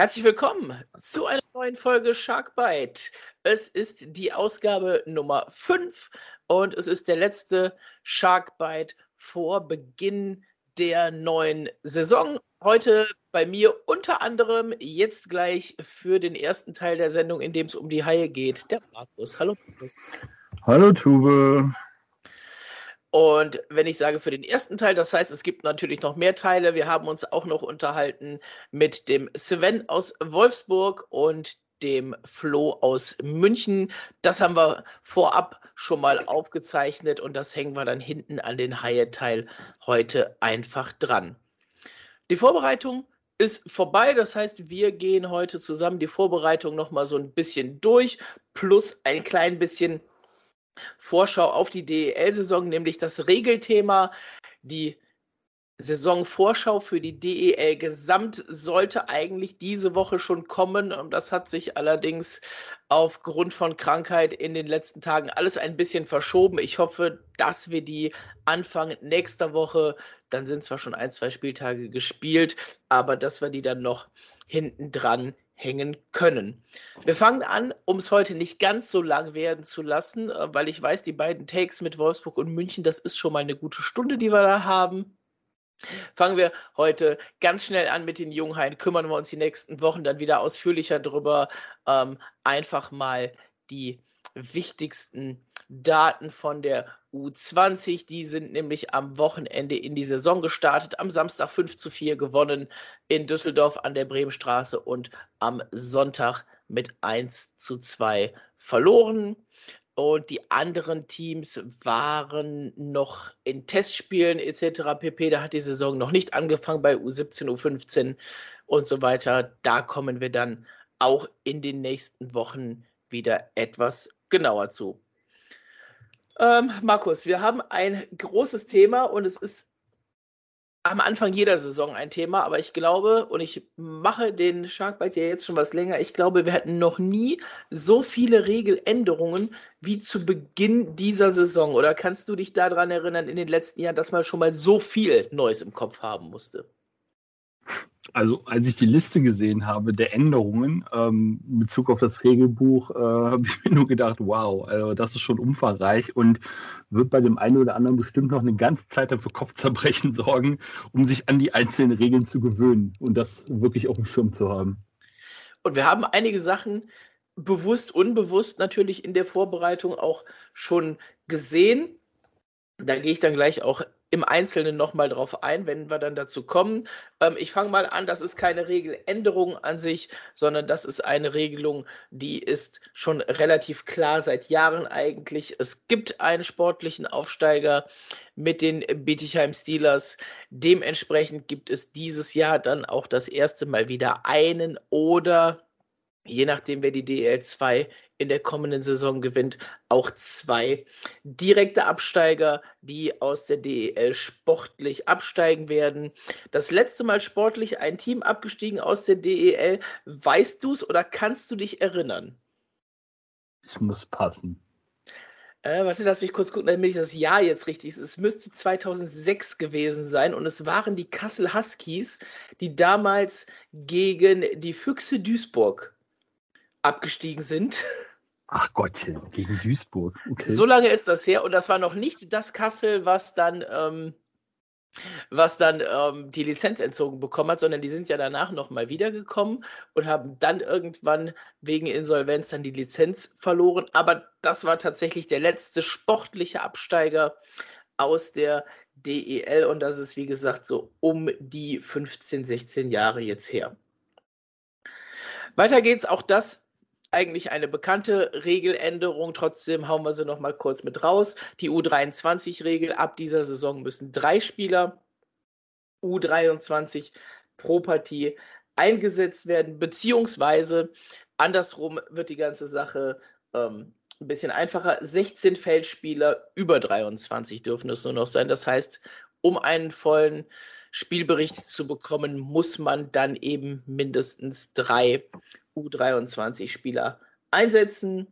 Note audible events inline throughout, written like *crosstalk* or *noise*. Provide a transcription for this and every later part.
Herzlich willkommen zu einer neuen Folge Sharkbite. Es ist die Ausgabe Nummer 5 und es ist der letzte Sharkbite vor Beginn der neuen Saison. Heute bei mir unter anderem jetzt gleich für den ersten Teil der Sendung, in dem es um die Haie geht, der Markus. Hallo Markus. Hallo Tube. Und wenn ich sage für den ersten Teil, das heißt, es gibt natürlich noch mehr Teile. Wir haben uns auch noch unterhalten mit dem Sven aus Wolfsburg und dem Flo aus München. Das haben wir vorab schon mal aufgezeichnet und das hängen wir dann hinten an den Haie-Teil heute einfach dran. Die Vorbereitung ist vorbei, das heißt, wir gehen heute zusammen die Vorbereitung noch mal so ein bisschen durch, plus ein klein bisschen Vorschau auf die DEL-Saison, nämlich das Regelthema. Die Saisonvorschau für die DEL Gesamt sollte eigentlich diese Woche schon kommen. Das hat sich allerdings aufgrund von Krankheit in den letzten Tagen alles ein bisschen verschoben. Ich hoffe, dass wir die Anfang nächster Woche, dann sind zwar schon ein, zwei Spieltage gespielt, aber dass wir die dann noch hinten dran hängen können. Wir fangen an, um es heute nicht ganz so lang werden zu lassen, äh, weil ich weiß, die beiden Takes mit Wolfsburg und München, das ist schon mal eine gute Stunde, die wir da haben. Fangen wir heute ganz schnell an mit den Junghain, kümmern wir uns die nächsten Wochen dann wieder ausführlicher drüber. Ähm, einfach mal die wichtigsten Daten von der U20. Die sind nämlich am Wochenende in die Saison gestartet. Am Samstag 5 zu 4 gewonnen in Düsseldorf an der Bremenstraße und am Sonntag mit 1 zu 2 verloren. Und die anderen Teams waren noch in Testspielen etc. pp. Da hat die Saison noch nicht angefangen bei U17, U15 und so weiter. Da kommen wir dann auch in den nächsten Wochen wieder etwas genauer zu. Ähm, Markus, wir haben ein großes Thema und es ist am Anfang jeder Saison ein Thema, aber ich glaube, und ich mache den Sharkbite ja jetzt schon was länger, ich glaube, wir hatten noch nie so viele Regeländerungen wie zu Beginn dieser Saison. Oder kannst du dich daran erinnern, in den letzten Jahren, dass man schon mal so viel Neues im Kopf haben musste? Also als ich die Liste gesehen habe der Änderungen ähm, in Bezug auf das Regelbuch, äh, habe ich *laughs* mir nur gedacht, wow, also das ist schon umfangreich und wird bei dem einen oder anderen bestimmt noch eine ganze Zeit dafür Kopfzerbrechen *laughs* sorgen, um sich an die einzelnen Regeln zu gewöhnen und das wirklich auf dem Schirm zu haben. Und wir haben einige Sachen bewusst, unbewusst natürlich in der Vorbereitung auch schon gesehen. Da gehe ich dann gleich auch im Einzelnen nochmal drauf ein, wenn wir dann dazu kommen. Ähm, ich fange mal an, das ist keine Regeländerung an sich, sondern das ist eine Regelung, die ist schon relativ klar seit Jahren eigentlich. Es gibt einen sportlichen Aufsteiger mit den Bietigheim Steelers. Dementsprechend gibt es dieses Jahr dann auch das erste Mal wieder einen oder je nachdem, wer die DL2 in der kommenden Saison gewinnt, auch zwei direkte Absteiger, die aus der DEL sportlich absteigen werden. Das letzte Mal sportlich ein Team abgestiegen aus der DEL. Weißt du es oder kannst du dich erinnern? Ich muss passen. Äh, warte, lass mich kurz gucken, damit ich das Jahr jetzt richtig ist. Es müsste 2006 gewesen sein und es waren die Kassel Huskies, die damals gegen die Füchse Duisburg abgestiegen sind. Ach Gottchen, gegen Duisburg. Okay. So lange ist das her und das war noch nicht das Kassel, was dann, ähm, was dann ähm, die Lizenz entzogen bekommen hat, sondern die sind ja danach nochmal wiedergekommen und haben dann irgendwann wegen Insolvenz dann die Lizenz verloren. Aber das war tatsächlich der letzte sportliche Absteiger aus der DEL und das ist wie gesagt so um die 15, 16 Jahre jetzt her. Weiter geht's, auch das eigentlich eine bekannte Regeländerung. Trotzdem hauen wir sie noch mal kurz mit raus. Die U23-Regel. Ab dieser Saison müssen drei Spieler U23 pro Partie eingesetzt werden, beziehungsweise andersrum wird die ganze Sache ähm, ein bisschen einfacher. 16 Feldspieler über 23 dürfen es nur noch sein. Das heißt, um einen vollen Spielbericht zu bekommen, muss man dann eben mindestens drei U23-Spieler einsetzen.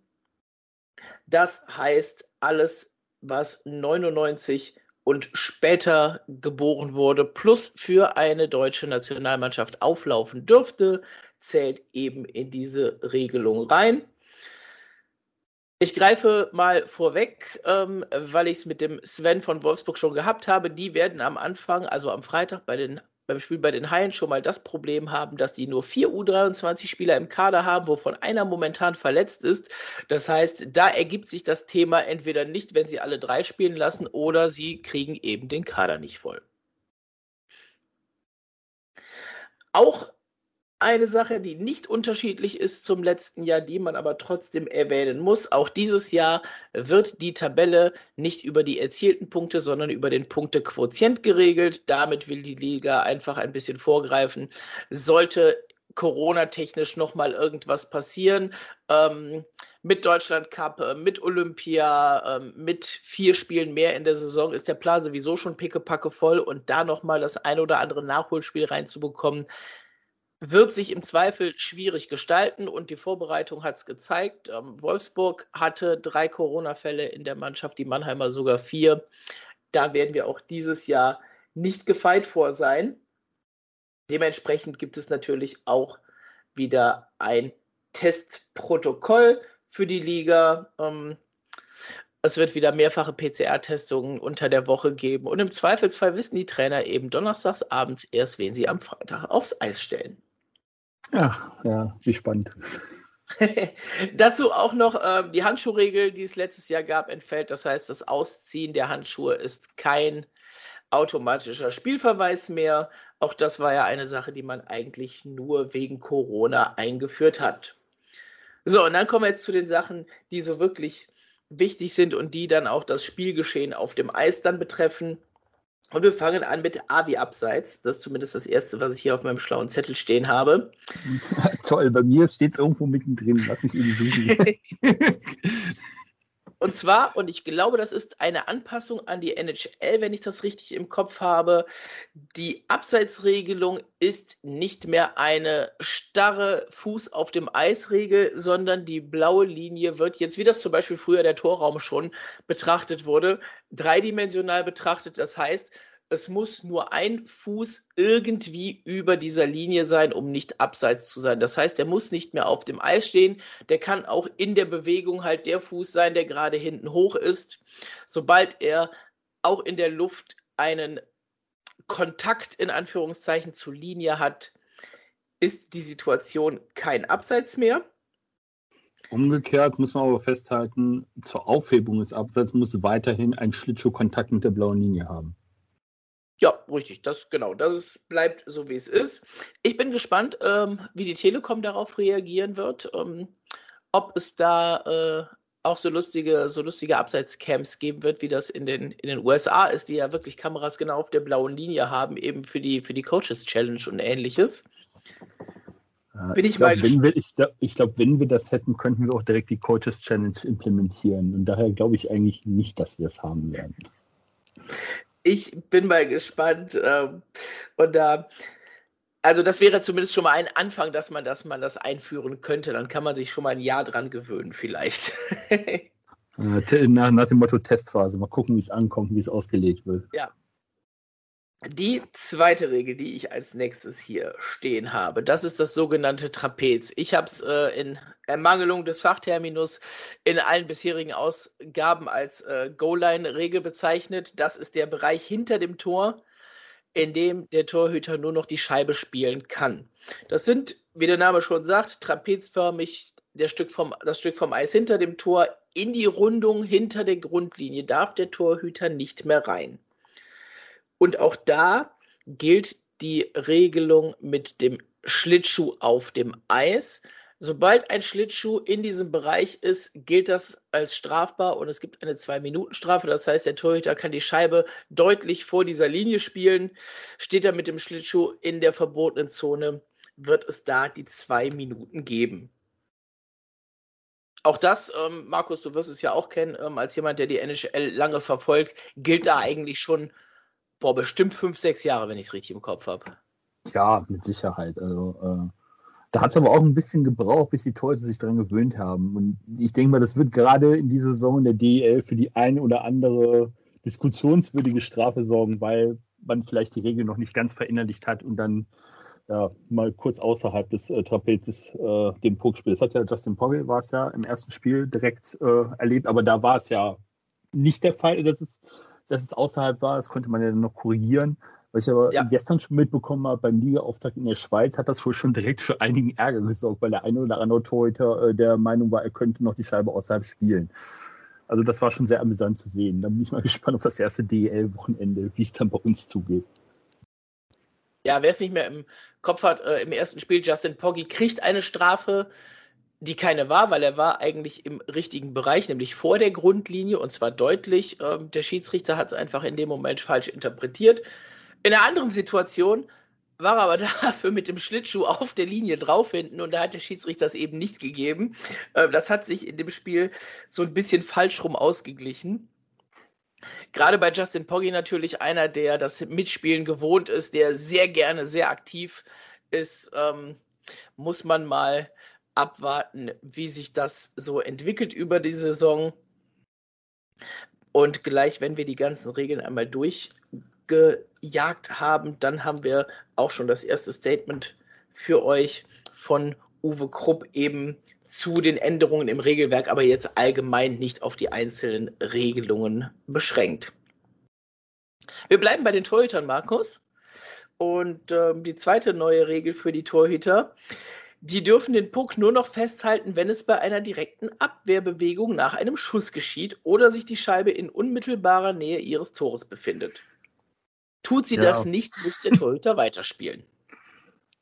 Das heißt, alles, was 99 und später geboren wurde, plus für eine deutsche Nationalmannschaft auflaufen dürfte, zählt eben in diese Regelung rein. Ich greife mal vorweg, ähm, weil ich es mit dem Sven von Wolfsburg schon gehabt habe. Die werden am Anfang, also am Freitag bei den, beim Spiel bei den Haien schon mal das Problem haben, dass die nur vier U23-Spieler im Kader haben, wovon einer momentan verletzt ist. Das heißt, da ergibt sich das Thema entweder nicht, wenn sie alle drei spielen lassen, oder sie kriegen eben den Kader nicht voll. Auch eine Sache, die nicht unterschiedlich ist zum letzten Jahr, die man aber trotzdem erwähnen muss. Auch dieses Jahr wird die Tabelle nicht über die erzielten Punkte, sondern über den Punktequotient geregelt. Damit will die Liga einfach ein bisschen vorgreifen. Sollte Corona-technisch nochmal irgendwas passieren, ähm, mit Deutschland Cup, äh, mit Olympia, äh, mit vier Spielen mehr in der Saison ist der Plan sowieso schon pickepacke voll und da nochmal das ein oder andere Nachholspiel reinzubekommen, wird sich im Zweifel schwierig gestalten und die Vorbereitung hat es gezeigt. Ähm, Wolfsburg hatte drei Corona-Fälle in der Mannschaft, die Mannheimer sogar vier. Da werden wir auch dieses Jahr nicht gefeit vor sein. Dementsprechend gibt es natürlich auch wieder ein Testprotokoll für die Liga. Ähm, es wird wieder mehrfache PCR-Testungen unter der Woche geben und im Zweifelsfall wissen die Trainer eben donnerstags abends erst, wen sie am Freitag aufs Eis stellen. Ach, ja, wie spannend. *laughs* Dazu auch noch äh, die Handschuhregel, die es letztes Jahr gab, entfällt. Das heißt, das Ausziehen der Handschuhe ist kein automatischer Spielverweis mehr. Auch das war ja eine Sache, die man eigentlich nur wegen Corona eingeführt hat. So, und dann kommen wir jetzt zu den Sachen, die so wirklich wichtig sind und die dann auch das Spielgeschehen auf dem Eis dann betreffen. Und wir fangen an mit A wie Abseits. Das ist zumindest das Erste, was ich hier auf meinem schlauen Zettel stehen habe. *laughs* Toll, bei mir steht es irgendwo mittendrin. Lass mich eben suchen. *laughs* und zwar, und ich glaube, das ist eine Anpassung an die NHL, wenn ich das richtig im Kopf habe. Die Abseitsregelung ist nicht mehr eine starre Fuß auf dem Eis-Regel, sondern die blaue Linie wird jetzt, wie das zum Beispiel früher der Torraum schon betrachtet wurde, dreidimensional betrachtet. Das heißt, es muss nur ein Fuß irgendwie über dieser Linie sein, um nicht abseits zu sein. Das heißt, er muss nicht mehr auf dem Eis stehen. Der kann auch in der Bewegung halt der Fuß sein, der gerade hinten hoch ist. Sobald er auch in der Luft einen Kontakt in Anführungszeichen zur Linie hat, ist die Situation kein Abseits mehr. Umgekehrt muss man aber festhalten, zur Aufhebung des Abseits muss weiterhin ein Schlittschuhkontakt mit der blauen Linie haben. Richtig, das genau, das bleibt so wie es ist. Ich bin gespannt, ähm, wie die Telekom darauf reagieren wird, ähm, ob es da äh, auch so lustige, so lustige Abseitscamps geben wird, wie das in den, in den USA ist, die ja wirklich Kameras genau auf der blauen Linie haben, eben für die, für die Coaches Challenge und ähnliches. Bin ich, ich glaube, wenn, ich, ich glaub, wenn wir das hätten, könnten wir auch direkt die Coaches Challenge implementieren. Und daher glaube ich eigentlich nicht, dass wir es haben werden ich bin mal gespannt. Ähm, und da, also das wäre zumindest schon mal ein Anfang, dass man, dass man das einführen könnte. Dann kann man sich schon mal ein Jahr dran gewöhnen, vielleicht. *laughs* nach, nach dem Motto Testphase. Mal gucken, wie es ankommt, wie es ausgelegt wird. Ja, die zweite Regel, die ich als nächstes hier stehen habe, das ist das sogenannte Trapez. Ich habe es äh, in Ermangelung des Fachterminus in allen bisherigen Ausgaben als äh, Goal-Line-Regel bezeichnet. Das ist der Bereich hinter dem Tor, in dem der Torhüter nur noch die Scheibe spielen kann. Das sind, wie der Name schon sagt, trapezförmig Stück vom, das Stück vom Eis hinter dem Tor in die Rundung hinter der Grundlinie darf der Torhüter nicht mehr rein. Und auch da gilt die Regelung mit dem Schlittschuh auf dem Eis. Sobald ein Schlittschuh in diesem Bereich ist, gilt das als strafbar und es gibt eine Zwei-Minuten-Strafe. Das heißt, der Torhüter kann die Scheibe deutlich vor dieser Linie spielen. Steht er mit dem Schlittschuh in der verbotenen Zone, wird es da die zwei Minuten geben. Auch das, ähm, Markus, du wirst es ja auch kennen, ähm, als jemand, der die NHL lange verfolgt, gilt da eigentlich schon boah, bestimmt fünf, sechs Jahre, wenn ich es richtig im Kopf habe. Ja, mit Sicherheit. Also äh, da hat es aber auch ein bisschen gebraucht, bis die Torhüter sich daran gewöhnt haben. Und ich denke mal, das wird gerade in dieser Saison der DEL für die eine oder andere diskussionswürdige Strafe sorgen, weil man vielleicht die Regel noch nicht ganz verinnerlicht hat und dann ja, mal kurz außerhalb des äh, Trapezes äh, den Puck spielt. Das hat ja Justin Pogge war es ja im ersten Spiel direkt äh, erlebt, aber da war es ja nicht der Fall, dass es, dass es außerhalb war. Das konnte man ja dann noch korrigieren. Was ich aber ja. gestern schon mitbekommen habe, beim Ligaauftakt in der Schweiz hat das wohl schon direkt für einigen Ärger gesorgt, weil der eine oder andere Torhüter äh, der Meinung war, er könnte noch die Scheibe außerhalb spielen. Also das war schon sehr amüsant zu sehen. Da bin ich mal *laughs* gespannt auf das erste DEL-Wochenende, wie es dann bei uns zugeht. Ja, wer es nicht mehr im Kopf hat, äh, im ersten Spiel, Justin Poggi kriegt eine Strafe, die keine war, weil er war eigentlich im richtigen Bereich, nämlich vor der Grundlinie und zwar deutlich. Ähm, der Schiedsrichter hat es einfach in dem Moment falsch interpretiert. In einer anderen Situation war er aber *laughs* dafür mit dem Schlittschuh auf der Linie drauf hinten und da hat der Schiedsrichter das eben nicht gegeben. Ähm, das hat sich in dem Spiel so ein bisschen falsch rum ausgeglichen. Gerade bei Justin Poggi natürlich einer, der das Mitspielen gewohnt ist, der sehr gerne, sehr aktiv ist, ähm, muss man mal abwarten, wie sich das so entwickelt über die Saison. Und gleich, wenn wir die ganzen Regeln einmal durchgejagt haben, dann haben wir auch schon das erste Statement für euch von Uwe Krupp eben zu den Änderungen im Regelwerk, aber jetzt allgemein nicht auf die einzelnen Regelungen beschränkt. Wir bleiben bei den Torhütern, Markus. Und äh, die zweite neue Regel für die Torhüter die dürfen den Puck nur noch festhalten, wenn es bei einer direkten Abwehrbewegung nach einem Schuss geschieht oder sich die Scheibe in unmittelbarer Nähe ihres Tores befindet. Tut sie ja. das nicht, muss der Torhüter weiterspielen.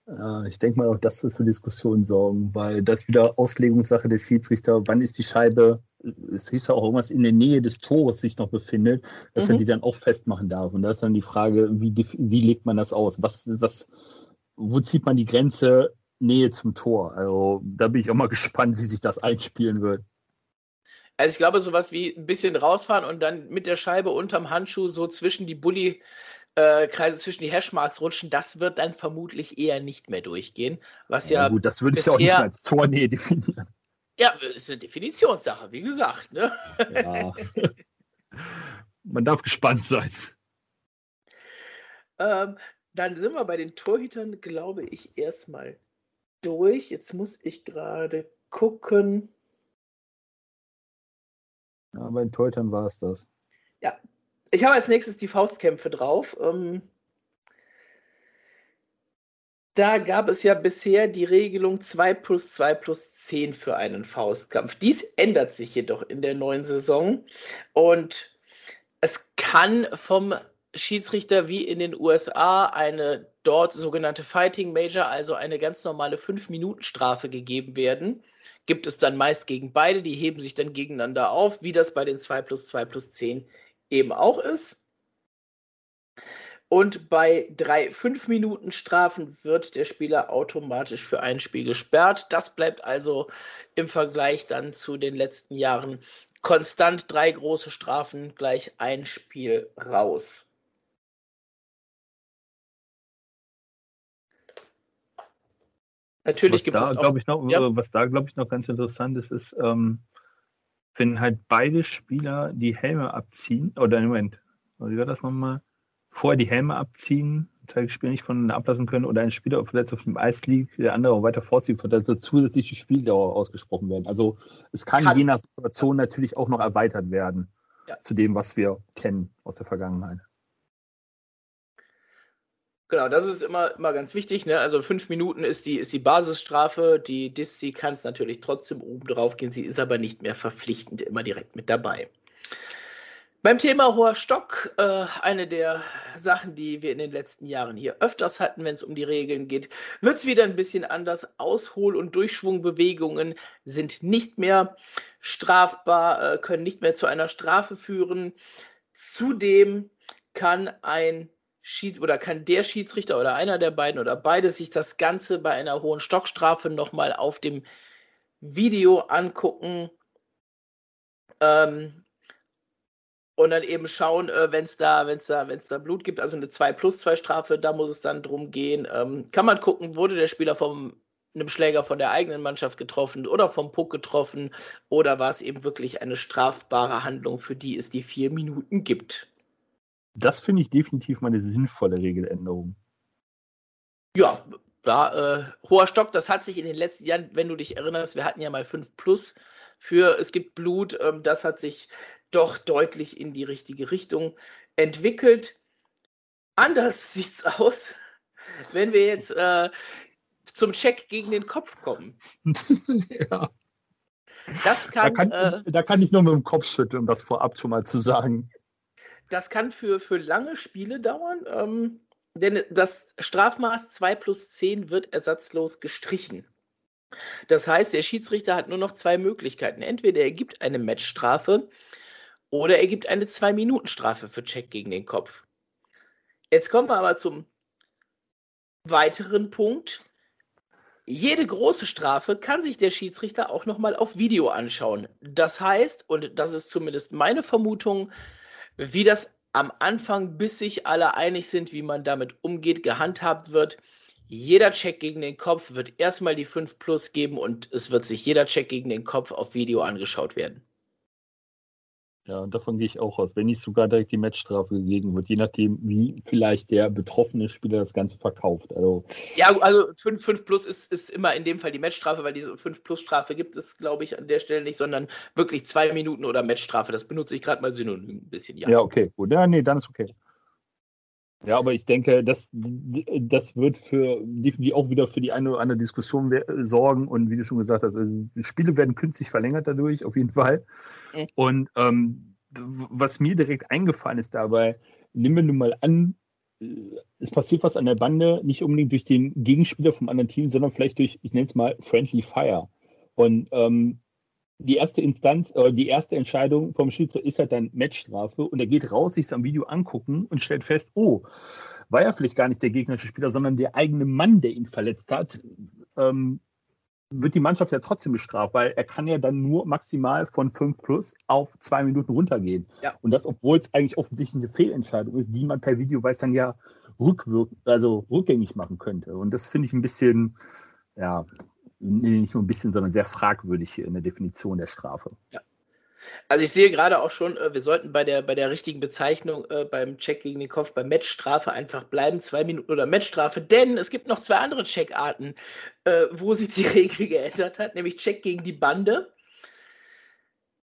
Ja, ich denke mal, auch das wird für Diskussionen sorgen, weil das wieder Auslegungssache der Schiedsrichter, wann ist die Scheibe, es hieß ja auch irgendwas in der Nähe des Tores sich noch befindet, dass mhm. er die dann auch festmachen darf. Und da ist dann die Frage, wie, wie legt man das aus? Was, was, wo zieht man die Grenze Nähe zum Tor. Also da bin ich auch mal *laughs* gespannt, wie sich das einspielen wird. Also ich glaube, sowas wie ein bisschen rausfahren und dann mit der Scheibe unterm Handschuh so zwischen die Bulli äh, Kreise zwischen die Hashmarks rutschen, das wird dann vermutlich eher nicht mehr durchgehen. Was ja, ja gut, das würde ich ja auch nicht mehr als Tornähe *laughs* definieren. Ja, das ist eine Definitionssache, wie gesagt. Ne? Ja. Man darf gespannt sein. Ähm, dann sind wir bei den Torhütern, glaube ich, erstmal durch. Jetzt muss ich gerade gucken. Ja, bei den Teutern war es das. Ja. Ich habe als nächstes die Faustkämpfe drauf. Ähm, da gab es ja bisher die Regelung 2 plus 2 plus 10 für einen Faustkampf. Dies ändert sich jedoch in der neuen Saison und es kann vom Schiedsrichter wie in den USA eine dort sogenannte Fighting Major, also eine ganz normale 5-Minuten-Strafe gegeben werden. Gibt es dann meist gegen beide, die heben sich dann gegeneinander auf, wie das bei den 2 plus 2 plus 10 eben auch ist. Und bei drei 5-Minuten-Strafen wird der Spieler automatisch für ein Spiel gesperrt. Das bleibt also im Vergleich dann zu den letzten Jahren konstant. Drei große Strafen gleich ein Spiel raus. Natürlich was gibt da, es auch, ich noch, ja. Was da, glaube ich, noch ganz interessant ist, ist, ähm, wenn halt beide Spieler die Helme abziehen, oder im Moment, wie war das nochmal? Vorher die Helme abziehen, das Spiel nicht voneinander ablassen können oder ein Spieler verletzt auf dem Eis liegt, der andere auch weiter vorzieht, wird also zusätzliche Spieldauer ausgesprochen werden. Also es kann, kann. je nach Situation natürlich auch noch erweitert werden ja. zu dem, was wir kennen aus der Vergangenheit. Genau, das ist immer, immer ganz wichtig. Ne? Also fünf Minuten ist die, ist die Basisstrafe. Die Diszi kann es natürlich trotzdem oben drauf gehen. Sie ist aber nicht mehr verpflichtend immer direkt mit dabei. Beim Thema hoher Stock, äh, eine der Sachen, die wir in den letzten Jahren hier öfters hatten, wenn es um die Regeln geht, wird es wieder ein bisschen anders. Aushol- und Durchschwungbewegungen sind nicht mehr strafbar, äh, können nicht mehr zu einer Strafe führen. Zudem kann ein Schieds oder kann der Schiedsrichter oder einer der beiden oder beide sich das Ganze bei einer hohen Stockstrafe nochmal auf dem Video angucken ähm, und dann eben schauen, äh, wenn es da, wenn's da, wenn's da Blut gibt, also eine 2 plus 2 Strafe, da muss es dann drum gehen. Ähm, kann man gucken, wurde der Spieler vom einem Schläger von der eigenen Mannschaft getroffen oder vom Puck getroffen oder war es eben wirklich eine strafbare Handlung, für die es die vier Minuten gibt. Das finde ich definitiv mal eine sinnvolle Regeländerung. Ja, ja äh, hoher Stock, das hat sich in den letzten Jahren, wenn du dich erinnerst, wir hatten ja mal 5 Plus für es gibt Blut, ähm, das hat sich doch deutlich in die richtige Richtung entwickelt. Anders *laughs* sieht es aus, wenn wir jetzt äh, zum Check gegen den Kopf kommen. *laughs* ja. Das kann, da, kann äh, ich, da kann ich nur mit dem Kopf schütteln, um das vorab schon mal zu sagen. Das kann für, für lange Spiele dauern, ähm, denn das Strafmaß 2 plus 10 wird ersatzlos gestrichen. Das heißt, der Schiedsrichter hat nur noch zwei Möglichkeiten. Entweder er gibt eine Matchstrafe oder er gibt eine Zwei-Minuten-Strafe für Check gegen den Kopf. Jetzt kommen wir aber zum weiteren Punkt. Jede große Strafe kann sich der Schiedsrichter auch nochmal auf Video anschauen. Das heißt, und das ist zumindest meine Vermutung, wie das am Anfang, bis sich alle einig sind, wie man damit umgeht, gehandhabt wird. Jeder Check gegen den Kopf wird erstmal die 5 Plus geben und es wird sich jeder Check gegen den Kopf auf Video angeschaut werden. Ja, und davon gehe ich auch aus. Wenn nicht sogar direkt die Matchstrafe gegeben wird, je nachdem, wie vielleicht der betroffene Spieler das Ganze verkauft. Also, ja, also 5, 5 plus ist, ist immer in dem Fall die Matchstrafe, weil diese 5 plus Strafe gibt es, glaube ich, an der Stelle nicht, sondern wirklich zwei Minuten oder Matchstrafe. Das benutze ich gerade mal synonym ein bisschen. Ja, ja okay, gut. Ja, nee, dann ist okay. Ja, aber ich denke, das, das wird für definitiv auch wieder für die eine oder andere Diskussion sorgen. Und wie du schon gesagt hast, also Spiele werden künstlich verlängert dadurch, auf jeden Fall. Und ähm, was mir direkt eingefallen ist dabei, nehmen wir nun mal an, äh, es passiert was an der Bande, nicht unbedingt durch den Gegenspieler vom anderen Team, sondern vielleicht durch, ich nenne es mal, Friendly Fire. Und ähm, die erste Instanz, äh, die erste Entscheidung vom Schütze ist halt dann Matchstrafe und er geht raus, sich es am Video angucken und stellt fest, oh, war ja vielleicht gar nicht der gegnerische Spieler, sondern der eigene Mann, der ihn verletzt hat, ähm, wird die Mannschaft ja trotzdem bestraft, weil er kann ja dann nur maximal von 5 plus auf zwei Minuten runtergehen. Ja. Und das, obwohl es eigentlich offensichtlich eine Fehlentscheidung ist, die man per Videoweis dann ja rückwirkend, also rückgängig machen könnte. Und das finde ich ein bisschen, ja, nicht nur ein bisschen, sondern sehr fragwürdig hier in der Definition der Strafe. Ja. Also ich sehe gerade auch schon, äh, wir sollten bei der, bei der richtigen Bezeichnung äh, beim Check gegen den Kopf, bei Matchstrafe einfach bleiben, zwei Minuten oder Matchstrafe, denn es gibt noch zwei andere Checkarten, äh, wo sich die *laughs* Regel geändert hat, nämlich Check gegen die Bande.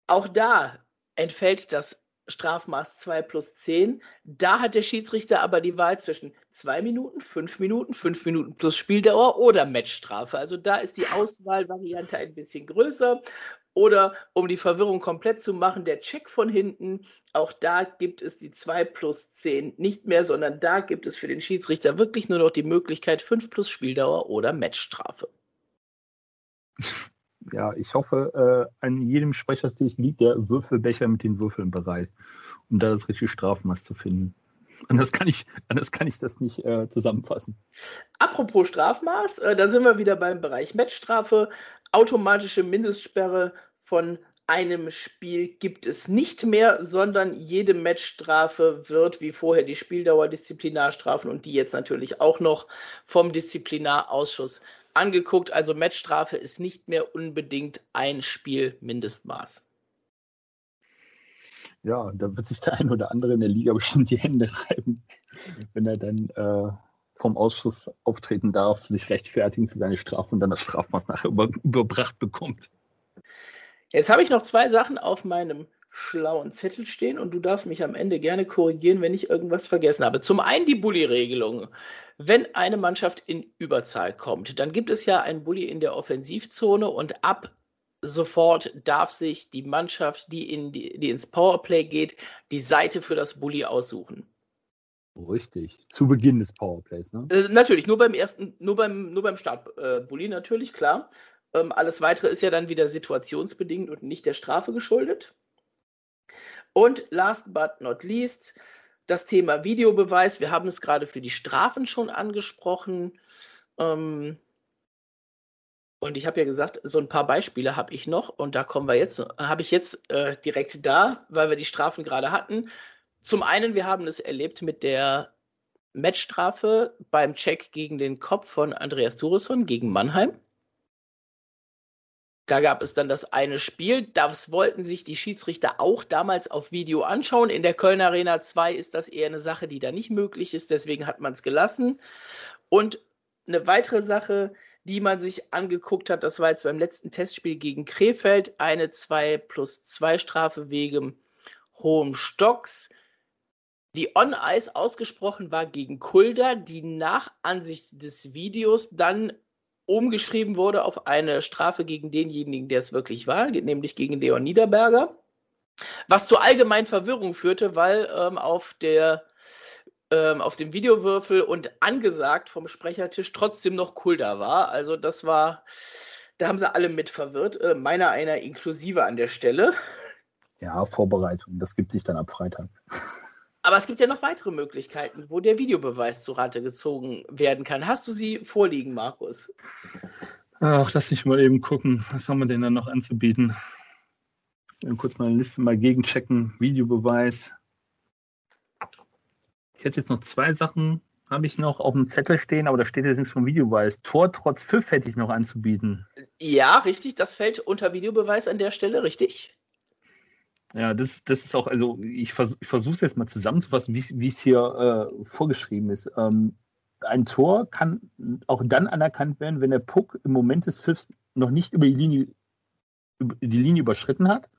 Auch da entfällt das Strafmaß 2 plus 10. Da hat der Schiedsrichter aber die Wahl zwischen 2 Minuten, 5 Minuten, 5 Minuten plus Spieldauer oder Matchstrafe. Also da ist die Auswahlvariante ein bisschen größer. Oder um die Verwirrung komplett zu machen, der Check von hinten, auch da gibt es die 2 plus 10 nicht mehr, sondern da gibt es für den Schiedsrichter wirklich nur noch die Möglichkeit 5 plus Spieldauer oder Matchstrafe. *laughs* ja, ich hoffe, äh, an jedem Sprechertisch liegt der Würfelbecher mit den Würfeln bereit, um da das richtige Strafmaß zu finden. Anders kann ich, anders kann ich das nicht äh, zusammenfassen. Apropos Strafmaß, äh, da sind wir wieder beim Bereich Matchstrafe. Automatische Mindestsperre von einem Spiel gibt es nicht mehr, sondern jede Matchstrafe wird wie vorher die Spieldauer, Disziplinarstrafen und die jetzt natürlich auch noch vom Disziplinarausschuss angeguckt. Also Matchstrafe ist nicht mehr unbedingt ein Spiel Mindestmaß. Ja, da wird sich der ein oder andere in der Liga bestimmt die Hände reiben, wenn er dann äh, vom Ausschuss auftreten darf, sich rechtfertigen für seine Strafe und dann das Strafmaß nachher über, überbracht bekommt. Jetzt habe ich noch zwei Sachen auf meinem schlauen Zettel stehen und du darfst mich am Ende gerne korrigieren, wenn ich irgendwas vergessen habe. Zum einen die Bully-Regelung. Wenn eine Mannschaft in Überzahl kommt, dann gibt es ja einen Bully in der Offensivzone und ab sofort darf sich die Mannschaft, die, in die, die ins Powerplay geht, die Seite für das Bully aussuchen. Richtig. Zu Beginn des Powerplays, ne? Äh, natürlich, nur beim ersten, nur beim, nur beim Start äh, Bully natürlich, klar. Ähm, alles weitere ist ja dann wieder situationsbedingt und nicht der Strafe geschuldet. Und last but not least, das Thema Videobeweis. Wir haben es gerade für die Strafen schon angesprochen. Ähm, und ich habe ja gesagt, so ein paar Beispiele habe ich noch und da kommen wir jetzt, habe ich jetzt äh, direkt da, weil wir die Strafen gerade hatten. Zum einen, wir haben es erlebt mit der Matchstrafe beim Check gegen den Kopf von Andreas Thuresson gegen Mannheim. Da gab es dann das eine Spiel, das wollten sich die Schiedsrichter auch damals auf Video anschauen. In der Köln Arena 2 ist das eher eine Sache, die da nicht möglich ist, deswegen hat man es gelassen. Und eine weitere Sache, die man sich angeguckt hat, das war jetzt beim letzten Testspiel gegen Krefeld, eine 2 plus 2 Strafe wegen hohem Stocks, die On-Ice ausgesprochen war gegen Kulder, die nach Ansicht des Videos dann umgeschrieben wurde auf eine Strafe gegen denjenigen, der es wirklich war, nämlich gegen Leon Niederberger. Was zu allgemein Verwirrung führte, weil ähm, auf der ähm, auf dem Videowürfel und angesagt vom Sprechertisch trotzdem noch Kulda war. Also das war, da haben sie alle mit verwirrt, äh, meiner einer inklusive an der Stelle. Ja, Vorbereitung, das gibt sich dann ab Freitag. Aber es gibt ja noch weitere Möglichkeiten, wo der Videobeweis zu Rate gezogen werden kann. Hast du sie vorliegen, Markus? Ach, lass mich mal eben gucken. Was haben wir denn da noch anzubieten? Kurz mal eine Liste mal gegenchecken. Videobeweis. Ich hätte jetzt noch zwei Sachen, habe ich noch auf dem Zettel stehen, aber da steht jetzt nichts vom Videobeweis. Tor trotz Pfiff hätte ich noch anzubieten. Ja, richtig. Das fällt unter Videobeweis an der Stelle, richtig? Ja, das, das ist auch, also ich, vers ich versuche es jetzt mal zusammenzufassen, wie es hier äh, vorgeschrieben ist. Ähm, ein Tor kann auch dann anerkannt werden, wenn der Puck im Moment des Pfiffs noch nicht über die Linie, über die Linie überschritten hat.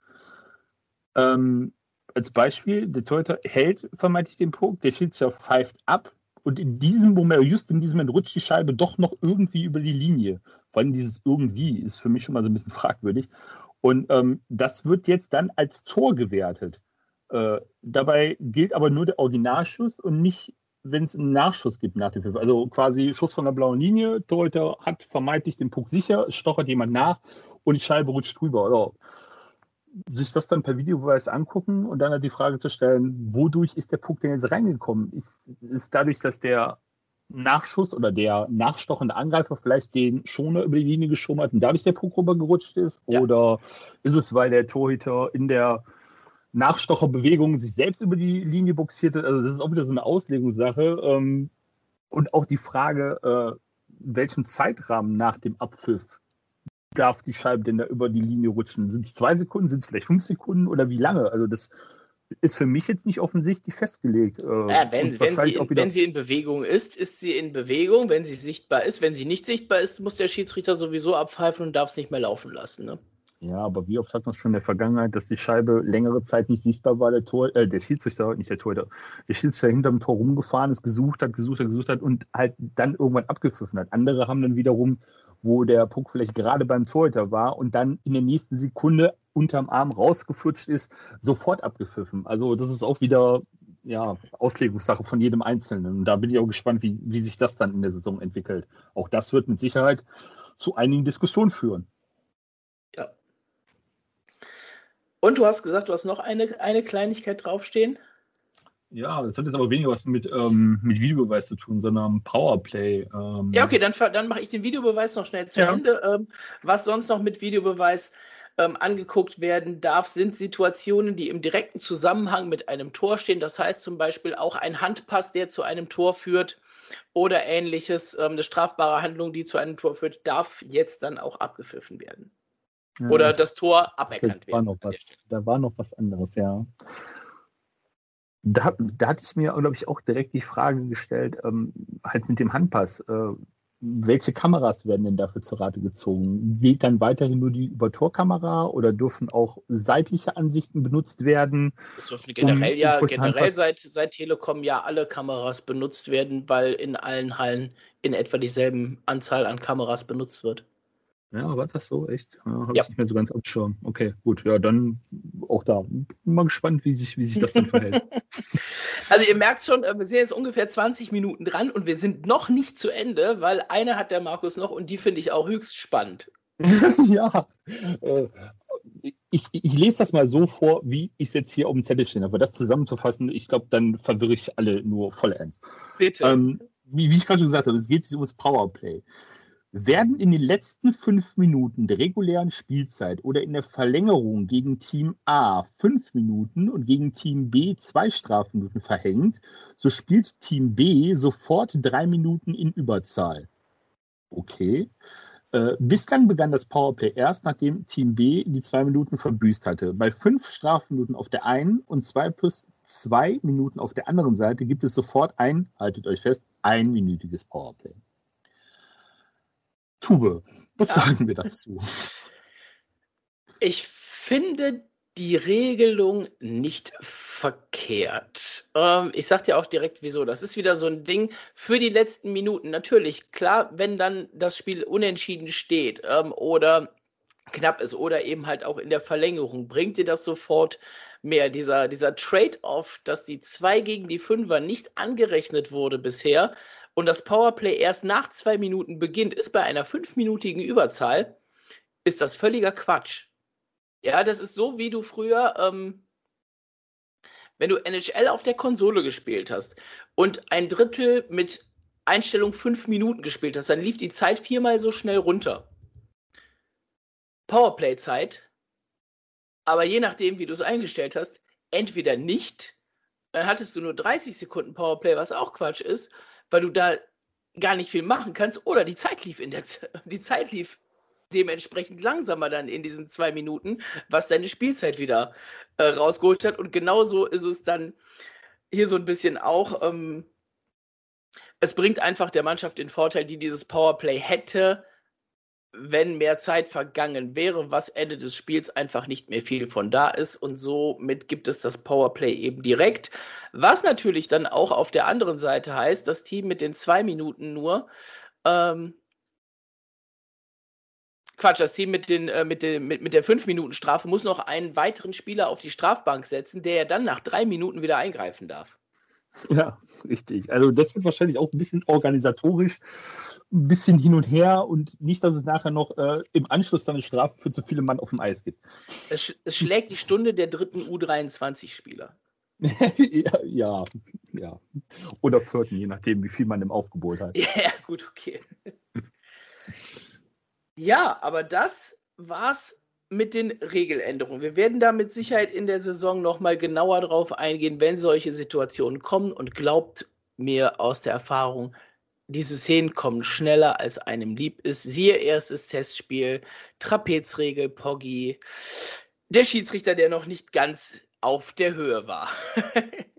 Ähm, als Beispiel, der Torhüter hält vermeintlich den Puck, der Schiedsrichter pfeift ab und in diesem Moment, just in diesem Moment rutscht die Scheibe doch noch irgendwie über die Linie. Vor allem dieses irgendwie ist für mich schon mal so ein bisschen fragwürdig. Und ähm, das wird jetzt dann als Tor gewertet. Äh, dabei gilt aber nur der Originalschuss und nicht, wenn es einen Nachschuss gibt nach dem Pfiff. Also quasi Schuss von der blauen Linie, Torhüter hat vermeintlich den Puck sicher, stochert jemand nach und die Scheibe rutscht drüber. Also, sich das dann per Videobeweis angucken und dann halt die Frage zu stellen, wodurch ist der Puck denn jetzt reingekommen? Ist, ist dadurch, dass der Nachschuss oder der nachstochende Angreifer vielleicht den Schoner über die Linie geschoben hat und dadurch der Puck rübergerutscht ist? Ja. Oder ist es, weil der Torhüter in der Nachstocherbewegung sich selbst über die Linie boxiert hat? Also das ist auch wieder so eine Auslegungssache. Ähm, und auch die Frage, äh, welchen Zeitrahmen nach dem Abpfiff darf die Scheibe denn da über die Linie rutschen? Sind es zwei Sekunden, sind es vielleicht fünf Sekunden oder wie lange? Also das ist für mich jetzt nicht offensichtlich festgelegt. Äh, ja, wenn, wenn, sie in, wenn, sie in, Bewegung ist, ist sie in Bewegung. Wenn sie sichtbar ist, wenn sie nicht sichtbar ist, muss der Schiedsrichter sowieso abpfeifen und darf es nicht mehr laufen lassen. Ne? Ja, aber wie oft hat man es schon in der Vergangenheit, dass die Scheibe längere Zeit nicht sichtbar war, der Tor, äh, der Schiedsrichter, nicht der Tor, der, der Schiedsrichter hinterm Tor rumgefahren ist, gesucht hat, gesucht hat, gesucht hat und halt dann irgendwann abgepfiffen hat. Andere haben dann wiederum wo der Puck vielleicht gerade beim Torhüter war und dann in der nächsten Sekunde unterm Arm rausgeflutscht ist, sofort abgepfiffen. Also das ist auch wieder ja, Auslegungssache von jedem Einzelnen. Und da bin ich auch gespannt, wie, wie sich das dann in der Saison entwickelt. Auch das wird mit Sicherheit zu einigen Diskussionen führen. Ja. Und du hast gesagt, du hast noch eine, eine Kleinigkeit draufstehen? Ja, das hat jetzt aber weniger was mit, ähm, mit Videobeweis zu tun, sondern Powerplay. Ähm. Ja, okay, dann, dann mache ich den Videobeweis noch schnell zu ja. Ende. Ähm, was sonst noch mit Videobeweis ähm, angeguckt werden darf, sind Situationen, die im direkten Zusammenhang mit einem Tor stehen. Das heißt zum Beispiel auch ein Handpass, der zu einem Tor führt oder ähnliches. Ähm, eine strafbare Handlung, die zu einem Tor führt, darf jetzt dann auch abgepfiffen werden. Ja, oder das Tor aberkannt werden. War noch was, da war noch was anderes, ja da, da hatte ich mir, glaube ich, auch direkt die Frage gestellt, ähm, halt mit dem Handpass, äh, welche Kameras werden denn dafür zur Rate gezogen? Geht dann weiterhin nur die Übertorkamera oder dürfen auch seitliche Ansichten benutzt werden? Es dürfen generell um, ja, generell seit, seit Telekom ja alle Kameras benutzt werden, weil in allen Hallen in etwa dieselben Anzahl an Kameras benutzt wird. Ja, war das so? Echt? Ja, Habe ja. ich nicht mehr so ganz abschauen. Okay, gut. Ja, dann auch da. Bin mal gespannt, wie sich, wie sich das dann *laughs* verhält. Also ihr merkt schon, äh, wir sind jetzt ungefähr 20 Minuten dran und wir sind noch nicht zu Ende, weil eine hat der Markus noch und die finde ich auch höchst spannend. *laughs* ja. Äh, ich, ich, lese das mal so vor, wie ich es jetzt hier auf dem Zettel stehen habe. Das zusammenzufassen, ich glaube, dann verwirre ich alle nur voll ernst. Bitte. Ähm, wie, wie, ich gerade schon gesagt habe, es geht sich um das Powerplay werden in den letzten fünf Minuten der regulären Spielzeit oder in der Verlängerung gegen Team A fünf Minuten und gegen Team B zwei Strafminuten verhängt, so spielt Team B sofort drei Minuten in Überzahl. Okay. Äh, bislang begann das Powerplay erst, nachdem Team B die zwei Minuten verbüßt hatte. Bei fünf Strafminuten auf der einen und zwei plus zwei Minuten auf der anderen Seite gibt es sofort ein, haltet euch fest, einminütiges Powerplay. Tube, was ja. sagen wir dazu? *laughs* Ich finde die Regelung nicht verkehrt. Ähm, ich sag dir auch direkt, wieso. Das ist wieder so ein Ding für die letzten Minuten. Natürlich, klar, wenn dann das Spiel unentschieden steht ähm, oder knapp ist oder eben halt auch in der Verlängerung, bringt dir das sofort mehr. Dieser, dieser Trade-off, dass die 2 gegen die 5er nicht angerechnet wurde bisher und das Powerplay erst nach zwei Minuten beginnt, ist bei einer fünfminütigen Überzahl, ist das völliger Quatsch. Ja, das ist so, wie du früher, ähm, wenn du NHL auf der Konsole gespielt hast und ein Drittel mit Einstellung fünf Minuten gespielt hast, dann lief die Zeit viermal so schnell runter. Powerplay-Zeit, aber je nachdem, wie du es eingestellt hast, entweder nicht, dann hattest du nur 30 Sekunden Powerplay, was auch Quatsch ist, weil du da gar nicht viel machen kannst, oder die Zeit lief in der Z *laughs* die Zeit lief dementsprechend langsamer dann in diesen zwei Minuten, was deine Spielzeit wieder äh, rausgeholt hat. Und genauso ist es dann hier so ein bisschen auch. Ähm, es bringt einfach der Mannschaft den Vorteil, die dieses Powerplay hätte, wenn mehr Zeit vergangen wäre, was Ende des Spiels einfach nicht mehr viel von da ist. Und somit gibt es das Powerplay eben direkt. Was natürlich dann auch auf der anderen Seite heißt, das Team mit den zwei Minuten nur ähm, Quatsch, das Team mit, den, äh, mit, den, mit, mit der 5-Minuten-Strafe muss noch einen weiteren Spieler auf die Strafbank setzen, der ja dann nach drei Minuten wieder eingreifen darf. Ja, richtig. Also das wird wahrscheinlich auch ein bisschen organisatorisch, ein bisschen hin und her und nicht, dass es nachher noch äh, im Anschluss dann eine Strafe für zu viele Mann auf dem Eis gibt. Es, es schlägt die Stunde der dritten U23-Spieler. *laughs* ja, ja, ja. Oder vierten, je nachdem, wie viel man im Aufgebot hat. *laughs* Ja, gut, okay. Ja, aber das war's mit den Regeländerungen. Wir werden da mit Sicherheit in der Saison nochmal genauer drauf eingehen, wenn solche Situationen kommen. Und glaubt mir aus der Erfahrung, diese Szenen kommen schneller, als einem lieb ist. Siehe erstes Testspiel, Trapezregel, Poggi, der Schiedsrichter, der noch nicht ganz auf der Höhe war. *laughs*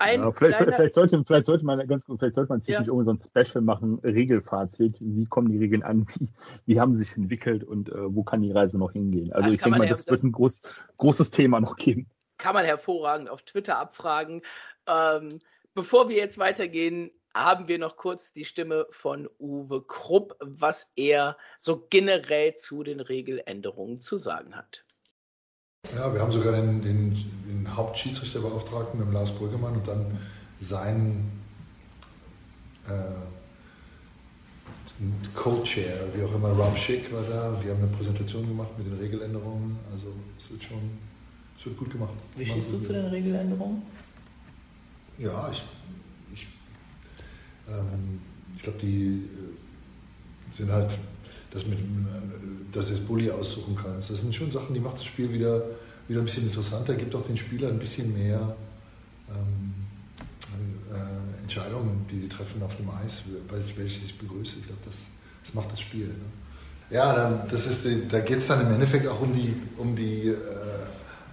Ja, vielleicht, vielleicht, sollte, vielleicht, sollte, man ganz vielleicht sollte man zwischendurch ja. irgendwie so ein Special machen, Regelfazit. Wie kommen die Regeln an? Wie, wie haben sie sich entwickelt und äh, wo kann die Reise noch hingehen? Also das ich denke mal, das, das wird ein groß, großes Thema noch geben. Kann man hervorragend auf Twitter abfragen. Ähm, bevor wir jetzt weitergehen, haben wir noch kurz die Stimme von Uwe Krupp, was er so generell zu den Regeländerungen zu sagen hat. Ja, wir haben sogar den, den, den Hauptschiedsrichterbeauftragten mit Lars Brüggemann und dann seinen äh, Co-Chair, wie auch immer, Rob Schick war da. Die haben eine Präsentation gemacht mit den Regeländerungen. Also es wird schon, es wird gut gemacht. Wie stehst du zu den Regeländerungen? Ja, ich, ich, ähm, ich glaube, die äh, sind halt das mit, dass du das Bulli aussuchen kannst. Das sind schon Sachen, die macht das Spiel wieder, wieder ein bisschen interessanter, gibt auch den Spielern ein bisschen mehr ähm, äh, Entscheidungen, die sie treffen auf dem Eis, weiß ich, welches ich begrüße. Ich glaube, das, das macht das Spiel. Ne? Ja, dann, das ist die, da geht es dann im Endeffekt auch um die, um die äh,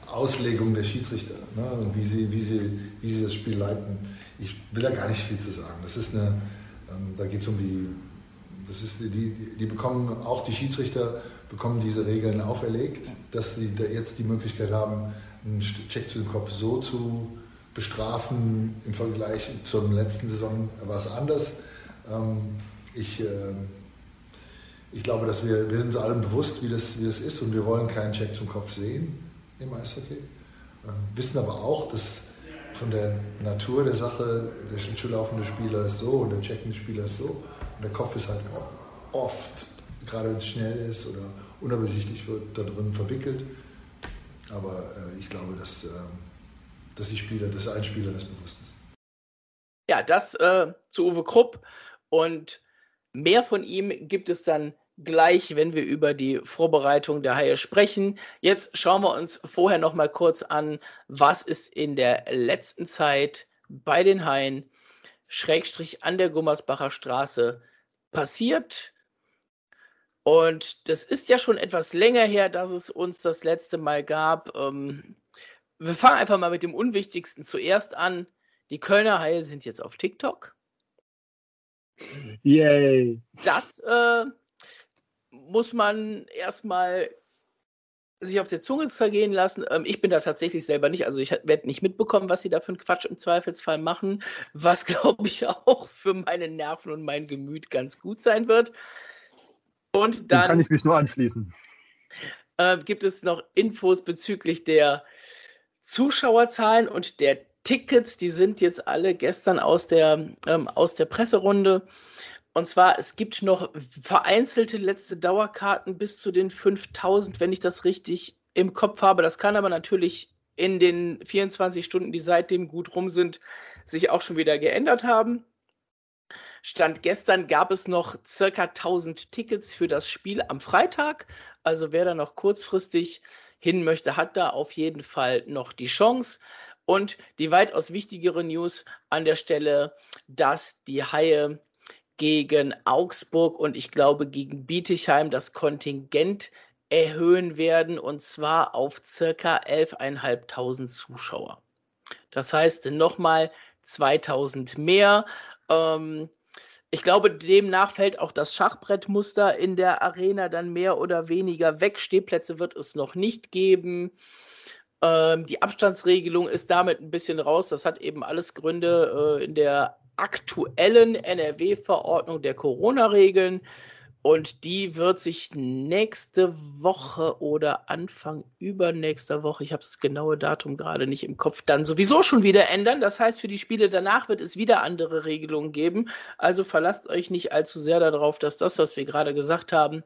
Auslegung der Schiedsrichter ne? und wie sie, wie, sie, wie sie das Spiel leiten. Ich will da gar nicht viel zu sagen. Das ist eine, ähm, da geht es um die das ist, die, die bekommen, auch die Schiedsrichter bekommen diese Regeln auferlegt, dass sie da jetzt die Möglichkeit haben, einen Check zu dem Kopf so zu bestrafen. Im Vergleich zur letzten Saison war es anders. Ähm, ich, ähm, ich glaube, dass wir, wir sind uns allen bewusst, wie das, wie das ist und wir wollen keinen Check zum Kopf sehen im Eishockey. Ähm, wissen aber auch, dass von der Natur der Sache, der Schlittschuhlaufende Spieler ist so und der checkende Spieler ist so. Und der Kopf ist halt oft, gerade wenn es schnell ist oder unübersichtlich wird, da drin verwickelt. Aber äh, ich glaube, dass, äh, dass die Spieler, dass ein Spieler das bewusst ist. Ja, das äh, zu Uwe Krupp. Und mehr von ihm gibt es dann gleich, wenn wir über die Vorbereitung der Haie sprechen. Jetzt schauen wir uns vorher noch mal kurz an, was ist in der letzten Zeit bei den Haien Schrägstrich an der Gummersbacher Straße passiert. Und das ist ja schon etwas länger her, dass es uns das letzte Mal gab. Ähm, wir fangen einfach mal mit dem Unwichtigsten zuerst an. Die Kölner Haie sind jetzt auf TikTok. Yay! Das äh, muss man erstmal sich auf der Zunge zergehen lassen. Ähm, ich bin da tatsächlich selber nicht, also ich werde nicht mitbekommen, was sie da für einen Quatsch im Zweifelsfall machen, was *laughs* glaube ich auch für meine Nerven und mein Gemüt ganz gut sein wird. Und dann kann ich mich nur anschließen. Äh, gibt es noch Infos bezüglich der Zuschauerzahlen und der Tickets. Die sind jetzt alle gestern aus der, ähm, aus der Presserunde und zwar, es gibt noch vereinzelte letzte Dauerkarten bis zu den 5000, wenn ich das richtig im Kopf habe. Das kann aber natürlich in den 24 Stunden, die seitdem gut rum sind, sich auch schon wieder geändert haben. Stand gestern gab es noch circa 1000 Tickets für das Spiel am Freitag. Also wer da noch kurzfristig hin möchte, hat da auf jeden Fall noch die Chance. Und die weitaus wichtigere News an der Stelle, dass die Haie gegen Augsburg und ich glaube gegen Bietigheim das Kontingent erhöhen werden und zwar auf circa 11.500 Zuschauer. Das heißt nochmal 2000 mehr. Ähm, ich glaube, demnach fällt auch das Schachbrettmuster in der Arena dann mehr oder weniger weg. Stehplätze wird es noch nicht geben. Ähm, die Abstandsregelung ist damit ein bisschen raus. Das hat eben alles Gründe äh, in der aktuellen NRW-Verordnung der Corona-Regeln. Und die wird sich nächste Woche oder Anfang übernächster Woche, ich habe das genaue Datum gerade nicht im Kopf, dann sowieso schon wieder ändern. Das heißt, für die Spiele danach wird es wieder andere Regelungen geben. Also verlasst euch nicht allzu sehr darauf, dass das, was wir gerade gesagt haben,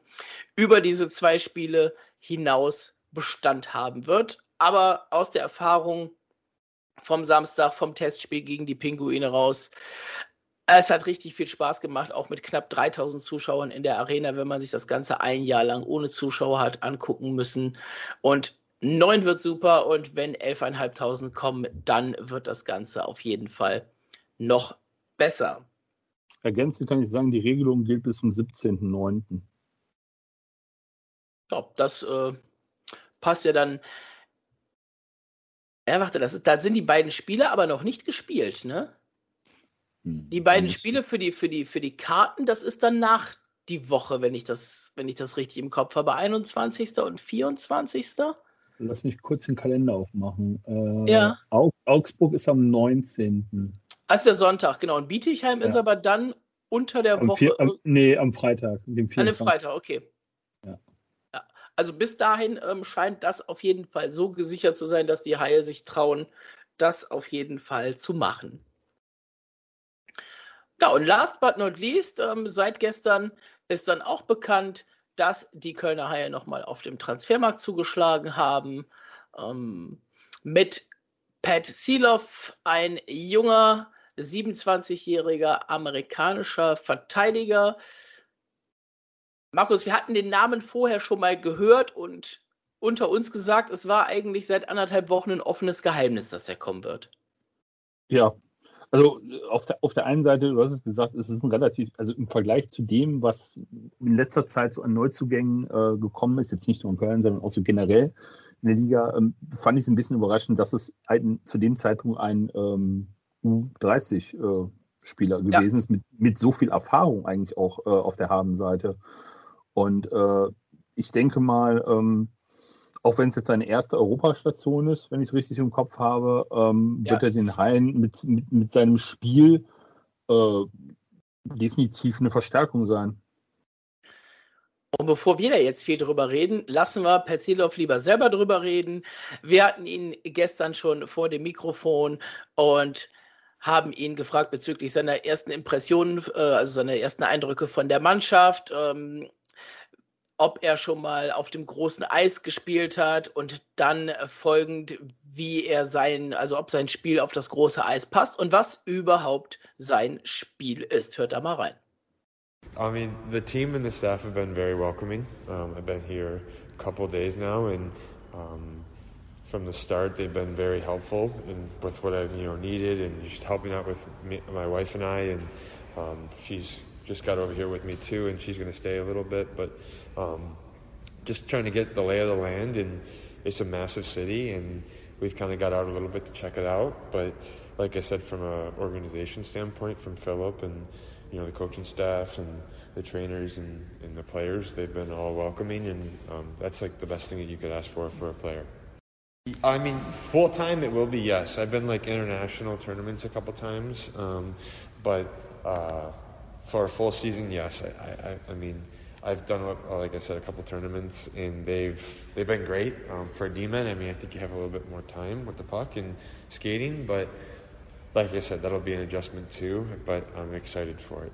über diese zwei Spiele hinaus Bestand haben wird. Aber aus der Erfahrung vom Samstag, vom Testspiel gegen die Pinguine raus. Es hat richtig viel Spaß gemacht, auch mit knapp 3000 Zuschauern in der Arena, wenn man sich das Ganze ein Jahr lang ohne Zuschauer hat angucken müssen. Und neun wird super und wenn 11.500 kommen, dann wird das Ganze auf jeden Fall noch besser. Ergänzend kann ich sagen, die Regelung gilt bis zum 17.09. Ja, das äh, passt ja dann ja, warte, das da sind die beiden Spiele aber noch nicht gespielt, ne? Hm, die beiden Spiele für die, für, die, für die Karten, das ist dann nach die Woche, wenn ich das, wenn ich das richtig im Kopf habe. 21. und 24. Lass mich kurz den Kalender aufmachen. Äh, ja. Augsburg ist am 19. Das ist der Sonntag, genau. Und Bietigheim ja. ist aber dann unter der am Woche. Vier, am, nee, am Freitag. Dem An dem Freitag, okay. Also bis dahin ähm, scheint das auf jeden Fall so gesichert zu sein, dass die Haie sich trauen, das auf jeden Fall zu machen. Ja, und last but not least, ähm, seit gestern ist dann auch bekannt, dass die Kölner Haie nochmal auf dem Transfermarkt zugeschlagen haben. Ähm, mit Pat Seeloff, ein junger, 27-jähriger amerikanischer Verteidiger, Markus, wir hatten den Namen vorher schon mal gehört und unter uns gesagt, es war eigentlich seit anderthalb Wochen ein offenes Geheimnis, dass er kommen wird. Ja, also auf der, auf der einen Seite, du hast es gesagt, es ist ein relativ, also im Vergleich zu dem, was in letzter Zeit so an Neuzugängen äh, gekommen ist, jetzt nicht nur in Köln, sondern auch so generell in der Liga, ähm, fand ich es ein bisschen überraschend, dass es ein, zu dem Zeitpunkt ein ähm, U30-Spieler äh, gewesen ja. ist, mit, mit so viel Erfahrung eigentlich auch äh, auf der Habenseite. Und äh, ich denke mal, ähm, auch wenn es jetzt seine erste Europastation ist, wenn ich es richtig im Kopf habe, ähm, ja, wird er den Haien mit, mit, mit seinem Spiel äh, definitiv eine Verstärkung sein. Und bevor wir da jetzt viel drüber reden, lassen wir Petzilov lieber selber drüber reden. Wir hatten ihn gestern schon vor dem Mikrofon und haben ihn gefragt bezüglich seiner ersten Impressionen, äh, also seiner ersten Eindrücke von der Mannschaft. Ob er schon mal auf dem großen Eis gespielt hat und dann folgend, wie er sein, also ob sein Spiel auf das große Eis passt und was überhaupt sein Spiel ist. Hört da mal rein. I mean, the team and the staff have been very welcoming. Um, I've been here a couple days now, and um, from the start, they've been very helpful in, with what I've you know needed, and just helping out with me, my wife and I. And um, she's just got over here with me too, and she's going to stay a little bit. But um, just trying to get the lay of the land, and it's a massive city, and we've kind of got out a little bit to check it out. But like I said, from an organization standpoint, from Philip and you know the coaching staff and the trainers and, and the players, they've been all welcoming, and um, that's like the best thing that you could ask for for a player. I mean, full time it will be yes. I've been like international tournaments a couple times, um, but uh, for a full season, yes. I, I, I mean, I've done like I said a couple tournaments, and they've they've been great um, for a D-man. I mean, I think you have a little bit more time with the puck and skating, but like I said, that'll be an adjustment too. But I'm excited for it.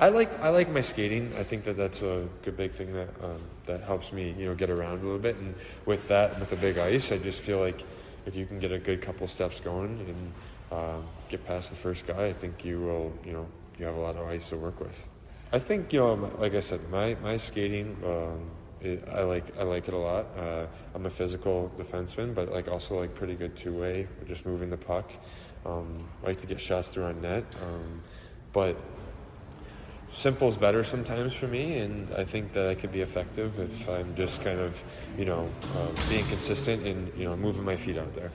I like I like my skating. I think that that's a good big thing that um, that helps me, you know, get around a little bit. And with that, with the big ice, I just feel like if you can get a good couple steps going and um, get past the first guy, I think you will, you know, you have a lot of ice to work with. I think you know, like I said, my my skating. Um, it, I like I like it a lot. Uh, I'm a physical defenseman, but like also like pretty good two way, just moving the puck. Um, I like to get shots through on net, um, but simple is better sometimes for me, and I think that I could be effective if I'm just kind of, you know, uh, being consistent and you know moving my feet out there.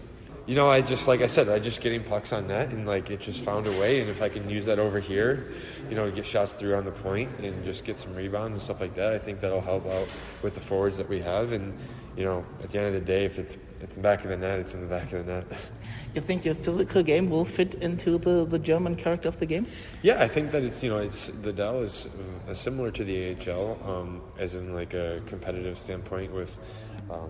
You know, I just like I said, I just getting pucks on net and like it just found a way, and if I can use that over here, you know, get shots through on the point and just get some rebounds and stuff like that, I think that'll help out with the forwards that we have, and you know, at the end of the day, if it's it's in the back of the net, it's in the back of the net. *laughs* You think your physical game will fit into the, the German character of the game? Yeah, I think that it's you know it's the Dell is uh, similar to the AHL, um, as in like a competitive standpoint with. Um,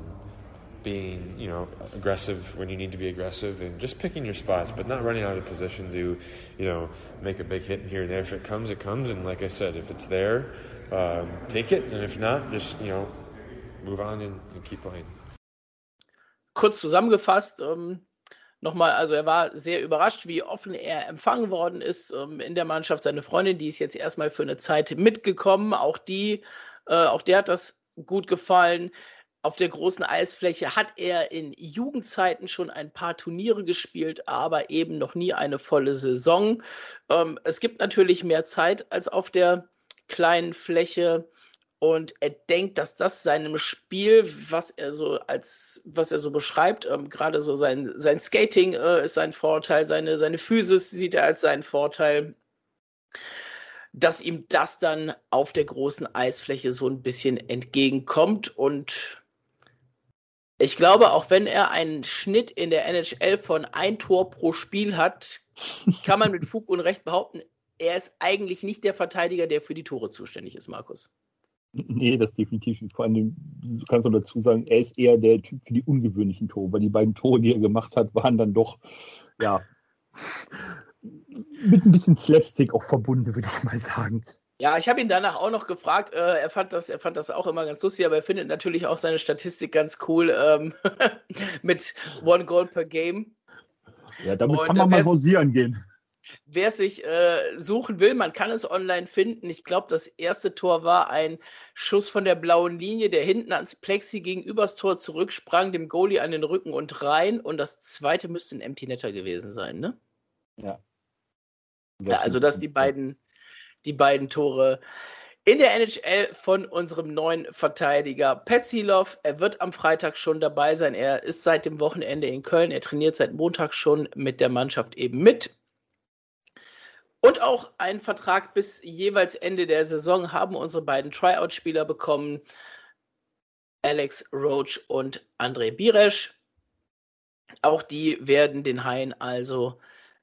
being you know aggressive when you need to be aggressive and just picking your spots but not running out of position to you know make a big hit here and there. If it comes it comes. And like i said if it's there um, take it. And if not just you know move on and, and keep playing. Kurz zusammengefasst ähm, nochmal, also er war sehr überrascht, wie offen er empfangen worden ist ähm, in der Mannschaft. Seine Freundin, die ist jetzt erstmal für eine Zeit mitgekommen, auch die, äh, auch der hat das gut gefallen. Auf der großen Eisfläche hat er in Jugendzeiten schon ein paar Turniere gespielt, aber eben noch nie eine volle Saison. Ähm, es gibt natürlich mehr Zeit als auf der kleinen Fläche. Und er denkt, dass das seinem Spiel, was er so als, was er so beschreibt, ähm, gerade so sein, sein Skating äh, ist sein Vorteil, seine, seine Physis sieht er als seinen Vorteil, dass ihm das dann auf der großen Eisfläche so ein bisschen entgegenkommt. Und ich glaube, auch wenn er einen Schnitt in der NHL von ein Tor pro Spiel hat, kann man mit *laughs* Fug und Recht behaupten, er ist eigentlich nicht der Verteidiger, der für die Tore zuständig ist, Markus. Nee, das definitiv nicht. Vor allem, du kannst du dazu sagen, er ist eher der Typ für die ungewöhnlichen Tore, weil die beiden Tore, die er gemacht hat, waren dann doch, ja, mit ein bisschen Slapstick auch verbunden, würde ich mal sagen. Ja, ich habe ihn danach auch noch gefragt. Äh, er, fand das, er fand das auch immer ganz lustig, aber er findet natürlich auch seine Statistik ganz cool ähm, *laughs* mit One Goal per Game. Ja, damit Und kann man mal hausieren gehen. Wer sich äh, suchen will, man kann es online finden. Ich glaube, das erste Tor war ein Schuss von der blauen Linie, der hinten ans Plexi gegenübers Tor zurücksprang, dem Goalie an den Rücken und rein. Und das zweite müsste ein Empty Netter gewesen sein, ne? Ja. ja also das die beiden, die beiden Tore in der NHL von unserem neuen Verteidiger Petzilov. Er wird am Freitag schon dabei sein. Er ist seit dem Wochenende in Köln. Er trainiert seit Montag schon mit der Mannschaft eben mit. Und auch einen Vertrag bis jeweils Ende der Saison haben unsere beiden Tryout-Spieler bekommen. Alex Roach und André Biresch. Auch die werden den Haien also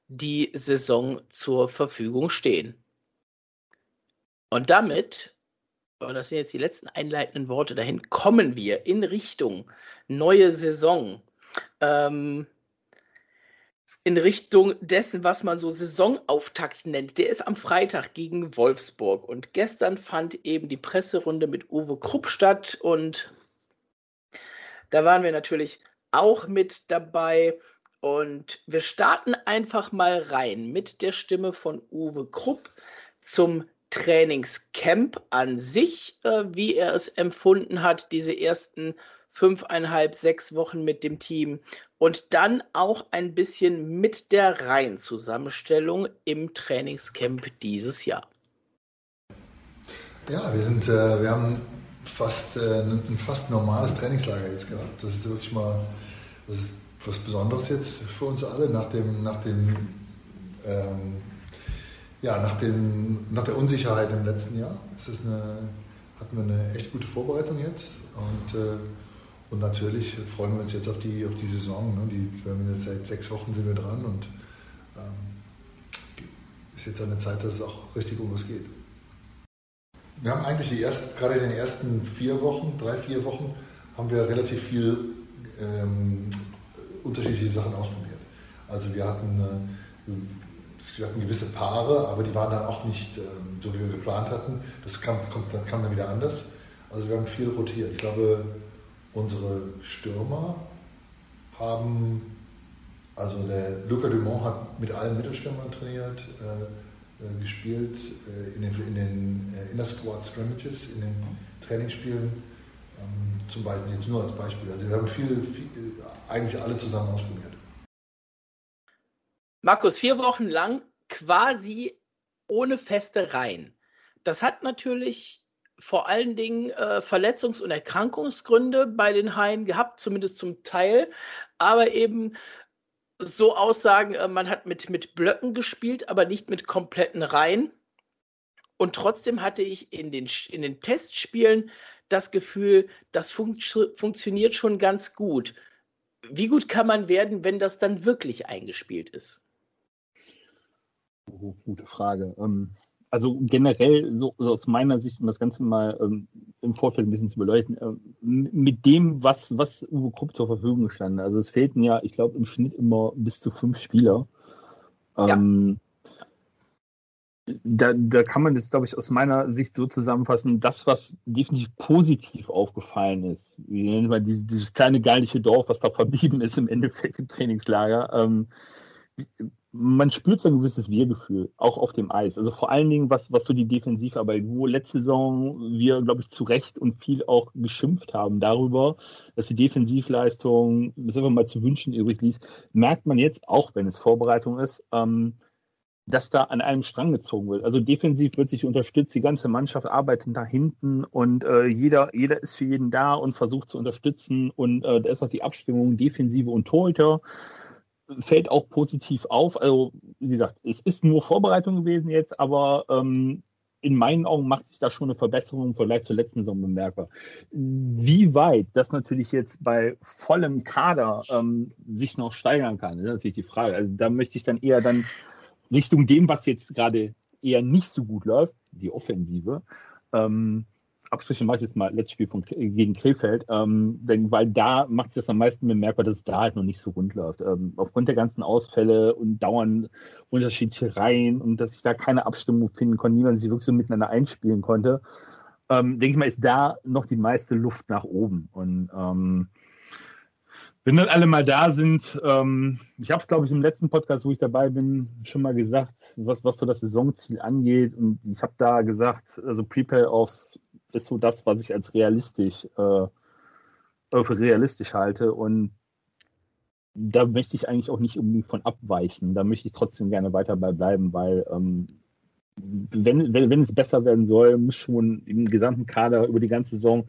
die Saison zur Verfügung stehen. Und damit, und das sind jetzt die letzten einleitenden Worte dahin, kommen wir in Richtung neue Saison. Ähm, in Richtung dessen, was man so Saisonauftakt nennt. Der ist am Freitag gegen Wolfsburg. Und gestern fand eben die Presserunde mit Uwe Krupp statt. Und da waren wir natürlich auch mit dabei. Und wir starten einfach mal rein mit der Stimme von Uwe Krupp zum Trainingscamp an sich, äh, wie er es empfunden hat, diese ersten fünfeinhalb, sechs Wochen mit dem Team und dann auch ein bisschen mit der Reihenzusammenstellung im Trainingscamp dieses Jahr. Ja, wir sind, äh, wir haben fast äh, ein fast normales Trainingslager jetzt gehabt. Das ist wirklich mal das ist was Besonderes jetzt für uns alle nach dem, nach dem ähm, ja, nach, den, nach der Unsicherheit im letzten Jahr ist es eine, hatten wir eine echt gute Vorbereitung jetzt und, äh, und natürlich freuen wir uns jetzt auf die, auf die Saison. Ne? Die, wir jetzt seit sechs Wochen sind wir dran und ähm, ist jetzt eine Zeit, dass es auch richtig um was geht. Wir haben eigentlich die ersten, gerade in den ersten vier Wochen, drei, vier Wochen, haben wir relativ viel ähm, unterschiedliche Sachen ausprobiert. Also wir hatten, äh, wir hatten gewisse Paare, aber die waren dann auch nicht ähm, so, wie wir geplant hatten. Das kam, kommt, dann, kam dann wieder anders. Also wir haben viel rotiert. Ich glaube, unsere Stürmer haben, also der Luca Dumont hat mit allen Mittelstürmern trainiert. Äh, äh, gespielt äh, in den, in den äh, Inner Squad Scrimmages, in den Trainingsspielen. Ähm, zum Beispiel, jetzt nur als Beispiel. Also wir haben viel, viel, eigentlich alle zusammen ausprobiert. Markus, vier Wochen lang quasi ohne feste Reihen. Das hat natürlich vor allen Dingen äh, Verletzungs- und Erkrankungsgründe bei den Haien gehabt, zumindest zum Teil, aber eben so aussagen, äh, man hat mit, mit Blöcken gespielt, aber nicht mit kompletten Reihen. Und trotzdem hatte ich in den, in den Testspielen das Gefühl, das fun funktioniert schon ganz gut. Wie gut kann man werden, wenn das dann wirklich eingespielt ist? Oh, gute Frage. Ähm, also generell, so, so, aus meiner Sicht, um das Ganze mal ähm, im Vorfeld ein bisschen zu beleuchten, äh, mit dem, was, was Uwe Krupp zur Verfügung stand. Also es fehlten ja, ich glaube, im Schnitt immer bis zu fünf Spieler. Ähm, ja. da, da kann man das, glaube ich, aus meiner Sicht so zusammenfassen, das, was definitiv positiv aufgefallen ist, wie nennen wir dieses, dieses kleine geilische Dorf, was da verblieben ist im Endeffekt im Trainingslager, ähm, man spürt so ein gewisses Wir-Gefühl, auch auf dem Eis. Also vor allen Dingen, was, was so die Defensivarbeit, wo letzte Saison wir, glaube ich, zu Recht und viel auch geschimpft haben darüber, dass die Defensivleistung, das einfach mal zu wünschen übrig ließ, merkt man jetzt, auch wenn es Vorbereitung ist, ähm, dass da an einem Strang gezogen wird. Also defensiv wird sich unterstützt, die ganze Mannschaft arbeitet da hinten und äh, jeder, jeder ist für jeden da und versucht zu unterstützen und äh, da ist auch die Abstimmung Defensive und Torhüter fällt auch positiv auf. Also, wie gesagt, es ist nur Vorbereitung gewesen jetzt, aber ähm, in meinen Augen macht sich da schon eine Verbesserung im Vergleich zur letzten Saison bemerkbar. Wie weit das natürlich jetzt bei vollem Kader ähm, sich noch steigern kann, ist natürlich die Frage. Also da möchte ich dann eher dann Richtung dem, was jetzt gerade eher nicht so gut läuft, die Offensive, ähm, Abstriche mache ich jetzt mal letztes Spiel von, gegen Krefeld, ähm, denn, weil da macht sich das am meisten bemerkbar, dass es da halt noch nicht so rund läuft. Ähm, aufgrund der ganzen Ausfälle und dauernd unterschiedliche Reihen und dass ich da keine Abstimmung finden konnte, niemand sich wirklich so miteinander einspielen konnte, ähm, denke ich mal, ist da noch die meiste Luft nach oben. Und ähm, wenn dann alle mal da sind, ähm, ich habe es, glaube ich, im letzten Podcast, wo ich dabei bin, schon mal gesagt, was, was so das Saisonziel angeht. Und ich habe da gesagt, also Pre-Playoffs ist so das, was ich als realistisch äh, für realistisch halte. Und da möchte ich eigentlich auch nicht unbedingt von abweichen. Da möchte ich trotzdem gerne weiter bei bleiben, weil ähm, wenn, wenn, wenn es besser werden soll, muss schon im gesamten Kader über die ganze Saison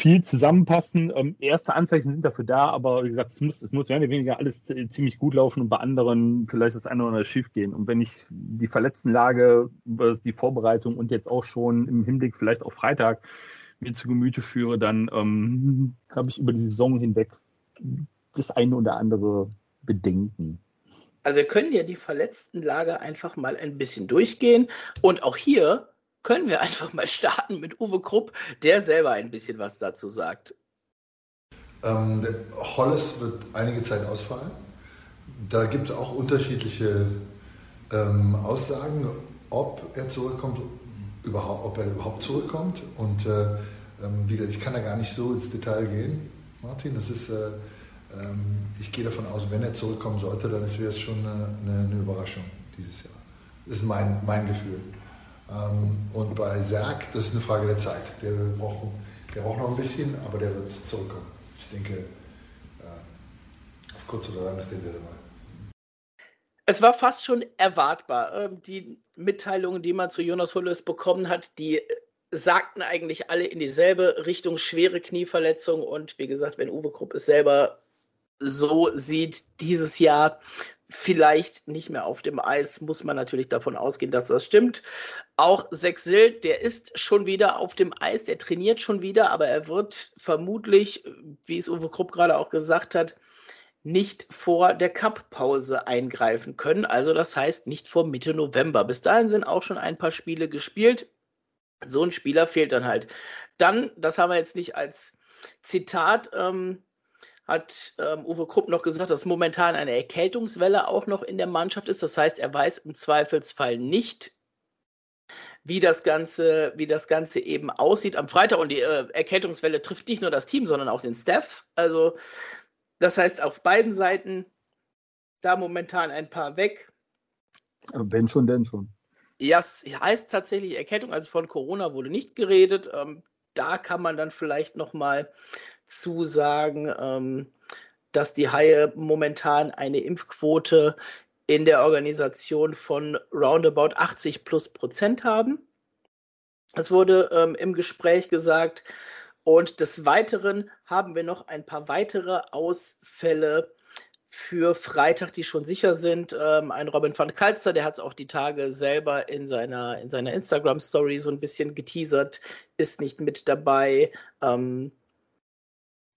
viel zusammenpassen. Ähm, erste Anzeichen sind dafür da, aber wie gesagt, es muss, es muss mehr oder weniger alles ziemlich gut laufen und bei anderen vielleicht das eine oder andere schief gehen. Und wenn ich die Verletztenlage, die Vorbereitung und jetzt auch schon im Hinblick vielleicht auf Freitag mir zu Gemüte führe, dann ähm, habe ich über die Saison hinweg das eine oder andere Bedenken. Also wir können ja die Verletztenlage einfach mal ein bisschen durchgehen und auch hier können wir einfach mal starten mit Uwe Krupp, der selber ein bisschen was dazu sagt. Ähm, Hollis wird einige Zeit ausfallen. Da gibt es auch unterschiedliche ähm, Aussagen, ob er zurückkommt, überhaupt, ob er überhaupt zurückkommt. Und äh, ähm, wie gesagt, ich kann da gar nicht so ins Detail gehen, Martin. Das ist, äh, ähm, ich gehe davon aus, wenn er zurückkommen sollte, dann wäre es schon eine, eine, Überraschung dieses Jahr. Das ist mein, mein Gefühl. Ähm, und bei Serg, das ist eine Frage der Zeit. Der braucht, der braucht noch ein bisschen, aber der wird zurückkommen. Ich denke, äh, auf kurz oder lang ist der wieder dabei. Es war fast schon erwartbar. Ähm, die Mitteilungen, die man zu Jonas Hulles bekommen hat, die sagten eigentlich alle in dieselbe Richtung, schwere Knieverletzung. Und wie gesagt, wenn Uwe Krupp es selber so sieht, dieses Jahr vielleicht nicht mehr auf dem Eis, muss man natürlich davon ausgehen, dass das stimmt. Auch Sexil, der ist schon wieder auf dem Eis, der trainiert schon wieder, aber er wird vermutlich, wie es Uwe Krupp gerade auch gesagt hat, nicht vor der Cup-Pause eingreifen können. Also das heißt nicht vor Mitte November. Bis dahin sind auch schon ein paar Spiele gespielt. So ein Spieler fehlt dann halt. Dann, das haben wir jetzt nicht als Zitat, ähm, hat ähm, Uwe Krupp noch gesagt, dass momentan eine Erkältungswelle auch noch in der Mannschaft ist. Das heißt, er weiß im Zweifelsfall nicht, wie das Ganze, wie das Ganze eben aussieht am Freitag. Und die äh, Erkältungswelle trifft nicht nur das Team, sondern auch den Staff. Also das heißt, auf beiden Seiten da momentan ein paar weg. Wenn schon, denn schon. Ja, es heißt tatsächlich Erkältung, also von Corona wurde nicht geredet. Ähm, da kann man dann vielleicht noch mal zusagen, ähm, dass die Haie momentan eine Impfquote in der Organisation von roundabout 80 plus Prozent haben. Es wurde ähm, im Gespräch gesagt, und des Weiteren haben wir noch ein paar weitere Ausfälle für Freitag, die schon sicher sind. Ähm, ein Robin van Kalster, der hat es auch die Tage selber in seiner, in seiner Instagram-Story so ein bisschen geteasert, ist nicht mit dabei. Ähm,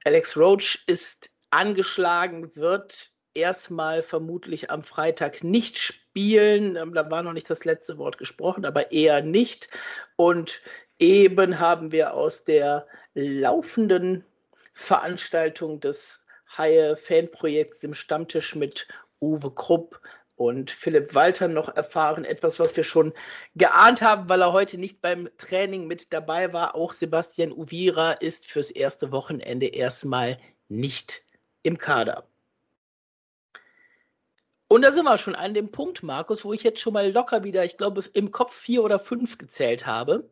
Alex Roach ist angeschlagen, wird erstmal vermutlich am Freitag nicht spielen. Ähm, da war noch nicht das letzte Wort gesprochen, aber eher nicht. Und eben haben wir aus der laufenden Veranstaltung des Haie-Fanprojekts, dem Stammtisch mit Uwe Krupp und Philipp Walter noch erfahren. Etwas, was wir schon geahnt haben, weil er heute nicht beim Training mit dabei war. Auch Sebastian Uvira ist fürs erste Wochenende erstmal nicht im Kader. Und da sind wir schon an dem Punkt, Markus, wo ich jetzt schon mal locker wieder, ich glaube, im Kopf vier oder fünf gezählt habe,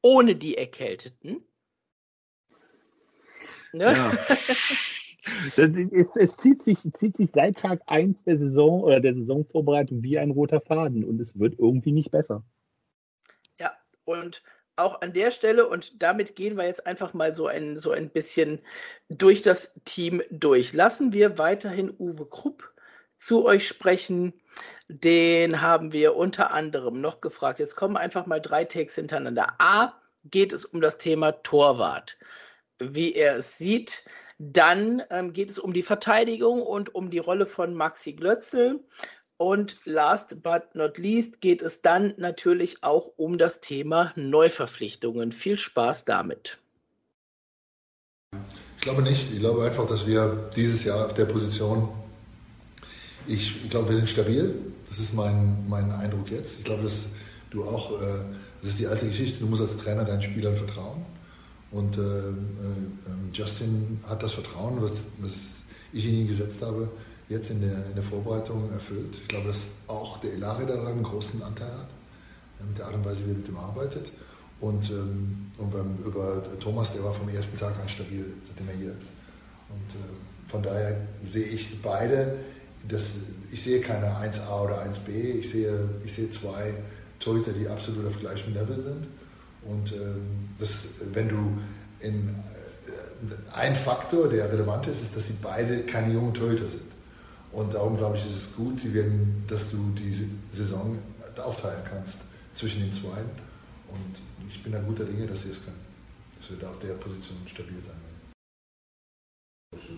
ohne die Erkälteten. Ne? Ja. *laughs* Das, es, es zieht, sich, zieht sich seit Tag 1 der Saison oder der Saisonvorbereitung wie ein roter Faden und es wird irgendwie nicht besser. Ja, und auch an der Stelle, und damit gehen wir jetzt einfach mal so ein, so ein bisschen durch das Team durch. Lassen wir weiterhin Uwe Krupp zu euch sprechen. Den haben wir unter anderem noch gefragt. Jetzt kommen einfach mal drei Takes hintereinander. A, geht es um das Thema Torwart wie er es sieht. Dann ähm, geht es um die Verteidigung und um die Rolle von Maxi Glötzel. Und last but not least geht es dann natürlich auch um das Thema Neuverpflichtungen. Viel Spaß damit. Ich glaube nicht. Ich glaube einfach, dass wir dieses Jahr auf der Position, ich, ich glaube, wir sind stabil. Das ist mein, mein Eindruck jetzt. Ich glaube, dass du auch, äh, das ist die alte Geschichte, du musst als Trainer deinen Spielern vertrauen. Und äh, äh, ähm, Justin hat das Vertrauen, was, was ich in ihn gesetzt habe, jetzt in der, in der Vorbereitung erfüllt. Ich glaube, dass auch der Elare daran einen großen Anteil hat, äh, mit der Art und Weise, wie er mit ihm arbeitet. Und, ähm, und beim, über Thomas, der war vom ersten Tag an stabil, seitdem er hier ist. Und äh, von daher sehe ich beide, das, ich sehe keine 1a oder 1b, ich sehe, ich sehe zwei Torhüter, die absolut auf gleichem Level sind. Und ähm, das, wenn du in, äh, ein Faktor, der relevant ist, ist, dass sie beide keine jungen Torhüter sind. Und darum glaube ich, ist es gut, dass du diese Saison aufteilen kannst zwischen den zwei. Und ich bin da guter Dinge, dass sie es können. Dass wir da auf der Position stabil sein werden.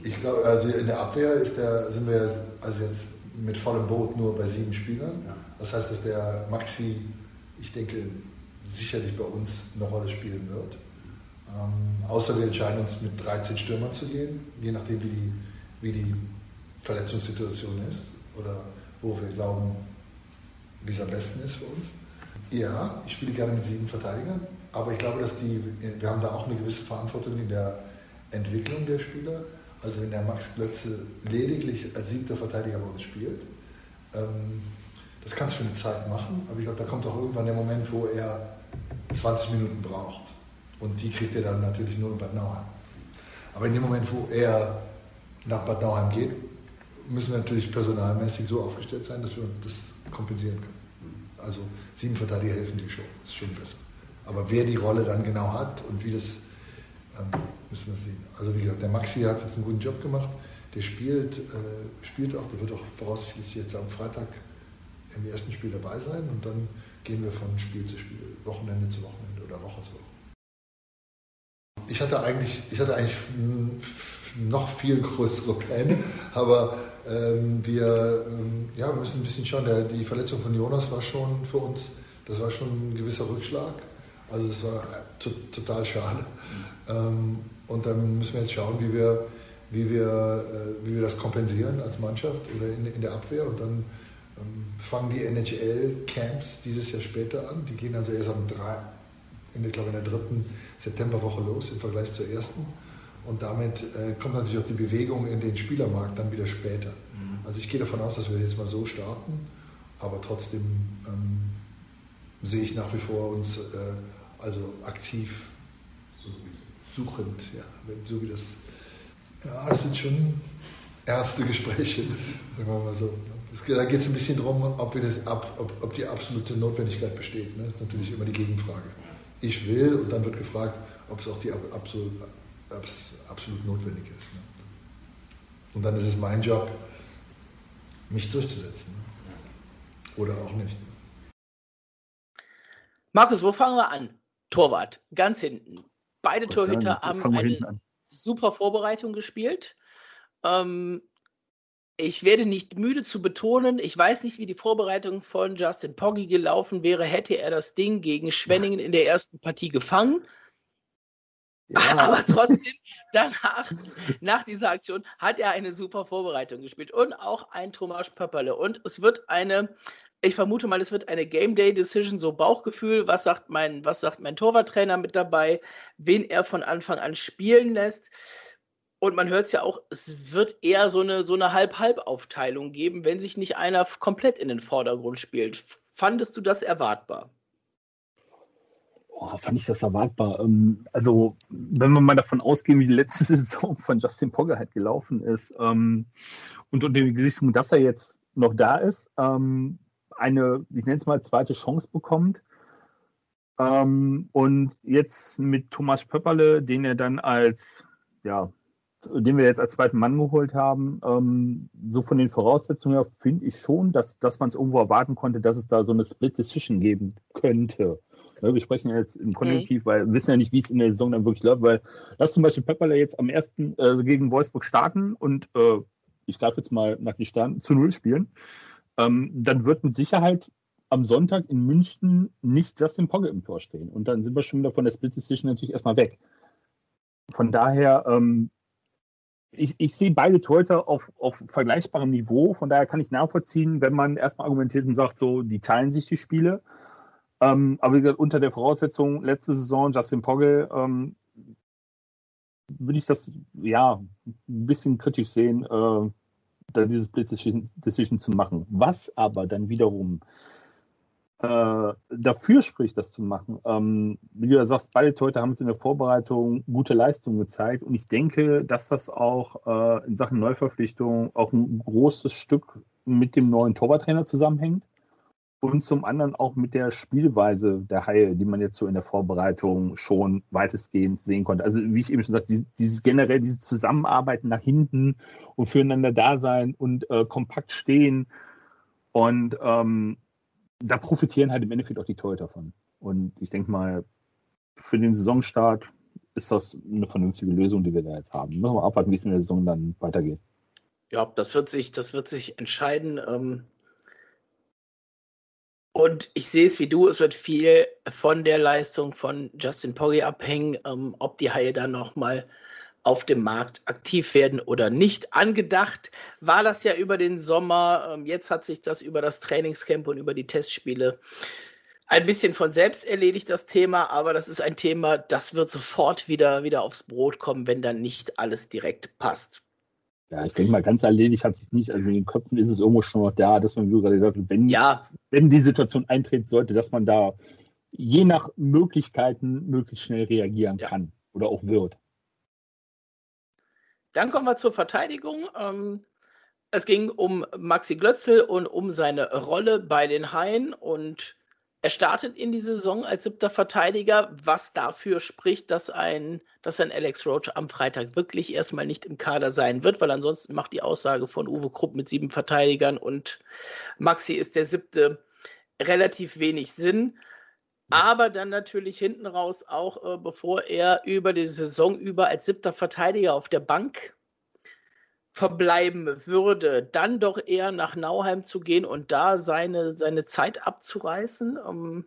Ich glaube, also in der Abwehr der, sind wir also jetzt mit vollem Boot nur bei sieben Spielern. Das heißt, dass der Maxi, ich denke, sicherlich bei uns eine Rolle spielen wird. Ähm, außer wir entscheiden uns mit 13 Stürmern zu gehen, je nachdem wie die, wie die Verletzungssituation ist oder wo wir glauben, wie es am besten ist für uns. Ja, ich spiele gerne mit sieben Verteidigern, aber ich glaube, dass die, wir haben da auch eine gewisse Verantwortung in der Entwicklung der Spieler. Also wenn der Max Glötze lediglich als siebter Verteidiger bei uns spielt, ähm, das kannst du für eine Zeit machen, aber ich glaube, da kommt auch irgendwann der Moment, wo er 20 Minuten braucht. Und die kriegt er dann natürlich nur in Bad Nauheim. Aber in dem Moment, wo er nach Bad Nauheim geht, müssen wir natürlich personalmäßig so aufgestellt sein, dass wir das kompensieren können. Also sieben Verteidiger helfen dir schon, ist schon besser. Aber wer die Rolle dann genau hat und wie das, ähm, müssen wir sehen. Also wie gesagt, der Maxi hat jetzt einen guten Job gemacht. Der spielt, äh, spielt auch, der wird auch voraussichtlich jetzt am Freitag im ersten Spiel dabei sein und dann gehen wir von Spiel zu Spiel, Wochenende zu Wochenende oder Woche zu Woche. Ich hatte eigentlich, ich hatte eigentlich noch viel größere Pläne, aber ähm, wir, ähm, ja, wir müssen ein bisschen schauen. Der, die Verletzung von Jonas war schon für uns, das war schon ein gewisser Rückschlag. Also das war total schade. Ähm, und dann müssen wir jetzt schauen, wie wir, wie wir, äh, wie wir das kompensieren als Mannschaft oder in, in der Abwehr. Und dann fangen die NHL-Camps dieses Jahr später an. Die gehen also erst am 3, in der, glaube in der dritten Septemberwoche los im Vergleich zur ersten. Und damit äh, kommt natürlich auch die Bewegung in den Spielermarkt dann wieder später. Mhm. Also ich gehe davon aus, dass wir jetzt mal so starten, aber trotzdem ähm, sehe ich nach wie vor uns äh, also aktiv suchend, ja, so wie das. Ja, das sind schon erste Gespräche, *laughs* sagen wir mal so. Da geht es ein bisschen darum, ob, ob, ob, die absolute Notwendigkeit besteht. Ne? Das ist natürlich immer die Gegenfrage. Ich will und dann wird gefragt, ob es auch die absolut, absolut notwendig ist. Ne? Und dann ist es mein Job, mich durchzusetzen. Ne? Oder auch nicht. Markus, wo fangen wir an? Torwart, ganz hinten. Beide Torhüter haben eine super Vorbereitung gespielt. Ähm, ich werde nicht müde zu betonen, ich weiß nicht, wie die Vorbereitung von Justin Poggi gelaufen wäre, hätte er das Ding gegen Schwenningen in der ersten Partie gefangen. Ja. *laughs* Aber trotzdem, danach, nach dieser Aktion, hat er eine super Vorbereitung gespielt und auch ein Thomas Pöpperle. Und es wird eine ich vermute mal, es wird eine Game Day Decision, so Bauchgefühl. Was sagt mein, was sagt mein Torwarttrainer mit dabei? Wen er von Anfang an spielen lässt? Und man hört es ja auch, es wird eher so eine, so eine Halb-Halb-Aufteilung geben, wenn sich nicht einer komplett in den Vordergrund spielt. Fandest du das erwartbar? Oh, fand ich das erwartbar. Ähm, also, wenn wir mal davon ausgehen, wie die letzte *laughs* Saison von Justin Pogge halt gelaufen ist ähm, und unter dem Gesichtspunkt, dass er jetzt noch da ist, ähm, eine, ich nenne es mal, zweite Chance bekommt. Ähm, und jetzt mit Thomas Pöpperle, den er dann als, ja, den wir jetzt als zweiten Mann geholt haben, ähm, so von den Voraussetzungen her finde ich schon, dass, dass man es irgendwo erwarten konnte, dass es da so eine Split Decision geben könnte. Ja, wir sprechen ja jetzt im Konjunktiv, mhm. weil wir wissen ja nicht, wie es in der Saison dann wirklich läuft, weil lass zum Beispiel Pepperle jetzt am ersten äh, gegen Wolfsburg starten und äh, ich greife jetzt mal nach den Sternen zu Null spielen ähm, dann wird mit Sicherheit am Sonntag in München nicht Justin Pogge im Tor stehen. Und dann sind wir schon wieder von der Split Decision natürlich erstmal weg. Von daher, ähm, ich, ich sehe beide Torhüter auf, auf vergleichbarem Niveau. Von daher kann ich nachvollziehen, wenn man erstmal argumentiert und sagt, so, die teilen sich die Spiele. Ähm, aber wie gesagt, unter der Voraussetzung, letzte Saison Justin Pogge, ähm, würde ich das ja ein bisschen kritisch sehen. Äh, da dieses Split Decision zu machen. Was aber dann wiederum äh, dafür spricht, das zu machen. Ähm, wie du ja sagst, beide Leute haben es in der Vorbereitung gute Leistungen gezeigt und ich denke, dass das auch äh, in Sachen Neuverpflichtung auch ein großes Stück mit dem neuen Torwarttrainer zusammenhängt und zum anderen auch mit der Spielweise der Haie, die man jetzt so in der Vorbereitung schon weitestgehend sehen konnte. Also wie ich eben schon sagte, dieses, generell dieses Zusammenarbeiten nach hinten und füreinander da sein und äh, kompakt stehen und ähm, da profitieren halt im Endeffekt auch die Torhüter davon. Und ich denke mal, für den Saisonstart ist das eine vernünftige Lösung, die wir da jetzt haben. Müssen wir abwarten, wie es in der Saison dann weitergeht. Ja, das wird sich, das wird sich entscheiden. Ähm, und ich sehe es wie du, es wird viel von der Leistung von Justin Poggi abhängen, ähm, ob die Haie dann nochmal auf dem Markt aktiv werden oder nicht. Angedacht war das ja über den Sommer. Ähm, jetzt hat sich das über das Trainingscamp und über die Testspiele ein bisschen von selbst erledigt, das Thema. Aber das ist ein Thema, das wird sofort wieder, wieder aufs Brot kommen, wenn dann nicht alles direkt passt. Ja, ich denke mal, ganz erledigt hat sich nicht. Also in den Köpfen ist es irgendwo schon noch da, dass man, wie gerade gesagt hast, wenn, ja. wenn die Situation eintreten sollte, dass man da je nach Möglichkeiten möglichst schnell reagieren ja. kann oder auch wird. Dann kommen wir zur Verteidigung. Ähm, es ging um Maxi Glötzel und um seine Rolle bei den Haien und er startet in die Saison als siebter Verteidiger, was dafür spricht, dass ein, dass ein Alex Roach am Freitag wirklich erstmal nicht im Kader sein wird, weil ansonsten macht die Aussage von Uwe Krupp mit sieben Verteidigern und Maxi ist der siebte relativ wenig Sinn. Aber dann natürlich hinten raus auch, äh, bevor er über die Saison über als siebter Verteidiger auf der Bank verbleiben würde, dann doch eher nach Nauheim zu gehen und da seine, seine Zeit abzureißen, ähm,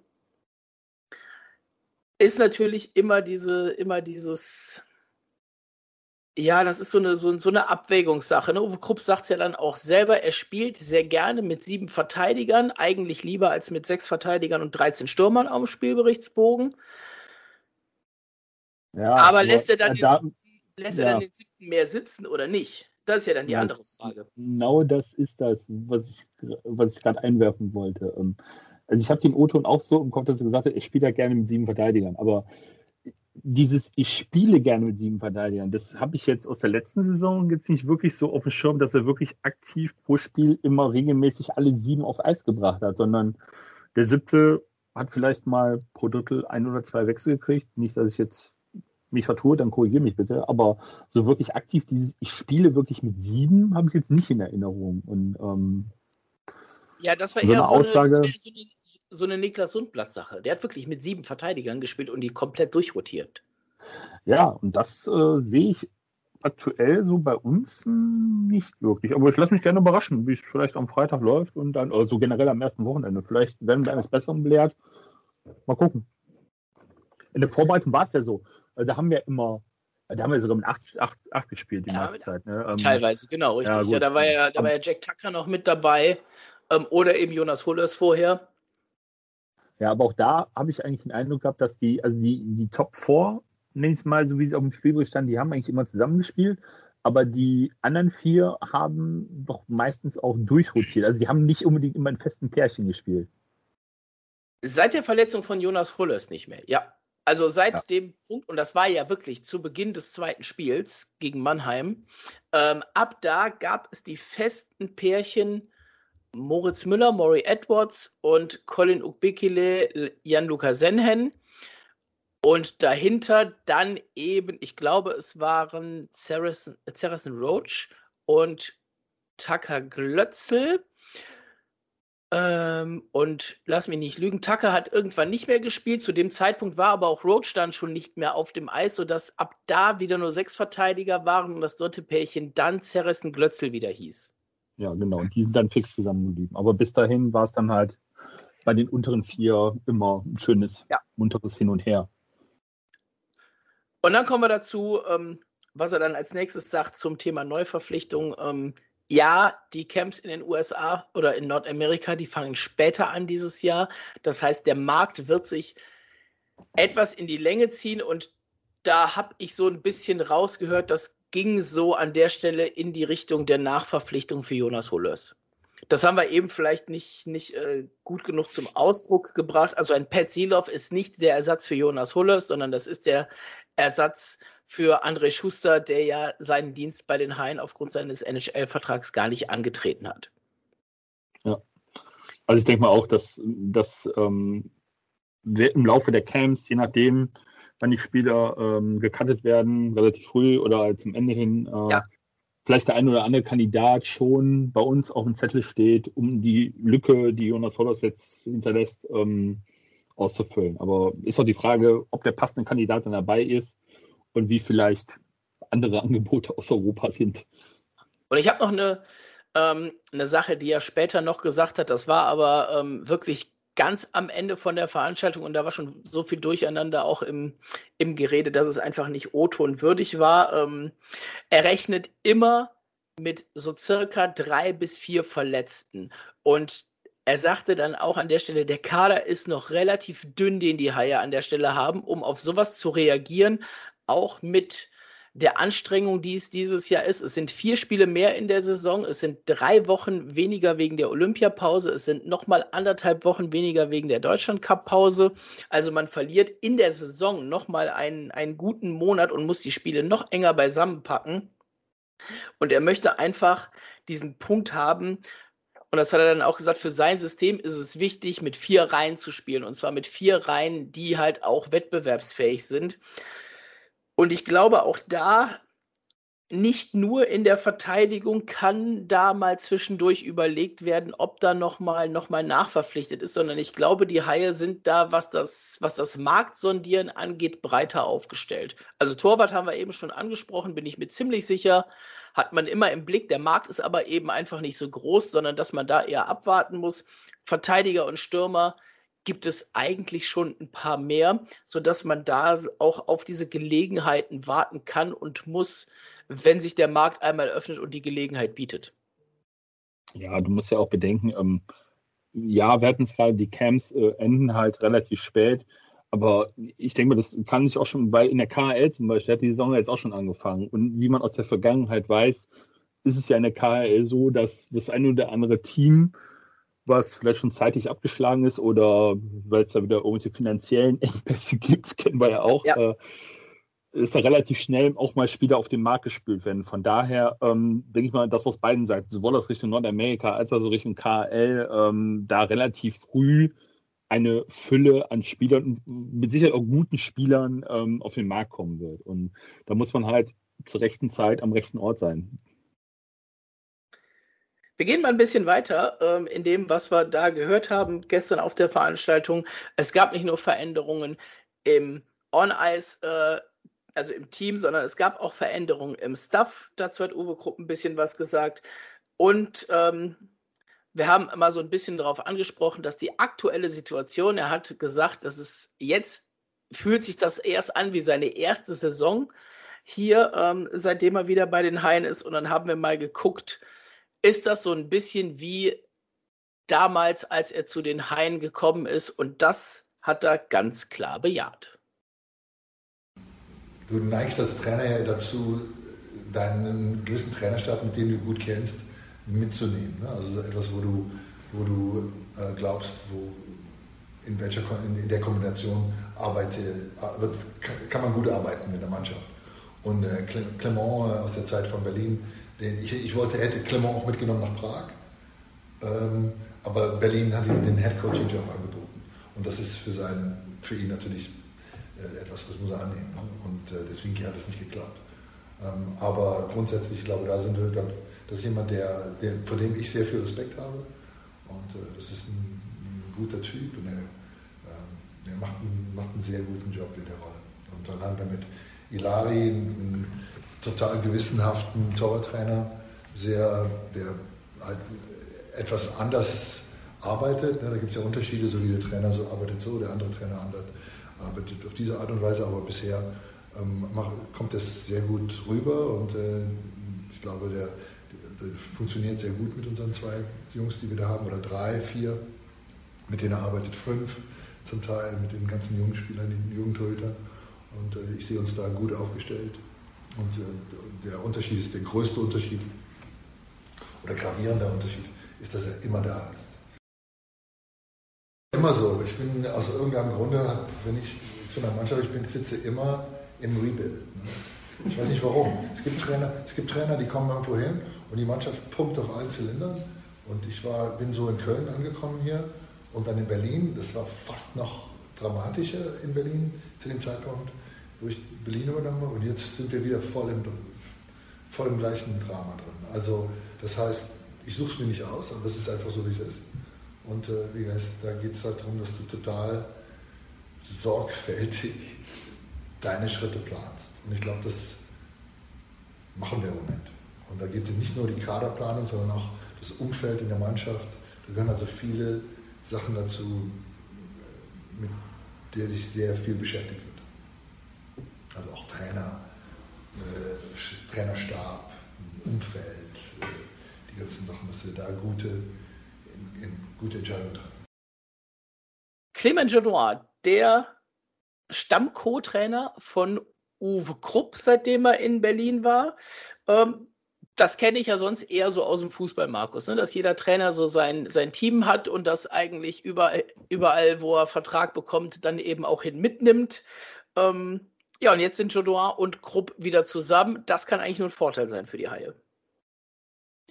ist natürlich immer diese, immer dieses, ja, das ist so eine, so, so eine Abwägungssache. Ne? Uwe Krupp sagt es ja dann auch selber, er spielt sehr gerne mit sieben Verteidigern, eigentlich lieber als mit sechs Verteidigern und 13 Stürmern auf dem Spielberichtsbogen. Ja, aber lässt er dann, den, da, lässt ja. er dann den siebten mehr sitzen oder nicht? Das ist ja dann die ja, andere Frage. Genau das ist das, was ich, was ich gerade einwerfen wollte. Ähm, also ich habe den O-Ton auch so im Kopf, dass er gesagt hat, ich spiele ja gerne mit sieben Verteidigern. Aber dieses, ich spiele gerne mit sieben Verteidigern, das habe ich jetzt aus der letzten Saison jetzt nicht wirklich so auf dem Schirm, dass er wirklich aktiv pro Spiel immer regelmäßig alle sieben aufs Eis gebracht hat, sondern der siebte hat vielleicht mal pro Drittel ein oder zwei Wechsel gekriegt. Nicht, dass ich jetzt mich vertue, dann korrigiere mich bitte. Aber so wirklich aktiv, dieses, ich spiele wirklich mit sieben, habe ich jetzt nicht in Erinnerung. Und ähm, ja, das war so eher eine so, Aussage, eine, so, eine, so eine Niklas Sundblatt-Sache. Der hat wirklich mit sieben Verteidigern gespielt und die komplett durchrotiert. Ja, und das äh, sehe ich aktuell so bei uns nicht wirklich. Aber ich lasse mich gerne überraschen, wie es vielleicht am Freitag läuft und dann, oder so generell am ersten Wochenende. Vielleicht werden wir eines Besseren belehrt. Mal gucken. In der Vorbereitung war es ja so. Äh, da haben wir immer, äh, da haben wir sogar mit 8, 8, 8 gespielt die ja, meiste Zeit. Ne? Ähm, teilweise, genau, richtig. Ja, ja, da war ja, da war ja Jack Tucker noch mit dabei ähm, oder eben Jonas Hullers vorher. Ja, aber auch da habe ich eigentlich den Eindruck gehabt, dass die, also die, die Top 4, nenne ich es mal, so wie sie auf dem Spielbericht standen, die haben eigentlich immer zusammengespielt, aber die anderen vier haben doch meistens auch durchrotiert. Also die haben nicht unbedingt immer in festen Pärchen gespielt. Seit der Verletzung von Jonas Hullers nicht mehr, ja. Also seit ja. dem Punkt, und das war ja wirklich zu Beginn des zweiten Spiels gegen Mannheim, ähm, ab da gab es die festen Pärchen Moritz Müller, Maury Edwards und Colin Ukbekile, Jan-Luca Senhen. Und dahinter dann eben, ich glaube, es waren Saracen Roach und Tucker Glötzel. Ähm, und lass mich nicht lügen, Tucker hat irgendwann nicht mehr gespielt. Zu dem Zeitpunkt war aber auch Roach dann schon nicht mehr auf dem Eis, sodass ab da wieder nur sechs Verteidiger waren und das dritte Pärchen dann Zerrissen Glötzel wieder hieß. Ja, genau. Und die sind dann fix zusammengeblieben. Aber bis dahin war es dann halt bei den unteren vier immer ein schönes, ja. munteres Hin und Her. Und dann kommen wir dazu, ähm, was er dann als nächstes sagt zum Thema Neuverpflichtung. Ähm, ja, die Camps in den USA oder in Nordamerika, die fangen später an dieses Jahr. Das heißt, der Markt wird sich etwas in die Länge ziehen und da habe ich so ein bisschen rausgehört, das ging so an der Stelle in die Richtung der Nachverpflichtung für Jonas Hullers. Das haben wir eben vielleicht nicht, nicht äh, gut genug zum Ausdruck gebracht. Also ein Pat Silov ist nicht der Ersatz für Jonas Hullers, sondern das ist der Ersatz für André Schuster, der ja seinen Dienst bei den Haien aufgrund seines NHL-Vertrags gar nicht angetreten hat. Ja. Also ich denke mal auch, dass, dass ähm, im Laufe der Camps, je nachdem, wann die Spieler ähm, gecuttet werden, relativ früh oder zum Ende hin, äh, ja. vielleicht der ein oder andere Kandidat schon bei uns auf dem Zettel steht, um die Lücke, die Jonas Hollers jetzt hinterlässt, ähm, auszufüllen. Aber ist auch die Frage, ob der passende Kandidat dann dabei ist und wie vielleicht andere *laughs* Angebote aus Europa sind. Und ich habe noch eine, ähm, eine Sache, die er später noch gesagt hat, das war aber ähm, wirklich ganz am Ende von der Veranstaltung und da war schon so viel Durcheinander auch im, im Gerede, dass es einfach nicht O-Ton würdig war. Ähm, er rechnet immer mit so circa drei bis vier Verletzten. Und er sagte dann auch an der Stelle, der Kader ist noch relativ dünn, den die Haie an der Stelle haben, um auf sowas zu reagieren auch mit der Anstrengung, die es dieses Jahr ist. Es sind vier Spiele mehr in der Saison. Es sind drei Wochen weniger wegen der Olympiapause. Es sind nochmal anderthalb Wochen weniger wegen der Deutschland-Cup-Pause. Also man verliert in der Saison nochmal einen, einen guten Monat und muss die Spiele noch enger beisammenpacken. Und er möchte einfach diesen Punkt haben, und das hat er dann auch gesagt, für sein System ist es wichtig, mit vier Reihen zu spielen. Und zwar mit vier Reihen, die halt auch wettbewerbsfähig sind. Und ich glaube, auch da nicht nur in der Verteidigung kann da mal zwischendurch überlegt werden, ob da nochmal noch mal nachverpflichtet ist, sondern ich glaube, die Haie sind da, was das, was das Marktsondieren angeht, breiter aufgestellt. Also Torwart haben wir eben schon angesprochen, bin ich mir ziemlich sicher, hat man immer im Blick. Der Markt ist aber eben einfach nicht so groß, sondern dass man da eher abwarten muss. Verteidiger und Stürmer gibt es eigentlich schon ein paar mehr, sodass man da auch auf diese Gelegenheiten warten kann und muss, wenn sich der Markt einmal öffnet und die Gelegenheit bietet. Ja, du musst ja auch bedenken, ähm, ja, wir hatten es gerade, die Camps äh, enden halt relativ spät. Aber ich denke mal, das kann sich auch schon, weil in der KHL zum Beispiel hat die Saison jetzt auch schon angefangen. Und wie man aus der Vergangenheit weiß, ist es ja in der KHL so, dass das eine oder andere Team, was vielleicht schon zeitig abgeschlagen ist oder weil es da wieder irgendwelche finanziellen *laughs* Engpässe gibt, kennen wir ja auch, ja. Äh, ist da relativ schnell auch mal Spieler auf den Markt gespült werden. Von daher ähm, denke ich mal, dass aus beiden Seiten, sowohl aus Richtung Nordamerika als auch Richtung KHL, ähm, da relativ früh eine Fülle an Spielern, mit Sicherheit auch guten Spielern ähm, auf den Markt kommen wird. Und da muss man halt zur rechten Zeit am rechten Ort sein. Wir gehen mal ein bisschen weiter ähm, in dem, was wir da gehört haben gestern auf der Veranstaltung. Es gab nicht nur Veränderungen im On-Ice, äh, also im Team, sondern es gab auch Veränderungen im Staff. Dazu hat Uwe Krupp ein bisschen was gesagt. Und ähm, wir haben immer so ein bisschen darauf angesprochen, dass die aktuelle Situation, er hat gesagt, dass es jetzt fühlt sich das erst an wie seine erste Saison hier, ähm, seitdem er wieder bei den Haien ist. Und dann haben wir mal geguckt, ist das so ein bisschen wie damals, als er zu den Haien gekommen ist. Und das hat er ganz klar bejaht. Du neigst als Trainer ja dazu, deinen gewissen Trainerstab, mit dem du gut kennst, mitzunehmen. Ne? Also etwas, wo du, wo du äh, glaubst, wo in, welcher, in, der Kombination arbeite, wird, kann man gut arbeiten mit der Mannschaft. Und äh, Clement äh, aus der Zeit von Berlin, den ich, ich wollte, hätte Clement auch mitgenommen nach Prag, ähm, aber Berlin hat ihm den Head-Coaching-Job angeboten. Und das ist für, seinen, für ihn natürlich äh, etwas, das muss er annehmen. Ne? Und äh, deswegen hat es nicht geklappt. Ähm, aber grundsätzlich, ich glaube, da sind wir, das ist jemand, der, der, vor dem ich sehr viel Respekt habe. Und äh, das ist ein, ein, guter Typ und er, äh, er macht, einen, macht einen sehr guten Job in der Rolle. Und dann haben wir mit Ilari einen total gewissenhaften Torwarttrainer, sehr, der halt etwas anders arbeitet. Ne? Da gibt es ja Unterschiede, so wie der Trainer so arbeitet so, der andere Trainer arbeitet auf diese Art und Weise, aber bisher ähm, kommt das sehr gut rüber und äh, ich glaube, der, das funktioniert sehr gut mit unseren zwei Jungs, die wir da haben, oder drei, vier, mit denen er arbeitet, fünf zum Teil, mit den ganzen jungen Spielern, den Jugendtorhütern. Und äh, ich sehe uns da gut aufgestellt. Und äh, der Unterschied ist, der größte Unterschied oder gravierender Unterschied ist, dass er immer da ist. Immer so. Ich bin aus irgendeinem Grunde, wenn ich zu einer Mannschaft bin, sitze immer im Rebuild. Ne? Ich weiß nicht warum. Es gibt Trainer, es gibt Trainer die kommen irgendwo hin und die Mannschaft pumpt auf allen Zylindern. Und ich war, bin so in Köln angekommen hier und dann in Berlin. Das war fast noch dramatischer in Berlin zu dem Zeitpunkt, ich Berlin übernommen. Und jetzt sind wir wieder voll im, voll im gleichen Drama drin. Also das heißt, ich suche es mir nicht aus, aber es ist einfach so, wie es ist. Und äh, wie heißt, da geht es halt darum, dass du total sorgfältig deine Schritte planst. Und ich glaube, das machen wir im Moment. Und da geht es nicht nur die Kaderplanung, sondern auch das Umfeld in der Mannschaft. Da gehören also viele Sachen dazu, mit der sich sehr viel beschäftigt wird. Also auch Trainer, äh, Trainerstab, Umfeld, äh, die ganzen Sachen, dass wir da gute, in, in gute Entscheidungen treffen. Clement Genoir, der Stamm-Co-Trainer von Uwe Krupp, seitdem er in Berlin war. Ähm, das kenne ich ja sonst eher so aus dem Fußball, Markus, ne? dass jeder Trainer so sein, sein Team hat und das eigentlich überall, überall, wo er Vertrag bekommt, dann eben auch hin mitnimmt. Ähm, ja, und jetzt sind Jodoin und Krupp wieder zusammen. Das kann eigentlich nur ein Vorteil sein für die Haie.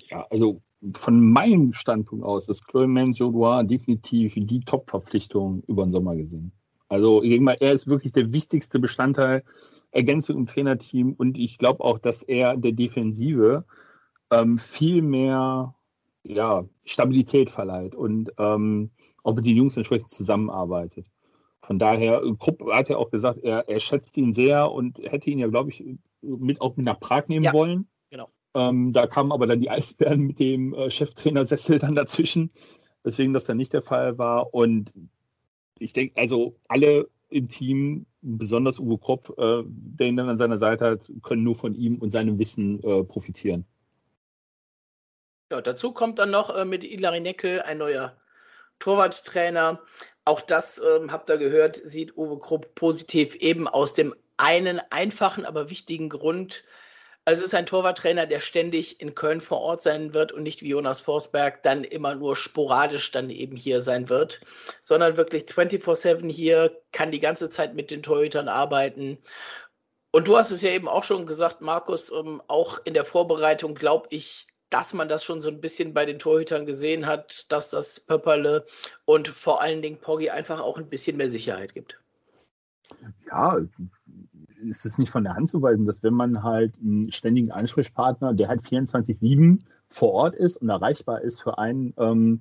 Ja, also von meinem Standpunkt aus ist Clement Jodoin definitiv die Top-Verpflichtung über den Sommer gesehen. Also ich denke mal, er ist wirklich der wichtigste Bestandteil Ergänzung im Trainerteam und ich glaube auch, dass er der Defensive ähm, viel mehr ja, Stabilität verleiht und ähm, auch mit den Jungs entsprechend zusammenarbeitet. Von daher, Krupp hat ja auch gesagt, er, er schätzt ihn sehr und hätte ihn ja, glaube ich, mit auch mit nach Prag nehmen ja, wollen. Genau. Ähm, da kamen aber dann die *laughs* Eisbären mit dem äh, Cheftrainer Sessel dann dazwischen, weswegen das dann nicht der Fall war. Und ich denke, also alle im Team, besonders Uwe Kropp, äh, der ihn dann an seiner Seite hat, können nur von ihm und seinem Wissen äh, profitieren. Ja, dazu kommt dann noch äh, mit Ilari Neckel ein neuer Torwarttrainer. Auch das ähm, habt ihr gehört, sieht Uwe Krupp positiv eben aus dem einen einfachen, aber wichtigen Grund, also es ist ein Torwarttrainer, der ständig in Köln vor Ort sein wird und nicht wie Jonas Forsberg dann immer nur sporadisch dann eben hier sein wird, sondern wirklich 24-7 hier, kann die ganze Zeit mit den Torhütern arbeiten. Und du hast es ja eben auch schon gesagt, Markus, ähm, auch in der Vorbereitung glaube ich, dass man das schon so ein bisschen bei den Torhütern gesehen hat, dass das Pöpperle und vor allen Dingen Poggi einfach auch ein bisschen mehr Sicherheit gibt. Ja, ist es nicht von der Hand zu weisen, dass wenn man halt einen ständigen Ansprechpartner, der halt 24-7 vor Ort ist und erreichbar ist für einen, ähm,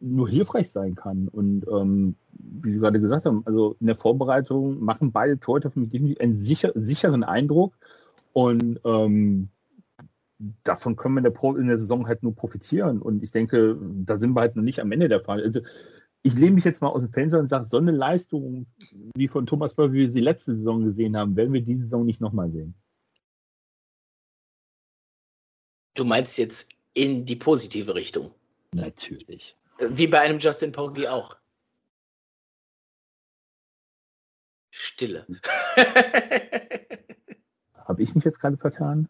nur hilfreich sein kann. Und ähm, wie Sie gerade gesagt haben, also in der Vorbereitung machen beide Torhüter für mich definitiv einen sicher, sicheren Eindruck. Und ähm, davon können wir in der, Pro in der Saison halt nur profitieren. Und ich denke, da sind wir halt noch nicht am Ende der Fall. Also ich lehne mich jetzt mal aus dem Fenster und sage, so eine Leistung wie von Thomas Böll, wie wir sie letzte Saison gesehen haben, werden wir diese Saison nicht nochmal sehen. Du meinst jetzt in die positive Richtung? Natürlich. Wie bei einem Justin Poggi auch. Stille. Habe ich mich jetzt gerade vertan?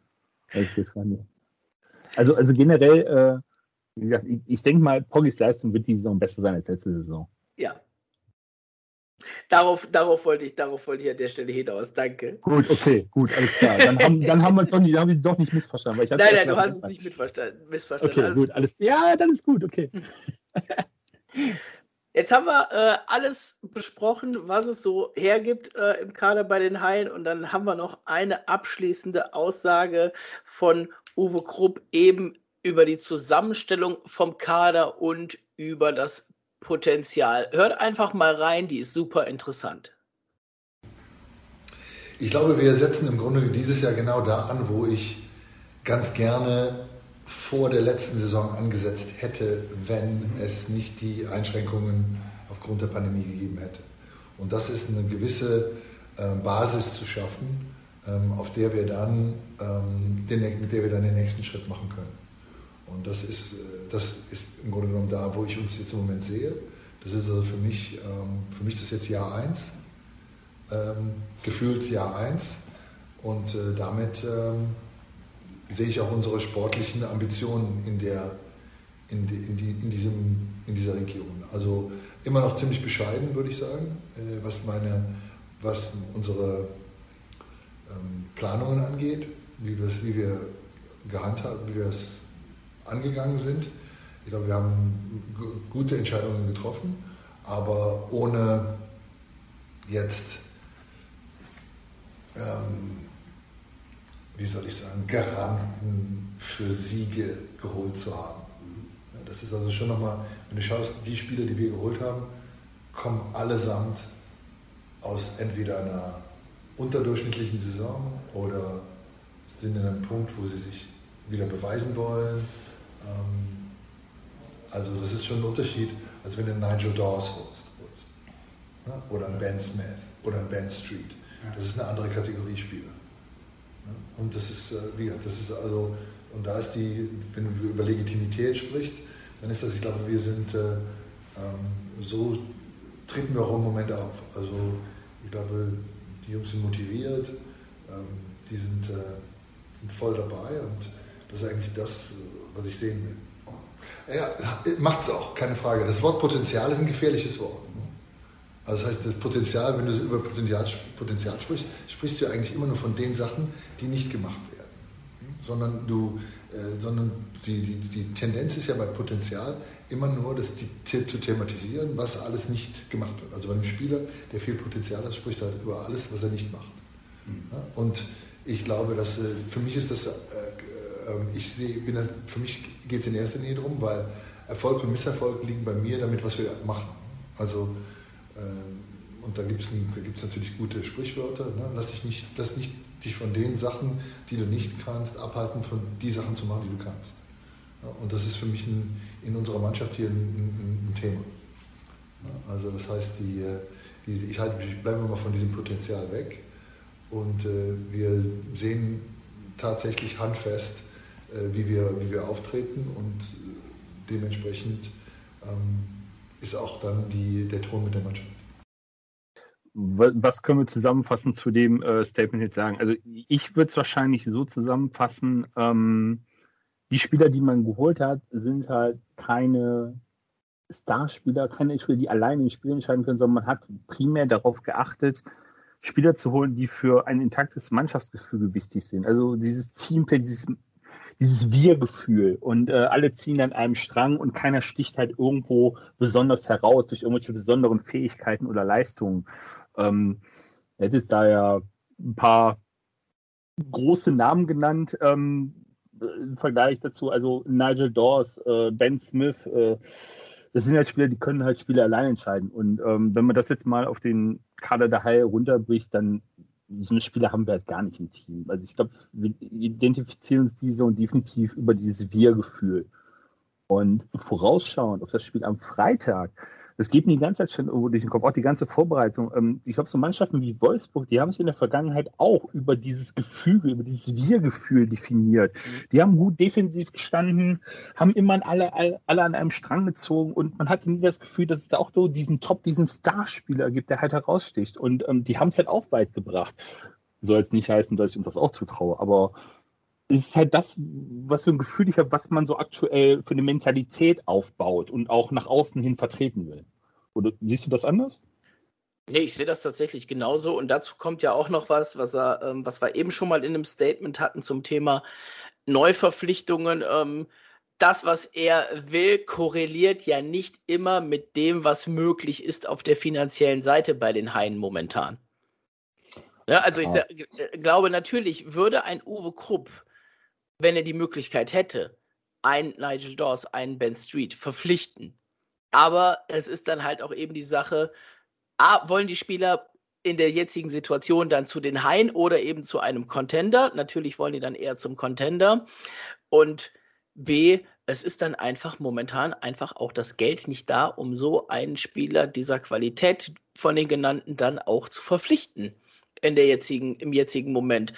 Also, also generell, äh, wie gesagt, ich, ich denke mal, Poggys Leistung wird die Saison besser sein als letzte Saison. Ja. Darauf, darauf, wollte ich, darauf wollte ich an der Stelle hinaus. Danke. Gut, okay, gut, alles klar. Dann haben, dann haben wir es doch nicht, haben doch nicht missverstanden. nein, nein, du hast es nicht missverstanden. missverstanden. Okay, alles gut, alles. Ja, dann ist gut, okay. *laughs* Jetzt haben wir äh, alles besprochen, was es so hergibt äh, im Kader bei den Haien. Und dann haben wir noch eine abschließende Aussage von Uwe Krupp eben über die Zusammenstellung vom Kader und über das Potenzial. Hört einfach mal rein, die ist super interessant. Ich glaube, wir setzen im Grunde dieses Jahr genau da an, wo ich ganz gerne vor der letzten Saison angesetzt hätte, wenn es nicht die Einschränkungen aufgrund der Pandemie gegeben hätte. Und das ist eine gewisse äh, Basis zu schaffen, ähm, auf der wir dann, ähm, mit der wir dann den nächsten Schritt machen können. Und das ist, äh, das ist im Grunde genommen da, wo ich uns jetzt im Moment sehe. Das ist also für mich, ähm, für mich das jetzt Jahr 1, ähm, gefühlt Jahr 1. Und äh, damit ähm, sehe ich auch unsere sportlichen Ambitionen in, der, in, die, in, die, in, diesem, in dieser Region. Also immer noch ziemlich bescheiden, würde ich sagen, äh, was, meine, was unsere Planungen angeht, wie, wie wir gehandhabt, wie wir es angegangen sind. Ich glaube, wir haben gute Entscheidungen getroffen, aber ohne jetzt, ähm, wie soll ich sagen, Garanten für Siege geholt zu haben. Das ist also schon nochmal, wenn du schaust, die Spieler, die wir geholt haben, kommen allesamt aus entweder einer unterdurchschnittlichen Saison oder sind in einem Punkt, wo sie sich wieder beweisen wollen ähm, also das ist schon ein Unterschied, als wenn du Nigel Dawes holst. Oder einen Ben Smith oder einen Ben Street. Das ist eine andere Kategorie Spieler. Und das ist, äh, wie gesagt, das ist also, und da ist die, wenn du über Legitimität sprichst, dann ist das, ich glaube, wir sind, äh, ähm, so treten wir auch im Moment auf. Also ich glaube, die Jungs sind motiviert, ähm, die sind, äh, sind voll dabei und das ist eigentlich das, was ich sehen will. Ja, es auch, keine Frage. Das Wort Potenzial ist ein gefährliches Wort. Also das heißt, das Potenzial, wenn du über Potenzial, Potenzial sprichst, sprichst du eigentlich immer nur von den Sachen, die nicht gemacht werden. Sondern, du, äh, sondern die, die, die Tendenz ist ja bei Potenzial immer nur, das zu thematisieren, was alles nicht gemacht wird. Also bei einem Spieler, der viel Potenzial hat, spricht er halt über alles, was er nicht macht. Mhm. Und ich glaube, dass äh, für mich ist das, äh, ähm, ich sehe, bin das, für mich geht es in erster Linie darum, weil Erfolg und Misserfolg liegen bei mir damit, was wir machen. Also und da gibt es da gibt's natürlich gute Sprichwörter. Ne? Lass, dich nicht, lass nicht dich von den Sachen, die du nicht kannst, abhalten, von die Sachen zu machen, die du kannst. Und das ist für mich ein, in unserer Mannschaft hier ein, ein, ein Thema. Also das heißt, die, äh, die, ich, halt, ich bleibe mal von diesem Potenzial weg und äh, wir sehen tatsächlich handfest, äh, wie, wir, wie wir auftreten und äh, dementsprechend ähm, ist auch dann die, der Ton mit der Mannschaft. Was können wir zusammenfassend zu dem äh, Statement jetzt sagen? Also ich würde es wahrscheinlich so zusammenfassen, ähm, die Spieler, die man geholt hat, sind halt keine Starspieler, keine Spieler, die alleine ein Spiel entscheiden können, sondern man hat primär darauf geachtet, Spieler zu holen, die für ein intaktes Mannschaftsgefüge wichtig sind. Also dieses Teamplay, dieses dieses Wir-Gefühl und äh, alle ziehen an einem Strang und keiner sticht halt irgendwo besonders heraus durch irgendwelche besonderen Fähigkeiten oder Leistungen. Ähm, jetzt ist da ja ein paar große Namen genannt ähm, im Vergleich dazu. Also Nigel Dawes, äh, Ben Smith, äh, das sind halt Spieler, die können halt Spiele allein entscheiden. Und ähm, wenn man das jetzt mal auf den Kader der Haie runterbricht, dann so eine Spieler haben wir halt gar nicht im Team. Also ich glaube, wir identifizieren uns diese und definitiv über dieses Wir-Gefühl. Und vorausschauend auf das Spiel am Freitag, das geht mir die ganze Zeit schon irgendwo durch den Kopf, auch die ganze Vorbereitung. Ähm, ich glaube, so Mannschaften wie Wolfsburg, die haben sich in der Vergangenheit auch über dieses Gefüge, über dieses Wir-Gefühl definiert. Mhm. Die haben gut defensiv gestanden, haben immer alle, alle, alle an einem Strang gezogen und man hatte nie das Gefühl, dass es da auch so diesen Top, diesen Starspieler gibt, der halt heraussticht. Und ähm, die haben es halt auch weit gebracht. Soll jetzt nicht heißen, dass ich uns das auch zutraue, aber es ist halt das, was für ein Gefühl ich habe, was man so aktuell für eine Mentalität aufbaut und auch nach außen hin vertreten will. Oder siehst du das anders? Nee, ich sehe das tatsächlich genauso. Und dazu kommt ja auch noch was, was, er, ähm, was wir eben schon mal in einem Statement hatten zum Thema Neuverpflichtungen. Ähm, das, was er will, korreliert ja nicht immer mit dem, was möglich ist auf der finanziellen Seite bei den Haien momentan. Ja, also ich ah. glaube natürlich, würde ein Uwe Krupp wenn er die Möglichkeit hätte, einen Nigel Dawes, einen Ben Street verpflichten. Aber es ist dann halt auch eben die Sache, A, wollen die Spieler in der jetzigen Situation dann zu den Haien oder eben zu einem Contender? Natürlich wollen die dann eher zum Contender. Und B, es ist dann einfach momentan einfach auch das Geld nicht da, um so einen Spieler dieser Qualität von den genannten dann auch zu verpflichten in der jetzigen, im jetzigen Moment.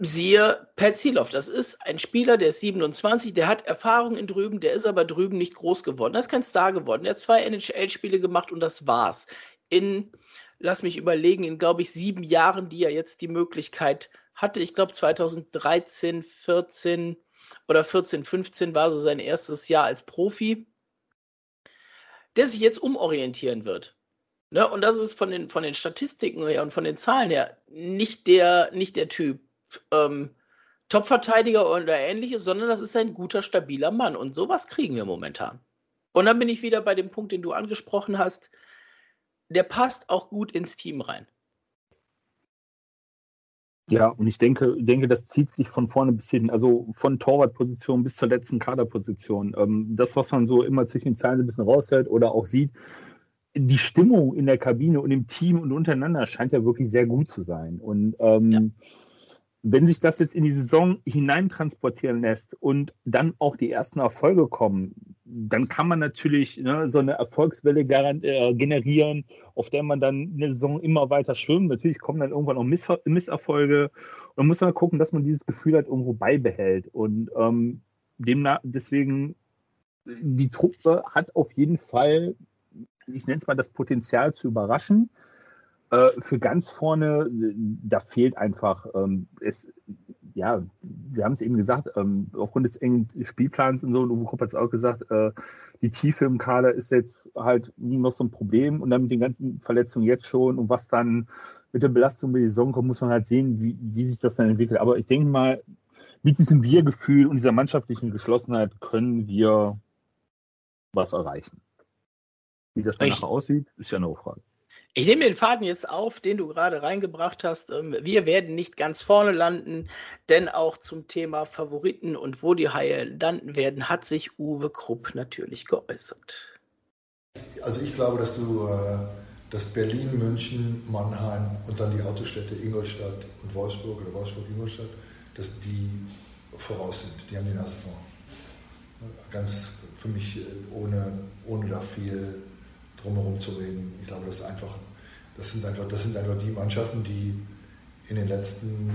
Siehe Pat Ziloff, das ist ein Spieler, der ist 27, der hat Erfahrung in drüben, der ist aber drüben nicht groß geworden. Er ist kein Star geworden. Er hat zwei NHL-Spiele gemacht und das war's. In, lass mich überlegen, in glaube ich sieben Jahren, die er jetzt die Möglichkeit hatte, ich glaube 2013, 14 oder 14, 15 war so sein erstes Jahr als Profi, der sich jetzt umorientieren wird. Ne? Und das ist von den, von den Statistiken her und von den Zahlen her nicht der, nicht der Typ, ähm, Top-Verteidiger oder ähnliches, sondern das ist ein guter, stabiler Mann. Und sowas kriegen wir momentan. Und dann bin ich wieder bei dem Punkt, den du angesprochen hast. Der passt auch gut ins Team rein. Ja, und ich denke, denke, das zieht sich von vorne bis hinten, also von Torwartposition bis zur letzten Kaderposition. Ähm, das, was man so immer zwischen den Zeilen ein bisschen raushält oder auch sieht, die Stimmung in der Kabine und im Team und untereinander scheint ja wirklich sehr gut zu sein. Und ähm, ja wenn sich das jetzt in die Saison hineintransportieren lässt und dann auch die ersten Erfolge kommen, dann kann man natürlich ne, so eine Erfolgswelle äh, generieren, auf der man dann eine Saison immer weiter schwimmt. Natürlich kommen dann irgendwann auch Miss Misserfolge. Und dann muss man gucken, dass man dieses Gefühl halt irgendwo beibehält. Und ähm, demnach, deswegen, die Truppe hat auf jeden Fall, ich nenne es mal das Potenzial zu überraschen. Äh, für ganz vorne, da fehlt einfach, ähm, es, ja, wir haben es eben gesagt, ähm, aufgrund des engen Spielplans und so, und Uwe Krupp hat es auch gesagt, äh, die Tiefe im Kader ist jetzt halt noch so ein Problem und dann mit den ganzen Verletzungen jetzt schon und was dann mit der Belastung bei der Saison kommt, muss man halt sehen, wie, wie sich das dann entwickelt. Aber ich denke mal, mit diesem Wir-Gefühl und dieser mannschaftlichen Geschlossenheit können wir was erreichen. Wie das dann nachher aussieht, ist ja eine Frage. Ich nehme den Faden jetzt auf, den du gerade reingebracht hast. Ähm, wir werden nicht ganz vorne landen, denn auch zum Thema Favoriten und wo die Haie landen werden, hat sich Uwe Krupp natürlich geäußert. Also ich glaube, dass du, äh, dass Berlin, München, Mannheim und dann die Autostädte Ingolstadt und Wolfsburg oder Wolfsburg-Ingolstadt, dass die voraus sind. Die haben die Nase vorn. Ganz für mich äh, ohne, ohne da viel drumherum zu reden. Ich glaube, das ist einfach das sind einfach, das sind einfach die Mannschaften, die in den letzten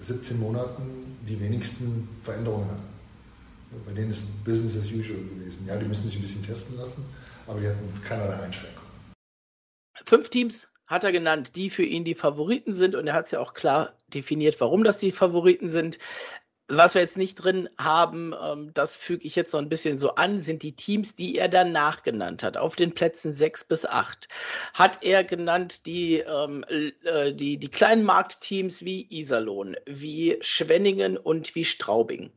17 Monaten die wenigsten Veränderungen hatten. Bei denen ist Business as usual gewesen. Ja, die müssen sich ein bisschen testen lassen, aber die hatten keinerlei Einschränkungen. Fünf Teams hat er genannt, die für ihn die Favoriten sind und er hat es ja auch klar definiert, warum das die Favoriten sind. Was wir jetzt nicht drin haben, ähm, das füge ich jetzt noch ein bisschen so an, sind die Teams, die er danach genannt hat. Auf den Plätzen sechs bis acht hat er genannt die, ähm, äh, die, die kleinen Marktteams wie Iserlohn, wie Schwenningen und wie Straubing.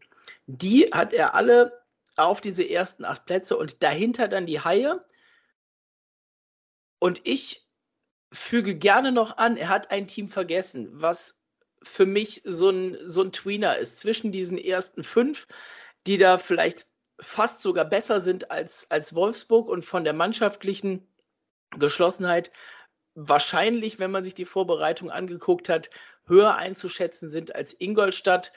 Die hat er alle auf diese ersten acht Plätze und dahinter dann die Haie. Und ich füge gerne noch an, er hat ein Team vergessen, was für mich so ein, so ein Tweener ist zwischen diesen ersten fünf, die da vielleicht fast sogar besser sind als, als Wolfsburg und von der mannschaftlichen Geschlossenheit wahrscheinlich, wenn man sich die Vorbereitung angeguckt hat, höher einzuschätzen sind als Ingolstadt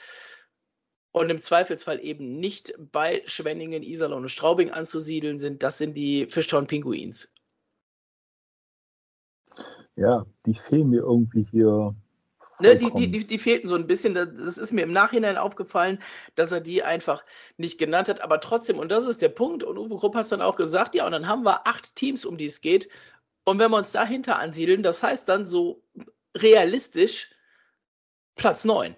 und im Zweifelsfall eben nicht bei Schwenningen, Iserlohn und Straubing anzusiedeln sind. Das sind die Fishtown Pinguins. Ja, die fehlen mir irgendwie hier Ne, die, die, die, die fehlten so ein bisschen. Das ist mir im Nachhinein aufgefallen, dass er die einfach nicht genannt hat. Aber trotzdem, und das ist der Punkt, und Uwe Krupp hat dann auch gesagt, ja, und dann haben wir acht Teams, um die es geht. Und wenn wir uns dahinter ansiedeln, das heißt dann so realistisch Platz neun.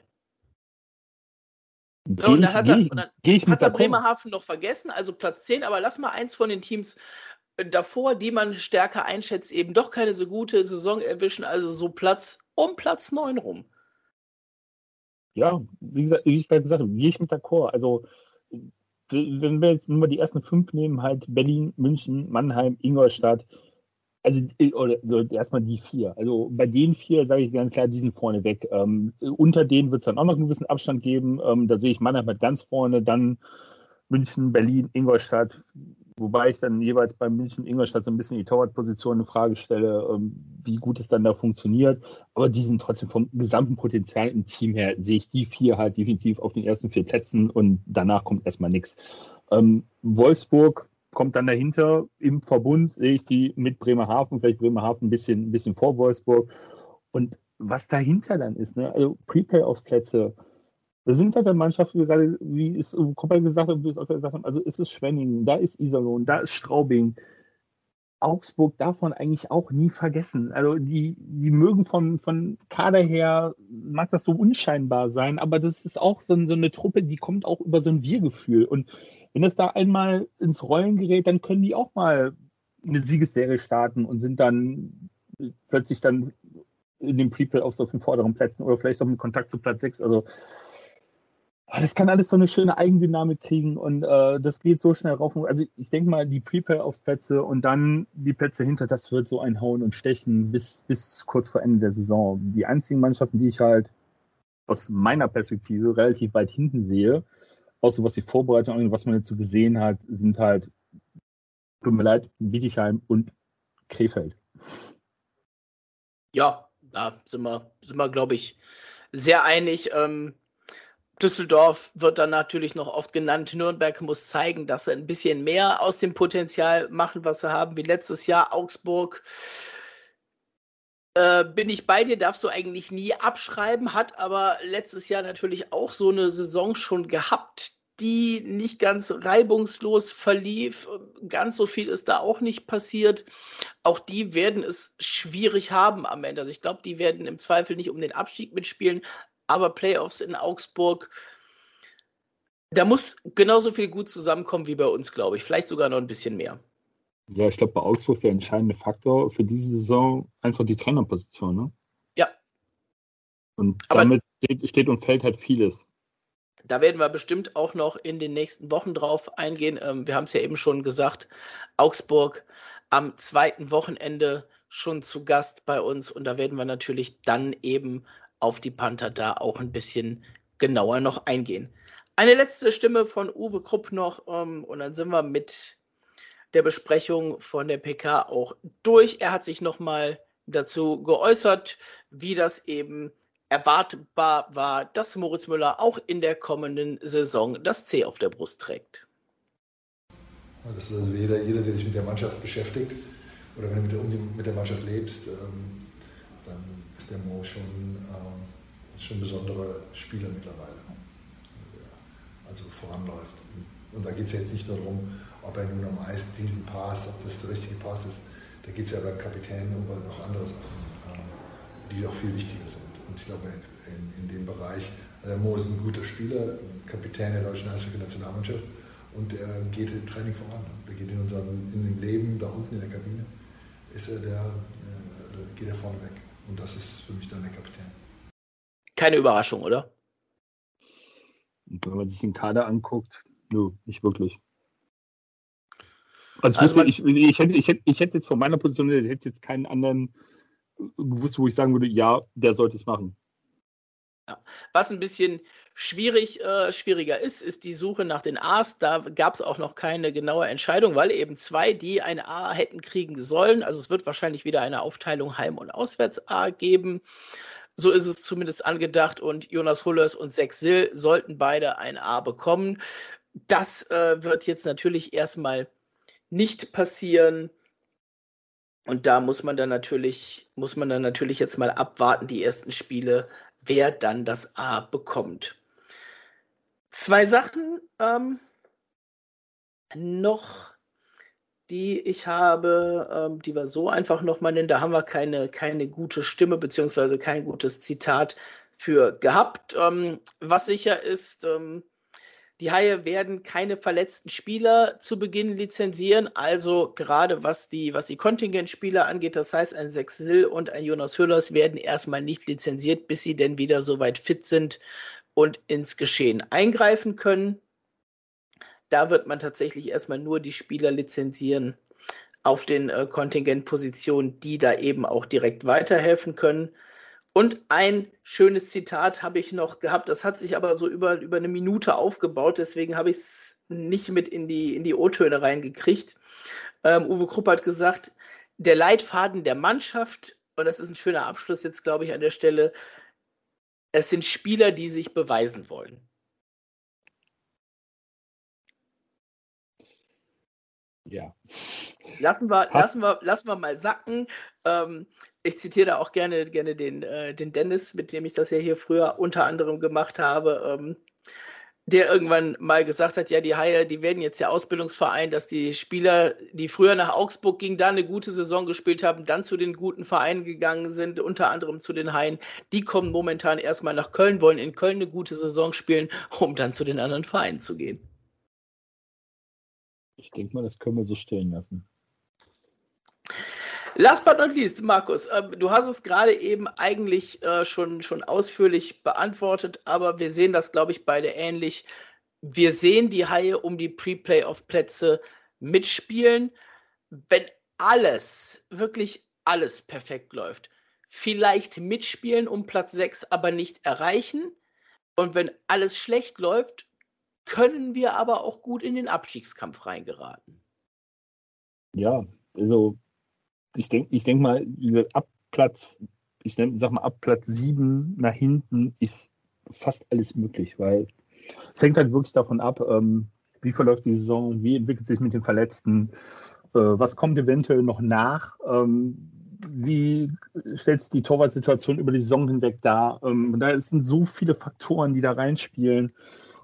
Geh und dann hat er, und dann hat er Bremerhaven noch vergessen, also Platz 10, aber lass mal eins von den Teams davor, die man stärker einschätzt, eben doch keine so gute Saison erwischen, also so Platz um Platz 9 rum. Ja, wie, gesagt, wie ich gerade gesagt habe, gehe ich mit d'accord. Also, wenn wir jetzt nur mal die ersten fünf nehmen, halt Berlin, München, Mannheim, Ingolstadt, also oder erstmal die vier. Also bei den vier sage ich ganz klar, die sind vorne weg. Ähm, unter denen wird es dann auch noch einen gewissen Abstand geben. Ähm, da sehe ich Mannheim halt ganz vorne, dann München, Berlin, Ingolstadt, Wobei ich dann jeweils bei München Ingolstadt so ein bisschen die Torwartposition in Frage stelle, ähm, wie gut es dann da funktioniert. Aber die sind trotzdem vom gesamten Potenzial im Team her, sehe ich die vier halt definitiv auf den ersten vier Plätzen und danach kommt erstmal nichts. Ähm, Wolfsburg kommt dann dahinter. Im Verbund sehe ich die mit Bremerhaven, vielleicht Bremerhaven ein bisschen, ein bisschen vor Wolfsburg. Und was dahinter dann ist, ne? also Pre-Playoff-Plätze, da sind halt dann Mannschaften, gerade wie es Koppel gesagt hat, wie es auch gesagt haben, also ist es Schwenningen, da ist Iserlohn, da ist Straubing. Augsburg man eigentlich auch nie vergessen. Also die, die mögen von, von Kader her, mag das so unscheinbar sein, aber das ist auch so, so eine Truppe, die kommt auch über so ein Wir-Gefühl. Und wenn es da einmal ins Rollen gerät, dann können die auch mal eine Siegesserie starten und sind dann plötzlich dann in dem Prequel auf so den vorderen Plätzen oder vielleicht auch mit Kontakt zu Platz 6. Also das kann alles so eine schöne Eigendynamik kriegen und äh, das geht so schnell rauf. Also ich denke mal, die Prepare aufs Plätze und dann die Plätze hinter, das wird so ein Hauen und Stechen bis, bis kurz vor Ende der Saison. Die einzigen Mannschaften, die ich halt aus meiner Perspektive relativ weit hinten sehe, so was die Vorbereitung und was man jetzt so gesehen hat, sind halt, tut mir leid, Bietigheim und Krefeld. Ja, da sind wir, sind wir glaube ich, sehr einig. Ähm, Düsseldorf wird dann natürlich noch oft genannt. Nürnberg muss zeigen, dass sie ein bisschen mehr aus dem Potenzial machen, was sie haben, wie letztes Jahr Augsburg. Äh, bin ich bei dir, darfst du eigentlich nie abschreiben, hat aber letztes Jahr natürlich auch so eine Saison schon gehabt, die nicht ganz reibungslos verlief. Ganz so viel ist da auch nicht passiert. Auch die werden es schwierig haben am Ende. Also ich glaube, die werden im Zweifel nicht um den Abstieg mitspielen, aber Playoffs in Augsburg, da muss genauso viel gut zusammenkommen wie bei uns, glaube ich. Vielleicht sogar noch ein bisschen mehr. Ja, ich glaube, bei Augsburg ist der entscheidende Faktor für diese Saison einfach die Trainerposition, ne? Ja. Und damit steht, steht und fällt halt vieles. Da werden wir bestimmt auch noch in den nächsten Wochen drauf eingehen. Ähm, wir haben es ja eben schon gesagt, Augsburg am zweiten Wochenende schon zu Gast bei uns und da werden wir natürlich dann eben auf die Panther da auch ein bisschen genauer noch eingehen. Eine letzte Stimme von Uwe Krupp noch ähm, und dann sind wir mit der Besprechung von der PK auch durch. Er hat sich nochmal dazu geäußert, wie das eben erwartbar war, dass Moritz Müller auch in der kommenden Saison das C auf der Brust trägt. Das ist also jeder, jeder, der sich mit der Mannschaft beschäftigt oder wenn du mit der, mit der Mannschaft lebst, ähm, dann ist der Mo schon, ähm, schon ein besonderer Spieler mittlerweile, der also voranläuft. Und da geht es ja jetzt nicht nur darum, ob er nun am Eis diesen Pass, ob das der richtige Pass ist. Da geht es ja beim Kapitän um noch andere Sachen, ähm, die doch viel wichtiger sind. Und ich glaube, in, in dem Bereich, also Mo ist ein guter Spieler, Kapitän der deutschen Eishockey-Nationalmannschaft und der geht im Training voran. Der geht in unserem in dem Leben da unten in der Kabine, ist er der, äh, geht er vorne weg. Und das ist für mich dann der Kapitän. Keine Überraschung, oder? Und wenn man sich den Kader anguckt, nö, nicht wirklich. Also, also ich, ich, hätte, ich, hätte, ich hätte jetzt von meiner Position, ich hätte jetzt keinen anderen gewusst, wo ich sagen würde, ja, der sollte es machen. Ja. Was ein bisschen schwierig, äh, schwieriger ist, ist die Suche nach den A's. Da gab es auch noch keine genaue Entscheidung, weil eben zwei, die ein A hätten kriegen sollen. Also es wird wahrscheinlich wieder eine Aufteilung Heim- und Auswärts-A geben. So ist es zumindest angedacht. Und Jonas Hullers und Sexil sollten beide ein A bekommen. Das äh, wird jetzt natürlich erstmal nicht passieren. Und da muss man dann natürlich, muss man dann natürlich jetzt mal abwarten, die ersten Spiele, wer dann das A bekommt. Zwei Sachen ähm, noch, die ich habe, ähm, die wir so einfach nochmal nennen. Da haben wir keine, keine gute Stimme beziehungsweise kein gutes Zitat für gehabt. Ähm, was sicher ist, ähm, die Haie werden keine verletzten Spieler zu Beginn lizenzieren, also gerade was die, was die Kontingentspieler angeht, das heißt ein Sexil und ein Jonas Hüllers werden erstmal nicht lizenziert, bis sie denn wieder soweit fit sind und ins Geschehen eingreifen können. Da wird man tatsächlich erstmal nur die Spieler lizenzieren auf den äh, Kontingentpositionen, die da eben auch direkt weiterhelfen können. Und ein schönes Zitat habe ich noch gehabt, das hat sich aber so über, über eine Minute aufgebaut, deswegen habe ich es nicht mit in die, in die O-Töne reingekriegt. Ähm, Uwe Krupp hat gesagt, der Leitfaden der Mannschaft, und das ist ein schöner Abschluss jetzt, glaube ich, an der Stelle, es sind Spieler, die sich beweisen wollen. Ja. Lassen wir, lassen wir, lassen wir mal sacken. Ähm, ich zitiere da auch gerne, gerne den, äh, den Dennis, mit dem ich das ja hier früher unter anderem gemacht habe, ähm, der irgendwann mal gesagt hat, ja, die Haie, die werden jetzt der Ausbildungsverein, dass die Spieler, die früher nach Augsburg gingen, da eine gute Saison gespielt haben, dann zu den guten Vereinen gegangen sind, unter anderem zu den Haien, die kommen momentan erstmal nach Köln, wollen in Köln eine gute Saison spielen, um dann zu den anderen Vereinen zu gehen. Ich denke mal, das können wir so stehen lassen. Last but not least, Markus, äh, du hast es gerade eben eigentlich äh, schon, schon ausführlich beantwortet, aber wir sehen das, glaube ich, beide ähnlich. Wir sehen die Haie um die Pre-Playoff-Plätze mitspielen. Wenn alles, wirklich alles perfekt läuft, vielleicht mitspielen um Platz 6, aber nicht erreichen. Und wenn alles schlecht läuft, können wir aber auch gut in den Abstiegskampf reingeraten. Ja, also ich denke ich denk mal, ab Platz, ich sag mal, ab Platz 7 nach hinten ist fast alles möglich, weil es hängt halt wirklich davon ab, ähm, wie verläuft die Saison, wie entwickelt sich mit den Verletzten, äh, was kommt eventuell noch nach, ähm, wie stellt sich die Torwartsituation über die Saison hinweg dar. Ähm, da sind so viele Faktoren, die da reinspielen.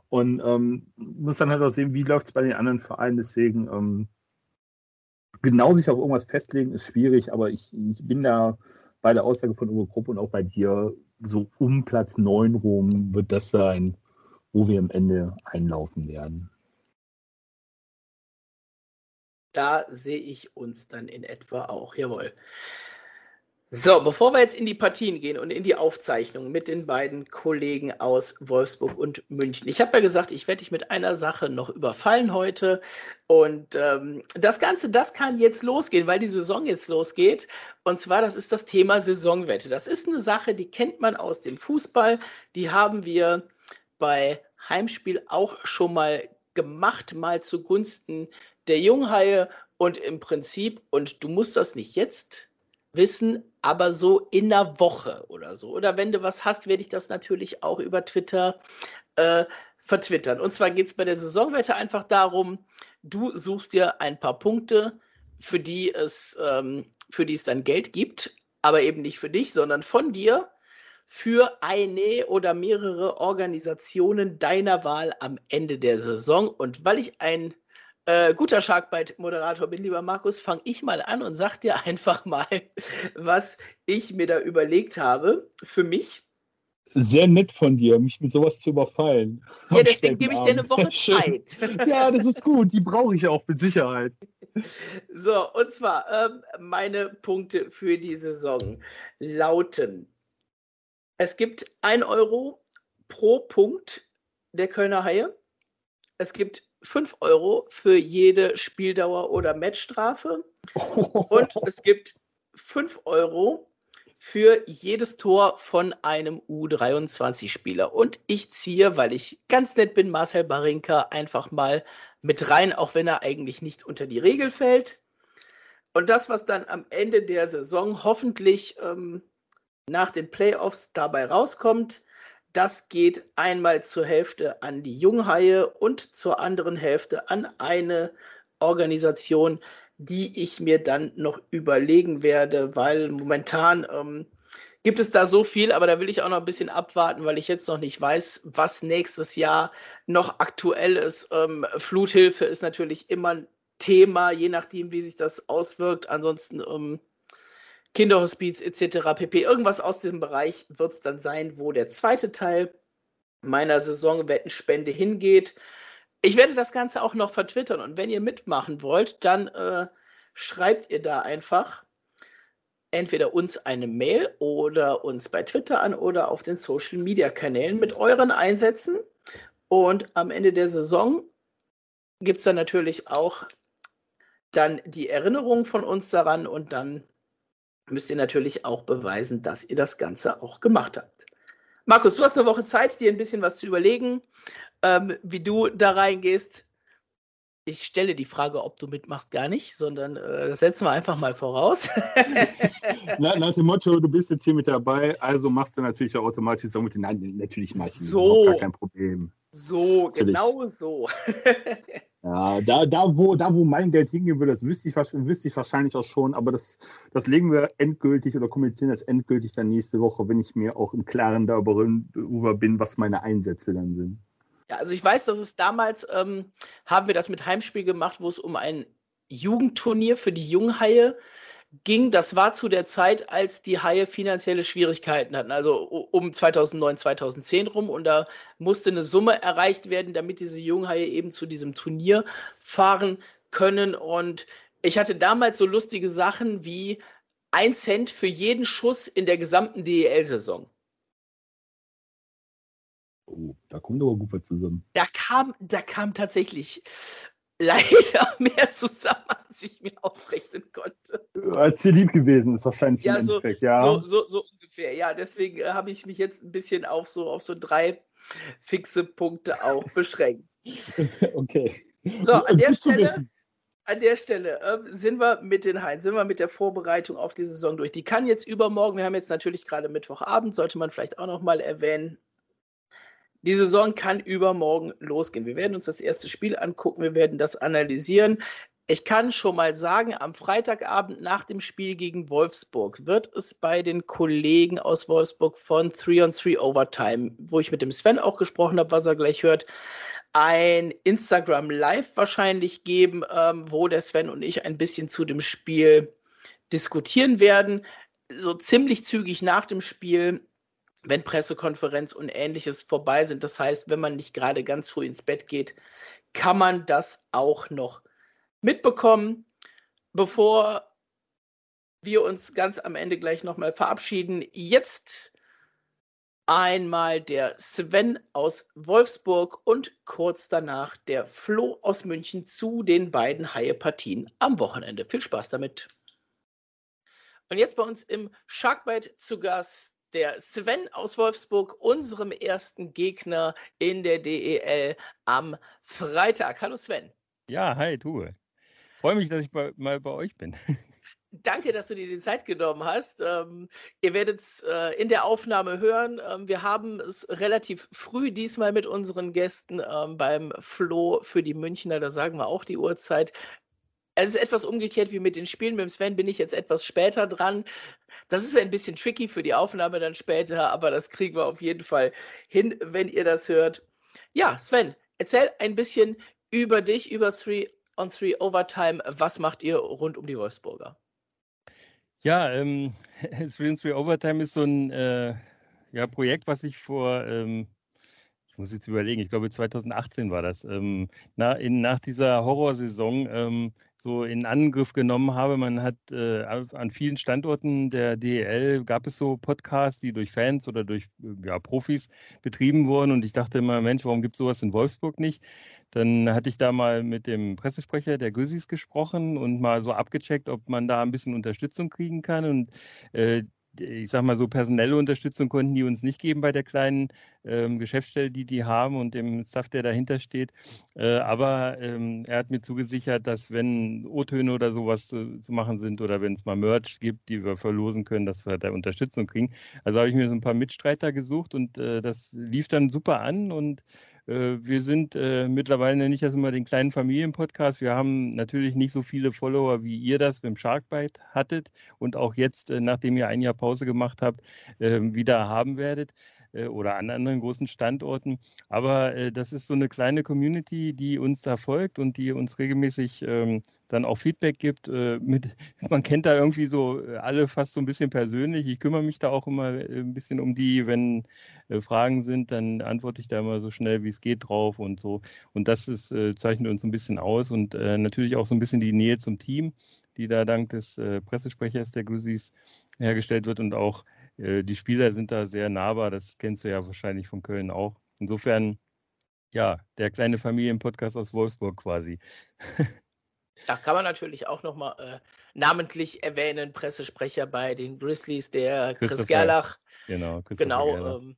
Und ähm, muss dann halt auch sehen, wie läuft es bei den anderen Vereinen. Deswegen ähm, genau sich auf irgendwas festlegen ist schwierig, aber ich, ich bin da bei der Aussage von Uwe Gruppe und auch bei dir so um Platz 9 rum wird das sein, wo wir am Ende einlaufen werden. Da sehe ich uns dann in etwa auch. Jawohl. So, bevor wir jetzt in die Partien gehen und in die Aufzeichnung mit den beiden Kollegen aus Wolfsburg und München. Ich habe ja gesagt, ich werde dich mit einer Sache noch überfallen heute. Und ähm, das Ganze, das kann jetzt losgehen, weil die Saison jetzt losgeht. Und zwar, das ist das Thema Saisonwette. Das ist eine Sache, die kennt man aus dem Fußball. Die haben wir bei Heimspiel auch schon mal gemacht, mal zugunsten der Junghaie. Und im Prinzip, und du musst das nicht jetzt wissen, aber so in der Woche oder so. Oder wenn du was hast, werde ich das natürlich auch über Twitter äh, vertwittern. Und zwar geht es bei der Saisonwette einfach darum, du suchst dir ein paar Punkte, für die es, ähm, für die es dann Geld gibt, aber eben nicht für dich, sondern von dir für eine oder mehrere Organisationen deiner Wahl am Ende der Saison. Und weil ich ein äh, guter Sharkbite-Moderator bin, lieber Markus, fange ich mal an und sag dir *laughs* einfach mal, was ich mir da überlegt habe für mich. Sehr nett von dir, mich mit sowas zu überfallen. Ja, deswegen gebe ich dir eine Woche *laughs* Zeit. *laughs* ja, das ist gut, die brauche ich auch mit Sicherheit. So, und zwar ähm, meine Punkte für die Saison lauten: Es gibt 1 Euro pro Punkt der Kölner Haie. Es gibt 5 Euro für jede Spieldauer oder Matchstrafe. Und *laughs* es gibt 5 Euro für jedes Tor von einem U23-Spieler. Und ich ziehe, weil ich ganz nett bin, Marcel Barinka einfach mal mit rein, auch wenn er eigentlich nicht unter die Regel fällt. Und das, was dann am Ende der Saison hoffentlich ähm, nach den Playoffs dabei rauskommt, das geht einmal zur Hälfte an die Junghaie und zur anderen Hälfte an eine Organisation, die ich mir dann noch überlegen werde, weil momentan ähm, gibt es da so viel, aber da will ich auch noch ein bisschen abwarten, weil ich jetzt noch nicht weiß, was nächstes Jahr noch aktuell ist. Ähm, Fluthilfe ist natürlich immer ein Thema, je nachdem, wie sich das auswirkt. Ansonsten ähm, Kinderhospiz etc. pp. Irgendwas aus diesem Bereich wird es dann sein, wo der zweite Teil meiner Saisonwettenspende hingeht. Ich werde das Ganze auch noch vertwittern und wenn ihr mitmachen wollt, dann äh, schreibt ihr da einfach entweder uns eine Mail oder uns bei Twitter an oder auf den Social Media Kanälen mit euren Einsätzen. Und am Ende der Saison gibt es dann natürlich auch dann die Erinnerung von uns daran und dann müsst ihr natürlich auch beweisen, dass ihr das Ganze auch gemacht habt. Markus, du hast eine Woche Zeit, dir ein bisschen was zu überlegen, ähm, wie du da reingehst. Ich stelle die Frage, ob du mitmachst, gar nicht, sondern äh, das setzen wir einfach mal voraus. *laughs* Na, nach dem Motto, du bist jetzt hier mit dabei, also machst du natürlich auch automatisch so mit den Nein, natürlich ich so, gar kein Problem. So, natürlich. genau so. *laughs* Ja, da, da, wo, da, wo mein Geld hingehen würde, das wüsste ich, wüsste ich wahrscheinlich auch schon, aber das, das legen wir endgültig oder kommunizieren das endgültig dann nächste Woche, wenn ich mir auch im Klaren darüber bin, was meine Einsätze dann sind. Ja, also ich weiß, dass es damals, ähm, haben wir das mit Heimspiel gemacht, wo es um ein Jugendturnier für die Junghaie ging, das war zu der Zeit, als die Haie finanzielle Schwierigkeiten hatten, also um 2009, 2010 rum. Und da musste eine Summe erreicht werden, damit diese Junghaie eben zu diesem Turnier fahren können. Und ich hatte damals so lustige Sachen wie ein Cent für jeden Schuss in der gesamten DEL-Saison. Oh, da kommt aber gut was zusammen. Da kam, da kam tatsächlich leider *laughs* mehr zusammen, als ich mir aufrechnen konnte. Als dir lieb gewesen ist wahrscheinlich ja, im so, Endeffekt, ja. So, so, so ungefähr, ja. Deswegen äh, habe ich mich jetzt ein bisschen auf so, auf so drei fixe Punkte auch *laughs* beschränkt. okay. So, an der Stelle, an der Stelle äh, sind wir mit den Haien, sind wir mit der Vorbereitung auf die Saison durch. Die kann jetzt übermorgen, wir haben jetzt natürlich gerade Mittwochabend, sollte man vielleicht auch nochmal erwähnen, die Saison kann übermorgen losgehen. Wir werden uns das erste Spiel angucken, wir werden das analysieren. Ich kann schon mal sagen, am Freitagabend nach dem Spiel gegen Wolfsburg wird es bei den Kollegen aus Wolfsburg von 3 on 3 Overtime, wo ich mit dem Sven auch gesprochen habe, was er gleich hört, ein Instagram Live wahrscheinlich geben, ähm, wo der Sven und ich ein bisschen zu dem Spiel diskutieren werden. So ziemlich zügig nach dem Spiel, wenn Pressekonferenz und ähnliches vorbei sind. Das heißt, wenn man nicht gerade ganz früh ins Bett geht, kann man das auch noch mitbekommen. Bevor wir uns ganz am Ende gleich nochmal verabschieden, jetzt einmal der Sven aus Wolfsburg und kurz danach der Flo aus München zu den beiden Haie-Partien am Wochenende. Viel Spaß damit. Und jetzt bei uns im Sharkbite zu Gast der Sven aus Wolfsburg, unserem ersten Gegner in der DEL am Freitag. Hallo Sven. Ja, hi, Tue. Freue mich, dass ich bei, mal bei euch bin. Danke, dass du dir die Zeit genommen hast. Ähm, ihr werdet es äh, in der Aufnahme hören. Ähm, wir haben es relativ früh diesmal mit unseren Gästen ähm, beim Flo für die Münchner, da sagen wir auch die Uhrzeit. Es ist etwas umgekehrt wie mit den Spielen. Mit dem Sven bin ich jetzt etwas später dran. Das ist ein bisschen tricky für die Aufnahme dann später, aber das kriegen wir auf jeden Fall hin, wenn ihr das hört. Ja, Sven, erzähl ein bisschen über dich, über Three on Three Overtime. Was macht ihr rund um die Wolfsburger? Ja, ähm, *laughs* Three on Three Overtime ist so ein äh, ja, Projekt, was ich vor, ähm, ich muss jetzt überlegen, ich glaube 2018 war das, ähm, na, in, nach dieser Horrorsaison ähm, so in Angriff genommen habe. Man hat äh, an vielen Standorten der DEL gab es so Podcasts, die durch Fans oder durch äh, ja, Profis betrieben wurden. Und ich dachte immer, Mensch, warum gibt es sowas in Wolfsburg nicht? Dann hatte ich da mal mit dem Pressesprecher der Güssis gesprochen und mal so abgecheckt, ob man da ein bisschen Unterstützung kriegen kann. Und äh, ich sag mal so, personelle Unterstützung konnten die uns nicht geben bei der kleinen ähm, Geschäftsstelle, die die haben und dem Staff, der dahinter steht. Äh, aber ähm, er hat mir zugesichert, dass wenn O-Töne oder sowas zu, zu machen sind oder wenn es mal Merch gibt, die wir verlosen können, dass wir da Unterstützung kriegen. Also habe ich mir so ein paar Mitstreiter gesucht und äh, das lief dann super an und äh, wir sind äh, mittlerweile ich das immer den kleinen Familienpodcast. Wir haben natürlich nicht so viele Follower, wie ihr das beim Sharkbite hattet und auch jetzt, äh, nachdem ihr ein Jahr Pause gemacht habt, äh, wieder haben werdet. Äh, oder an anderen großen Standorten. Aber äh, das ist so eine kleine Community, die uns da folgt und die uns regelmäßig ähm, dann auch Feedback gibt. Äh, mit, *laughs* man kennt da irgendwie so alle fast so ein bisschen persönlich. Ich kümmere mich da auch immer ein bisschen um die, wenn Fragen sind, dann antworte ich da immer so schnell wie es geht drauf und so. Und das ist, zeichnet uns ein bisschen aus und natürlich auch so ein bisschen die Nähe zum Team, die da dank des Pressesprechers der Grizzlies hergestellt wird und auch äh, die Spieler sind da sehr nahbar, das kennst du ja wahrscheinlich von Köln auch. Insofern, ja, der kleine Familienpodcast aus Wolfsburg quasi. *laughs* Da kann man natürlich auch nochmal äh, namentlich erwähnen, Pressesprecher bei den Grizzlies, der Chris Gerlach. Genau, genau ähm,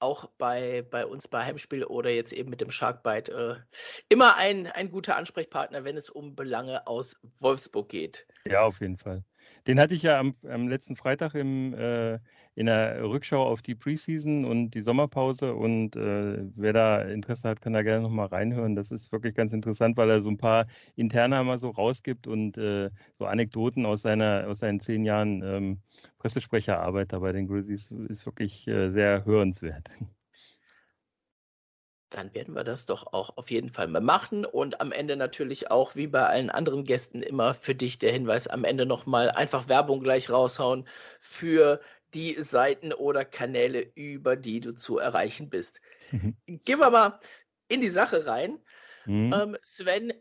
auch bei, bei uns bei Heimspiel oder jetzt eben mit dem Sharkbite äh, immer ein, ein guter Ansprechpartner, wenn es um Belange aus Wolfsburg geht. Ja, auf jeden Fall. Den hatte ich ja am, am letzten Freitag im, äh, in der Rückschau auf die Preseason und die Sommerpause. Und äh, wer da Interesse hat, kann da gerne nochmal reinhören. Das ist wirklich ganz interessant, weil er so ein paar Interna mal so rausgibt und äh, so Anekdoten aus seiner aus seinen zehn Jahren ähm, Pressesprecherarbeit da bei den Grizzlies ist wirklich äh, sehr hörenswert dann werden wir das doch auch auf jeden Fall mal machen. Und am Ende natürlich auch, wie bei allen anderen Gästen, immer für dich der Hinweis, am Ende nochmal einfach Werbung gleich raushauen für die Seiten oder Kanäle, über die du zu erreichen bist. Mhm. *laughs* Gehen wir mal in die Sache rein. Mhm. Ähm, Sven,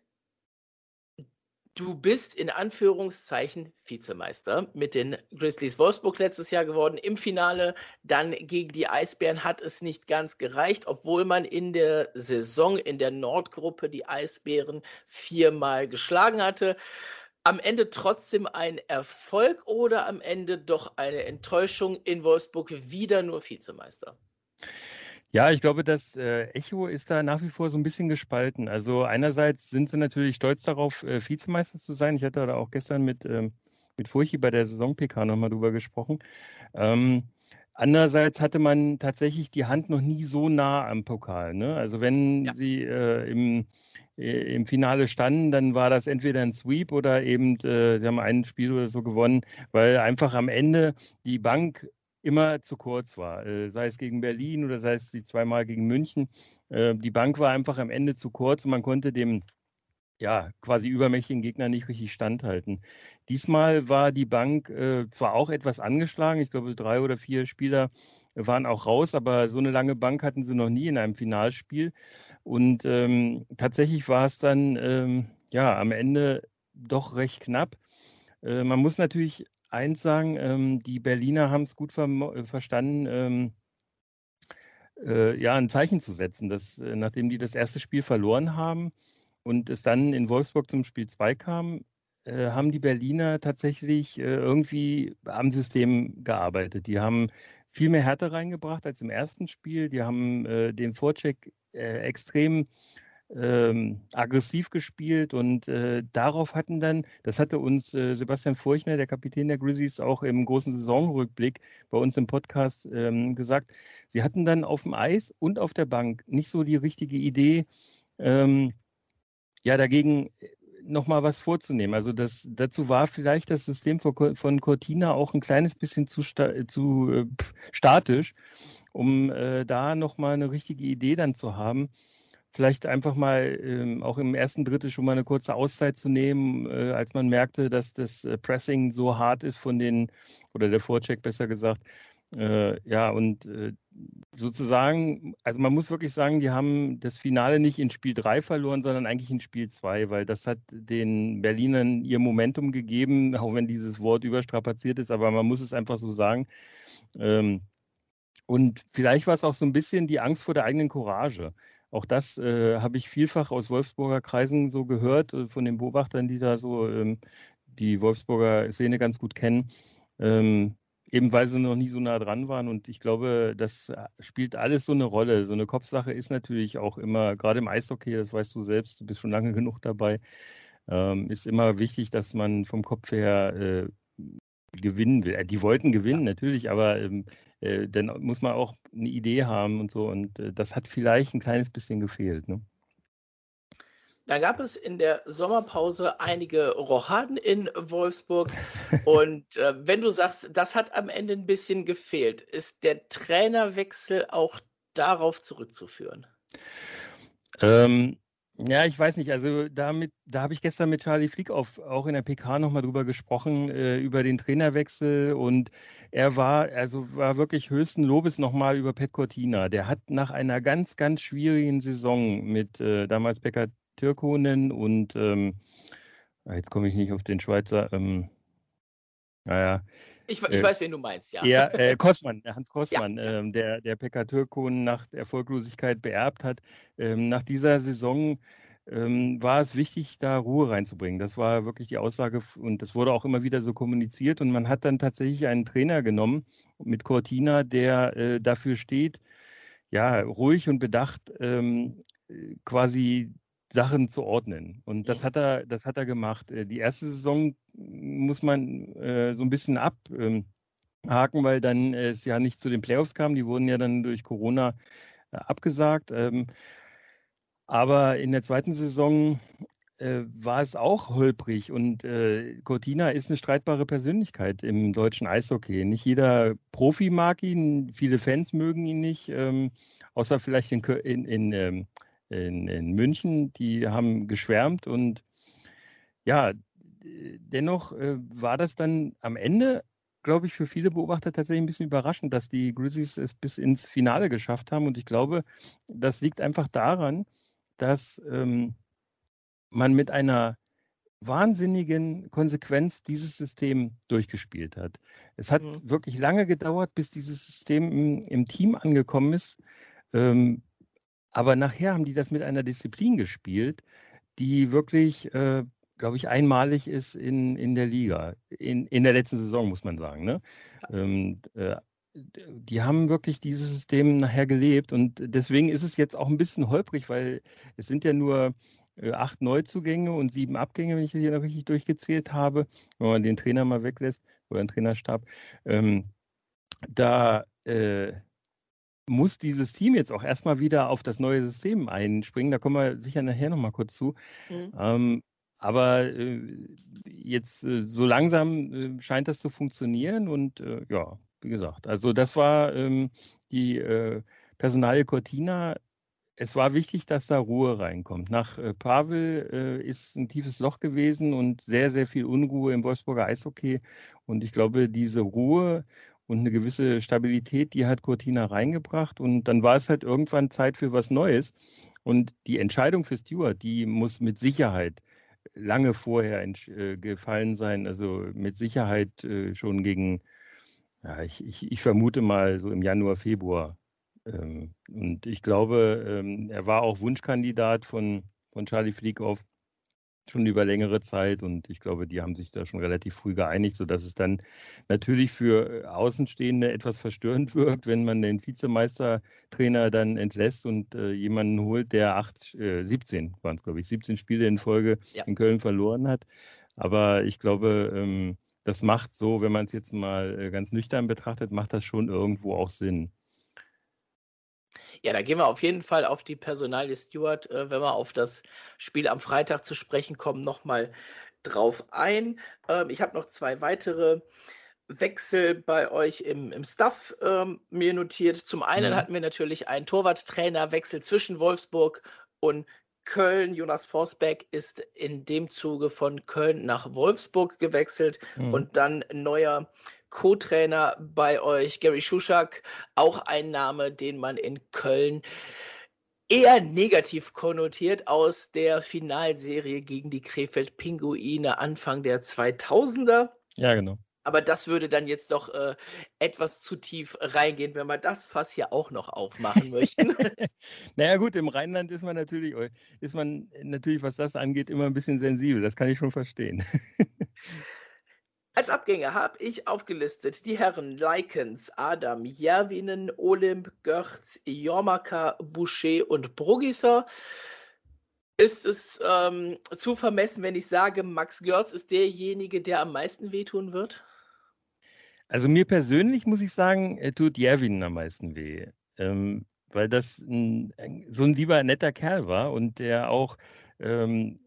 Du bist in Anführungszeichen Vizemeister mit den Grizzlies Wolfsburg letztes Jahr geworden. Im Finale dann gegen die Eisbären hat es nicht ganz gereicht, obwohl man in der Saison in der Nordgruppe die Eisbären viermal geschlagen hatte. Am Ende trotzdem ein Erfolg oder am Ende doch eine Enttäuschung in Wolfsburg wieder nur Vizemeister? Ja, ich glaube, das äh, Echo ist da nach wie vor so ein bisschen gespalten. Also einerseits sind sie natürlich stolz darauf, äh, Vizemeister zu sein. Ich hatte da auch gestern mit, ähm, mit Furchi bei der Saison-PK nochmal drüber gesprochen. Ähm, andererseits hatte man tatsächlich die Hand noch nie so nah am Pokal. Ne? Also wenn ja. sie äh, im äh, im Finale standen, dann war das entweder ein Sweep oder eben, äh, sie haben ein Spiel oder so gewonnen, weil einfach am Ende die Bank immer zu kurz war. Äh, sei es gegen Berlin oder sei es die zweimal gegen München. Äh, die Bank war einfach am Ende zu kurz und man konnte dem ja, quasi übermächtigen Gegner nicht richtig standhalten. Diesmal war die Bank äh, zwar auch etwas angeschlagen, ich glaube drei oder vier Spieler waren auch raus, aber so eine lange Bank hatten sie noch nie in einem Finalspiel. Und ähm, tatsächlich war es dann ähm, ja am Ende doch recht knapp. Äh, man muss natürlich eins sagen, ähm, die Berliner haben es gut ver verstanden, ähm, äh, ja, ein Zeichen zu setzen, dass äh, nachdem die das erste Spiel verloren haben und es dann in Wolfsburg zum Spiel 2 kam, äh, haben die Berliner tatsächlich äh, irgendwie am System gearbeitet. Die haben viel mehr Härte reingebracht als im ersten Spiel. Die haben äh, den Vorcheck äh, extrem ähm, aggressiv gespielt und äh, darauf hatten dann, das hatte uns äh, Sebastian Furchner, der Kapitän der Grizzlies, auch im großen Saisonrückblick bei uns im Podcast ähm, gesagt, sie hatten dann auf dem Eis und auf der Bank nicht so die richtige Idee, ähm, ja, dagegen nochmal was vorzunehmen. Also das, dazu war vielleicht das System von, von Cortina auch ein kleines bisschen zu, sta zu äh, statisch, um äh, da nochmal eine richtige Idee dann zu haben. Vielleicht einfach mal ähm, auch im ersten Drittel schon mal eine kurze Auszeit zu nehmen, äh, als man merkte, dass das äh, Pressing so hart ist von den, oder der Vorcheck besser gesagt, äh, ja, und äh, sozusagen, also man muss wirklich sagen, die haben das Finale nicht in Spiel 3 verloren, sondern eigentlich in Spiel 2, weil das hat den Berlinern ihr Momentum gegeben, *laughs* auch wenn dieses Wort überstrapaziert ist, aber man muss es einfach so sagen. Ähm, und vielleicht war es auch so ein bisschen die Angst vor der eigenen Courage. Auch das äh, habe ich vielfach aus Wolfsburger Kreisen so gehört, äh, von den Beobachtern, die da so ähm, die Wolfsburger Szene ganz gut kennen. Ähm, Eben weil sie noch nie so nah dran waren. Und ich glaube, das spielt alles so eine Rolle. So eine Kopfsache ist natürlich auch immer, gerade im Eishockey, das weißt du selbst, du bist schon lange genug dabei, ähm, ist immer wichtig, dass man vom Kopf her äh, gewinnen will. Äh, die wollten gewinnen, natürlich, aber ähm, äh, dann muss man auch eine Idee haben und so. Und äh, das hat vielleicht ein kleines bisschen gefehlt. Ne? Da gab es in der Sommerpause einige Rochaden in Wolfsburg. *laughs* Und äh, wenn du sagst, das hat am Ende ein bisschen gefehlt, ist der Trainerwechsel auch darauf zurückzuführen? Ähm, ja, ich weiß nicht. Also damit, da habe ich gestern mit Charlie Flick auf, auch in der PK nochmal drüber gesprochen, äh, über den Trainerwechsel. Und er war, also war wirklich höchsten Lobes nochmal über Pet Cortina. Der hat nach einer ganz, ganz schwierigen Saison mit äh, damals Becker Türkonen und ähm, ah, jetzt komme ich nicht auf den Schweizer. Ähm, naja. Ich, ich äh, weiß, wen du meinst, ja. Ja, äh, *laughs* Kosman, Hans Kosman, ja, ähm, der, der Pekka Türkonen nach Erfolglosigkeit beerbt hat. Ähm, nach dieser Saison ähm, war es wichtig, da Ruhe reinzubringen. Das war wirklich die Aussage und das wurde auch immer wieder so kommuniziert. Und man hat dann tatsächlich einen Trainer genommen mit Cortina, der äh, dafür steht, ja, ruhig und bedacht ähm, quasi Sachen zu ordnen. Und das hat er, das hat er gemacht. Äh, die erste Saison muss man äh, so ein bisschen abhaken, ähm, weil dann es ja nicht zu den Playoffs kam. Die wurden ja dann durch Corona äh, abgesagt. Ähm, aber in der zweiten Saison äh, war es auch holprig und äh, Cortina ist eine streitbare Persönlichkeit im deutschen Eishockey. Nicht jeder Profi mag ihn, viele Fans mögen ihn nicht, ähm, außer vielleicht in, in, in ähm, in, in München, die haben geschwärmt und ja, dennoch äh, war das dann am Ende, glaube ich, für viele Beobachter tatsächlich ein bisschen überraschend, dass die Grizzlies es bis ins Finale geschafft haben. Und ich glaube, das liegt einfach daran, dass ähm, man mit einer wahnsinnigen Konsequenz dieses System durchgespielt hat. Es hat mhm. wirklich lange gedauert, bis dieses System im, im Team angekommen ist. Ähm, aber nachher haben die das mit einer Disziplin gespielt, die wirklich, äh, glaube ich, einmalig ist in, in der Liga. In, in der letzten Saison, muss man sagen. Ne? Ähm, äh, die haben wirklich dieses System nachher gelebt und deswegen ist es jetzt auch ein bisschen holprig, weil es sind ja nur äh, acht Neuzugänge und sieben Abgänge, wenn ich hier noch richtig durchgezählt habe, wenn man den Trainer mal weglässt oder den Trainerstab. Ähm, da äh, muss dieses Team jetzt auch erstmal wieder auf das neue System einspringen. Da kommen wir sicher nachher nochmal kurz zu. Mhm. Ähm, aber äh, jetzt äh, so langsam äh, scheint das zu funktionieren und äh, ja, wie gesagt, also das war ähm, die äh, Personalie Cortina. Es war wichtig, dass da Ruhe reinkommt. Nach äh, Pavel ist ein tiefes Loch gewesen und sehr, sehr viel Unruhe im Wolfsburger Eishockey. Und ich glaube, diese Ruhe und eine gewisse Stabilität, die hat Cortina reingebracht. Und dann war es halt irgendwann Zeit für was Neues. Und die Entscheidung für Stewart, die muss mit Sicherheit lange vorher äh, gefallen sein, also mit Sicherheit äh, schon gegen, ja, ich, ich, ich, vermute mal so im Januar, Februar. Ähm, und ich glaube, ähm, er war auch Wunschkandidat von, von Charlie Flieghoff schon über längere Zeit und ich glaube, die haben sich da schon relativ früh geeinigt, sodass es dann natürlich für äh, Außenstehende etwas verstörend *laughs* wirkt, wenn man den Vizemeistertrainer dann entlässt und äh, jemanden holt, der acht, äh, 17 waren es, glaube ich, 17 Spiele in Folge ja. in Köln verloren hat. Aber ich glaube, ähm, das macht so, wenn man es jetzt mal äh, ganz nüchtern betrachtet, macht das schon irgendwo auch Sinn. Ja, da gehen wir auf jeden Fall auf die Personalie Stewart, äh, wenn wir auf das Spiel am Freitag zu sprechen kommen, nochmal drauf ein. Ähm, ich habe noch zwei weitere Wechsel bei euch im, im Staff ähm, mir notiert. Zum einen ja. hatten wir natürlich einen Torwarttrainerwechsel zwischen Wolfsburg und Köln. Jonas Forsbeck ist in dem Zuge von Köln nach Wolfsburg gewechselt mhm. und dann neuer Co-Trainer bei euch, Gary Schuschak, auch ein Name, den man in Köln eher negativ konnotiert aus der Finalserie gegen die Krefeld Pinguine Anfang der 2000er. Ja, genau. Aber das würde dann jetzt doch äh, etwas zu tief reingehen, wenn wir das Fass hier auch noch aufmachen *laughs* möchten. naja gut, im Rheinland ist man natürlich, ist man natürlich, was das angeht, immer ein bisschen sensibel. Das kann ich schon verstehen. *laughs* Als Abgänge habe ich aufgelistet die Herren Leikens, Adam, Järvinen, Olymp, Görz, Jormaka, Boucher und Brugisser. Ist es ähm, zu vermessen, wenn ich sage, Max Görz ist derjenige, der am meisten wehtun wird? Also mir persönlich muss ich sagen, tut Järvinen am meisten weh. Ähm, weil das ein, so ein lieber, netter Kerl war und der auch ähm,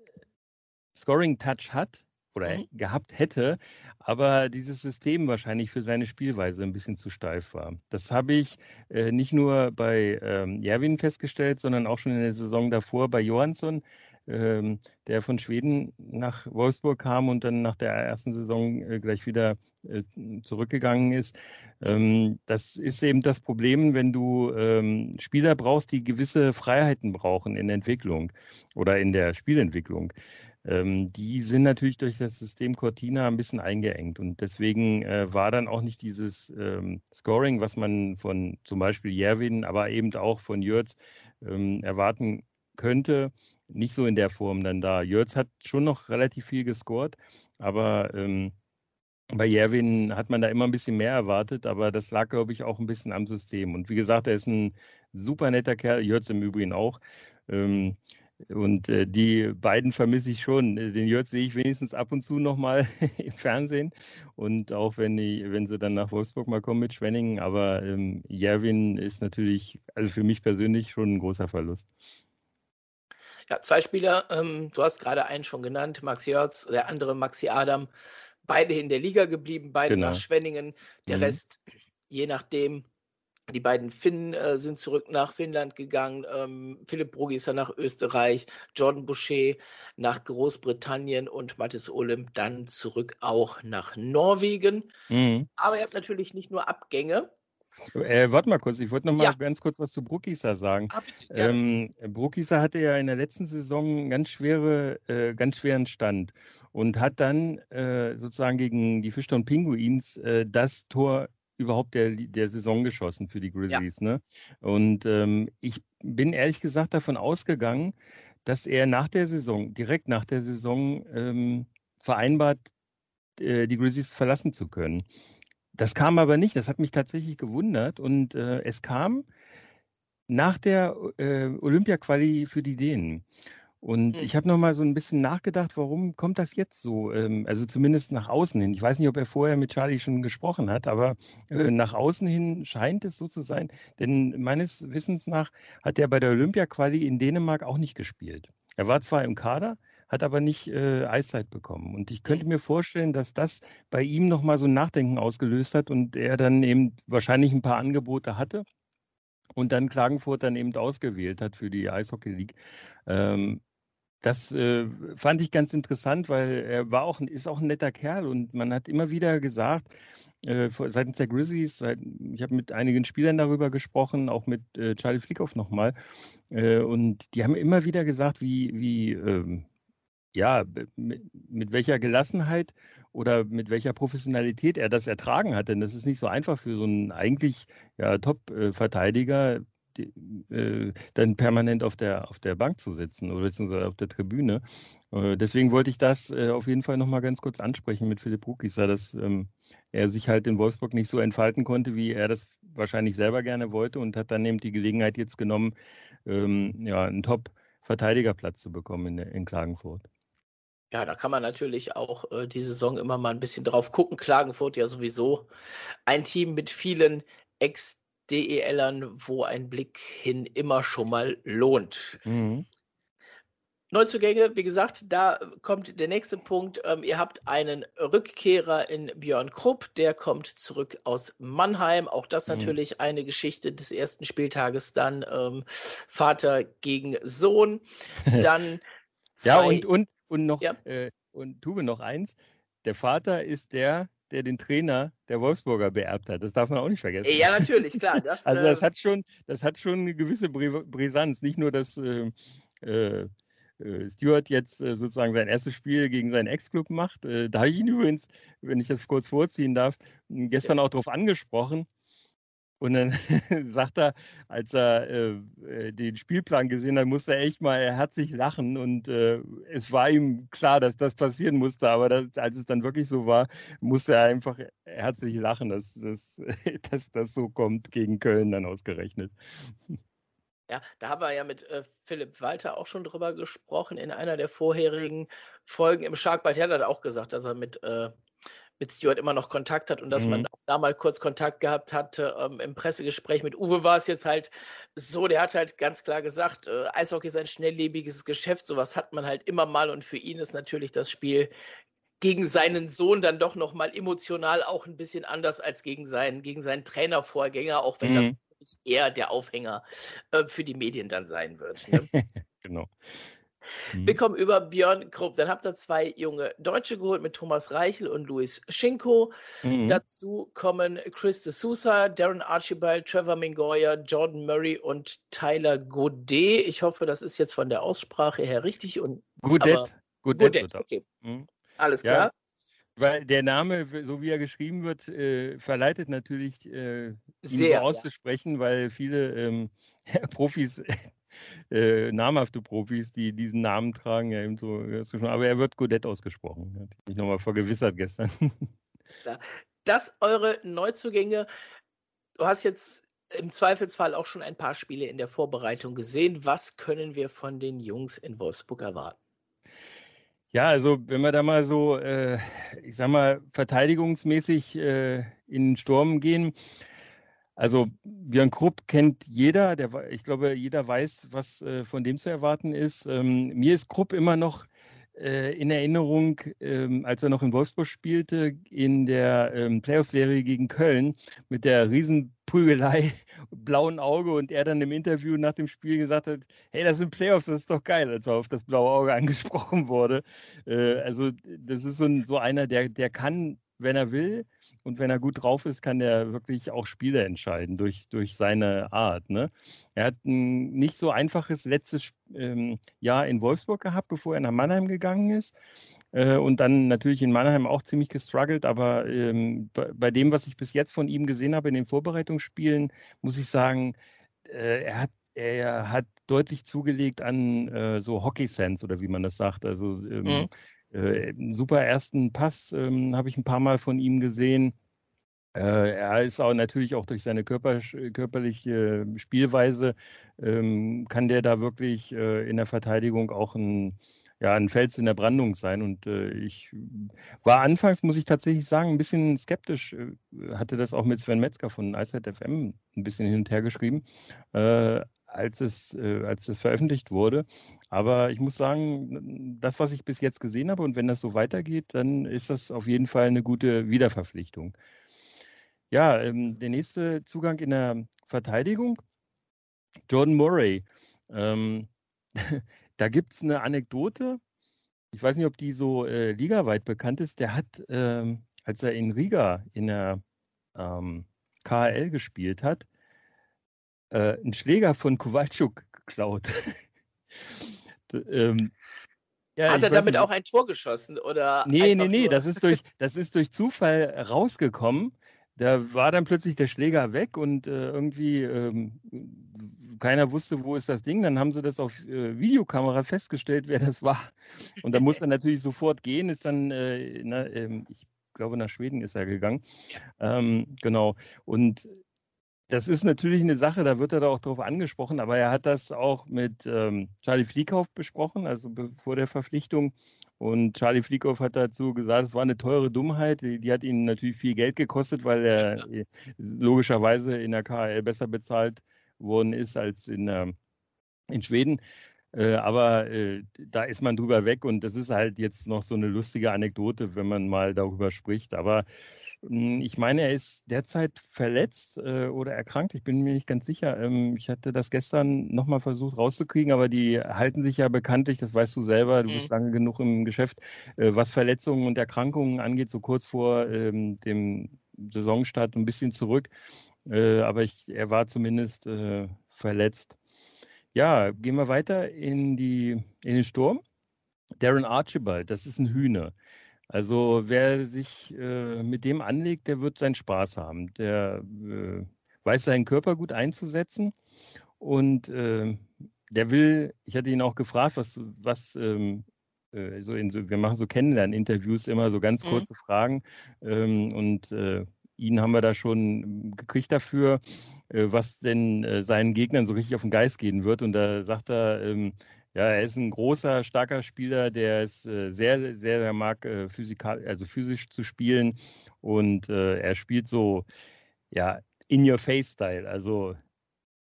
Scoring-Touch hat oder mhm. gehabt hätte, aber dieses System wahrscheinlich für seine Spielweise ein bisschen zu steif war. Das habe ich äh, nicht nur bei ähm, Jerwin festgestellt, sondern auch schon in der Saison davor bei Johansson, ähm, der von Schweden nach Wolfsburg kam und dann nach der ersten Saison äh, gleich wieder äh, zurückgegangen ist. Ähm, das ist eben das Problem, wenn du ähm, Spieler brauchst, die gewisse Freiheiten brauchen in der Entwicklung oder in der Spielentwicklung. Ähm, die sind natürlich durch das System Cortina ein bisschen eingeengt und deswegen äh, war dann auch nicht dieses ähm, Scoring, was man von zum Beispiel Jerwin, aber eben auch von Jürz ähm, erwarten könnte, nicht so in der Form dann da. Jürz hat schon noch relativ viel gescored, aber ähm, bei Jerwin hat man da immer ein bisschen mehr erwartet, aber das lag, glaube ich, auch ein bisschen am System. Und wie gesagt, er ist ein super netter Kerl, Jürz im Übrigen auch. Ähm, und äh, die beiden vermisse ich schon. Den Jörg sehe ich wenigstens ab und zu nochmal *laughs* im Fernsehen. Und auch wenn, die, wenn sie dann nach Wolfsburg mal kommen mit Schwenningen. Aber ähm, Jerwin ist natürlich, also für mich persönlich schon ein großer Verlust. Ja, zwei Spieler, ähm, du hast gerade einen schon genannt, Max Jörz, der andere Maxi Adam, beide in der Liga geblieben, beide genau. nach Schwenningen. Der mhm. Rest, je nachdem, die beiden Finnen äh, sind zurück nach Finnland gegangen. Ähm, Philipp Brugiser nach Österreich, Jordan Boucher nach Großbritannien und Mathis Olymp dann zurück auch nach Norwegen. Mhm. Aber ihr habt natürlich nicht nur Abgänge. Äh, warte mal kurz, ich wollte noch mal ja. ganz kurz was zu Bruckisa sagen. Ah, ähm, Bruckisa hatte ja in der letzten Saison ganz schwere, äh, ganz schweren Stand und hat dann äh, sozusagen gegen die Fischtown Pinguins äh, das Tor überhaupt der, der Saison geschossen für die Grizzlies. Ja. Ne? Und ähm, ich bin ehrlich gesagt davon ausgegangen, dass er nach der Saison, direkt nach der Saison, ähm, vereinbart, äh, die Grizzlies verlassen zu können. Das kam aber nicht. Das hat mich tatsächlich gewundert. Und äh, es kam nach der äh, Olympia-Quali für die Dänen. Und mhm. ich habe noch mal so ein bisschen nachgedacht, warum kommt das jetzt so? Ähm, also zumindest nach außen hin. Ich weiß nicht, ob er vorher mit Charlie schon gesprochen hat, aber äh, nach außen hin scheint es so zu sein. Denn meines Wissens nach hat er bei der Olympia-Quali in Dänemark auch nicht gespielt. Er war zwar im Kader, hat aber nicht äh, Eiszeit bekommen. Und ich könnte mhm. mir vorstellen, dass das bei ihm noch mal so ein Nachdenken ausgelöst hat und er dann eben wahrscheinlich ein paar Angebote hatte und dann Klagenfurt dann eben ausgewählt hat für die Eishockey League. Ähm, das äh, fand ich ganz interessant, weil er war auch, ist auch ein netter Kerl und man hat immer wieder gesagt, äh, seitens der Grizzlies, seit, ich habe mit einigen Spielern darüber gesprochen, auch mit äh, Charlie Flickhoff nochmal, äh, und die haben immer wieder gesagt, wie, wie ähm, ja, mit, mit, welcher Gelassenheit oder mit welcher Professionalität er das ertragen hat. Denn das ist nicht so einfach für so einen eigentlich ja, Top-Verteidiger, die, äh, dann permanent auf der, auf der Bank zu sitzen oder beziehungsweise auf der Tribüne. Äh, deswegen wollte ich das äh, auf jeden Fall nochmal ganz kurz ansprechen mit Philipp Rukisa, dass ähm, er sich halt in Wolfsburg nicht so entfalten konnte, wie er das wahrscheinlich selber gerne wollte und hat dann eben die Gelegenheit jetzt genommen, ähm, ja, einen Top-Verteidigerplatz zu bekommen in, in Klagenfurt. Ja, da kann man natürlich auch äh, die Saison immer mal ein bisschen drauf gucken. Klagenfurt ja sowieso ein Team mit vielen Ex DELern, wo ein Blick hin immer schon mal lohnt. Mhm. Neuzugänge, wie gesagt, da kommt der nächste Punkt. Ähm, ihr habt einen Rückkehrer in Björn Krupp, der kommt zurück aus Mannheim. Auch das mhm. natürlich eine Geschichte des ersten Spieltages, dann ähm, Vater gegen Sohn. *laughs* Dann ja, und, und, und noch, ja. äh, und Tube noch eins. Der Vater ist der, der den Trainer der Wolfsburger beerbt hat. Das darf man auch nicht vergessen. Ja, natürlich, klar. Das, *laughs* also das äh, hat schon, das hat schon eine gewisse Brisanz. Nicht nur, dass äh, äh, äh, Stuart jetzt äh, sozusagen sein erstes Spiel gegen seinen Ex-Club macht. Äh, da habe ich ihn übrigens, wenn ich das kurz vorziehen darf, gestern ja. auch darauf angesprochen. Und dann *laughs* sagt er, als er äh, äh, den Spielplan gesehen hat, musste er echt mal herzlich lachen. Und äh, es war ihm klar, dass das passieren musste. Aber das, als es dann wirklich so war, musste er einfach herzlich lachen, dass, dass, *laughs* dass das so kommt gegen Köln dann ausgerechnet. Ja, da haben wir ja mit äh, Philipp Walter auch schon drüber gesprochen in einer der vorherigen Folgen im Sharkbite. Er hat auch gesagt, dass er mit äh, mit Stuart immer noch Kontakt hat und dass mhm. man auch da mal kurz Kontakt gehabt hatte. Ähm, Im Pressegespräch mit Uwe war es jetzt halt so, der hat halt ganz klar gesagt, äh, Eishockey ist ein schnelllebiges Geschäft, sowas hat man halt immer mal und für ihn ist natürlich das Spiel gegen seinen Sohn dann doch nochmal emotional auch ein bisschen anders als gegen seinen, gegen seinen Trainervorgänger, auch wenn mhm. das eher der Aufhänger äh, für die Medien dann sein wird. Ne? *laughs* genau. Mhm. Wir kommen über Björn Krupp. Dann habt ihr zwei junge Deutsche geholt mit Thomas Reichel und Luis Schinko. Mhm. Dazu kommen Chris de Sousa, Darren Archibald, Trevor Mingoya, Jordan Murray und Tyler Godet. Ich hoffe, das ist jetzt von der Aussprache her richtig. Und, Godet. Godet. Godet. Okay. Mhm. Alles klar. Ja. Weil der Name, so wie er geschrieben wird, äh, verleitet natürlich, äh, ihn Sehr, so auszusprechen, ja. weil viele ähm, *laughs* Profis äh, namhafte Profis, die diesen Namen tragen, ja eben so. Aber er wird Godet ausgesprochen. Hat mich nochmal vergewissert gestern. Dass eure Neuzugänge, du hast jetzt im Zweifelsfall auch schon ein paar Spiele in der Vorbereitung gesehen. Was können wir von den Jungs in Wolfsburg erwarten? Ja, also wenn wir da mal so, äh, ich sag mal, verteidigungsmäßig äh, in den Sturm gehen, also Björn Krupp kennt jeder, der, ich glaube, jeder weiß, was äh, von dem zu erwarten ist. Ähm, mir ist Krupp immer noch äh, in Erinnerung, ähm, als er noch in Wolfsburg spielte, in der ähm, Playoff-Serie gegen Köln mit der Riesenprügelei, *laughs* blauen Auge und er dann im Interview nach dem Spiel gesagt hat, hey, das sind Playoffs, das ist doch geil, als er auf das blaue Auge *laughs* angesprochen wurde. Äh, also das ist so, ein, so einer, der, der kann, wenn er will, und wenn er gut drauf ist, kann er wirklich auch Spiele entscheiden durch, durch seine Art. Ne? Er hat ein nicht so einfaches letztes ähm, Jahr in Wolfsburg gehabt, bevor er nach Mannheim gegangen ist. Äh, und dann natürlich in Mannheim auch ziemlich gestruggelt. Aber ähm, bei, bei, dem, was ich bis jetzt von ihm gesehen habe in den Vorbereitungsspielen, muss ich sagen, äh, er hat er hat deutlich zugelegt an äh, so Hockey-Sense oder wie man das sagt. Also ähm, mhm. Äh, super ersten Pass ähm, habe ich ein paar Mal von ihm gesehen. Äh, er ist auch natürlich auch durch seine Körper, körperliche Spielweise, ähm, kann der da wirklich äh, in der Verteidigung auch ein, ja, ein Fels in der Brandung sein. Und äh, ich war anfangs, muss ich tatsächlich sagen, ein bisschen skeptisch, äh, hatte das auch mit Sven Metzger von Eyesight FM ein bisschen hin und her geschrieben. Äh, als es, äh, als es veröffentlicht wurde. Aber ich muss sagen, das, was ich bis jetzt gesehen habe, und wenn das so weitergeht, dann ist das auf jeden Fall eine gute Wiederverpflichtung. Ja, ähm, der nächste Zugang in der Verteidigung, Jordan Murray. Ähm, *laughs* da gibt es eine Anekdote, ich weiß nicht, ob die so äh, ligaweit bekannt ist. Der hat, ähm, als er in Riga in der ähm, KHL gespielt hat, äh, einen Schläger von Kowalczuk geklaut. *laughs* ähm, ja, Hat er damit nicht. auch ein Tor geschossen? Oder nee, nee, nee, das ist, durch, *laughs* das ist durch Zufall rausgekommen. Da war dann plötzlich der Schläger weg und äh, irgendwie ähm, keiner wusste, wo ist das Ding. Dann haben sie das auf äh, Videokameras festgestellt, wer das war. Und da musste er natürlich sofort gehen, ist dann, äh, na, ähm, ich glaube, nach Schweden ist er gegangen. Ähm, genau. Und das ist natürlich eine Sache, da wird er da auch drauf angesprochen, aber er hat das auch mit ähm, Charlie Flieghoff besprochen, also vor der Verpflichtung. Und Charlie Flieghoff hat dazu gesagt, es war eine teure Dummheit. Die, die hat ihn natürlich viel Geld gekostet, weil er äh, logischerweise in der KHL besser bezahlt worden ist als in, äh, in Schweden. Äh, aber äh, da ist man drüber weg und das ist halt jetzt noch so eine lustige Anekdote, wenn man mal darüber spricht. Aber ich meine, er ist derzeit verletzt äh, oder erkrankt. Ich bin mir nicht ganz sicher. Ähm, ich hatte das gestern nochmal versucht rauszukriegen, aber die halten sich ja bekanntlich, das weißt du selber, du mhm. bist lange genug im Geschäft, äh, was Verletzungen und Erkrankungen angeht, so kurz vor ähm, dem Saisonstart ein bisschen zurück. Äh, aber ich, er war zumindest äh, verletzt. Ja, gehen wir weiter in, die, in den Sturm. Darren Archibald, das ist ein Hühner. Also wer sich äh, mit dem anlegt, der wird seinen Spaß haben. Der äh, weiß seinen Körper gut einzusetzen und äh, der will, ich hatte ihn auch gefragt, was, was ähm, äh, so in so, wir machen so Kennenlernen-Interviews immer so ganz mhm. kurze mhm. Fragen ähm, und äh, ihn haben wir da schon gekriegt dafür, äh, was denn seinen Gegnern so richtig auf den Geist gehen wird und da sagt er, ähm, ja, er ist ein großer, starker Spieler, der es äh, sehr, sehr, sehr mag, äh, physikal, also physisch zu spielen. Und äh, er spielt so, ja, in your face Style. Also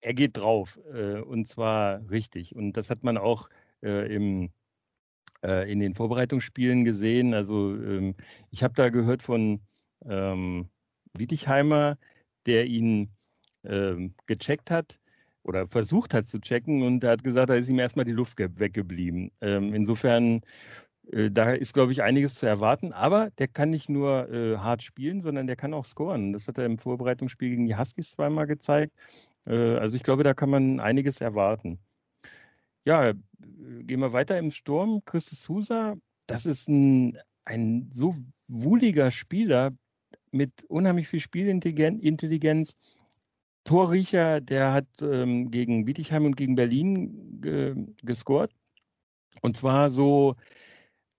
er geht drauf äh, und zwar richtig. Und das hat man auch äh, im, äh, in den Vorbereitungsspielen gesehen. Also ähm, ich habe da gehört von ähm, Wietigheimer, der ihn ähm, gecheckt hat oder versucht hat zu checken und er hat gesagt, da ist ihm erstmal die Luft weggeblieben. Ähm, insofern, äh, da ist, glaube ich, einiges zu erwarten, aber der kann nicht nur äh, hart spielen, sondern der kann auch scoren. Das hat er im Vorbereitungsspiel gegen die Huskies zweimal gezeigt. Äh, also ich glaube, da kann man einiges erwarten. Ja, gehen wir weiter im Sturm. Christus Sousa, das ist ein, ein so wohliger Spieler mit unheimlich viel Spielintelligenz Torriecher, der hat ähm, gegen Bietigheim und gegen Berlin ge gescored. Und zwar so,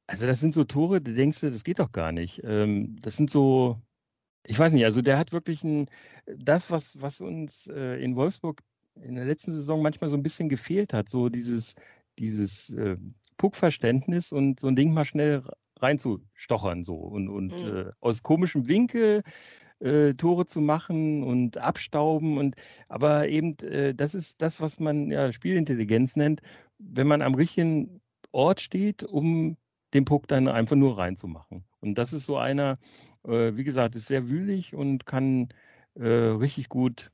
also das sind so Tore, da denkst du, das geht doch gar nicht. Ähm, das sind so, ich weiß nicht, also der hat wirklich ein, das, was, was uns äh, in Wolfsburg in der letzten Saison manchmal so ein bisschen gefehlt hat, so dieses, dieses äh, Puckverständnis und so ein Ding mal schnell reinzustochern so und, und mhm. äh, aus komischem Winkel äh, Tore zu machen und abstauben und aber eben äh, das ist das, was man ja Spielintelligenz nennt, wenn man am richtigen Ort steht, um den Puck dann einfach nur reinzumachen. Und das ist so einer, äh, wie gesagt, ist sehr wühlig und kann äh, richtig gut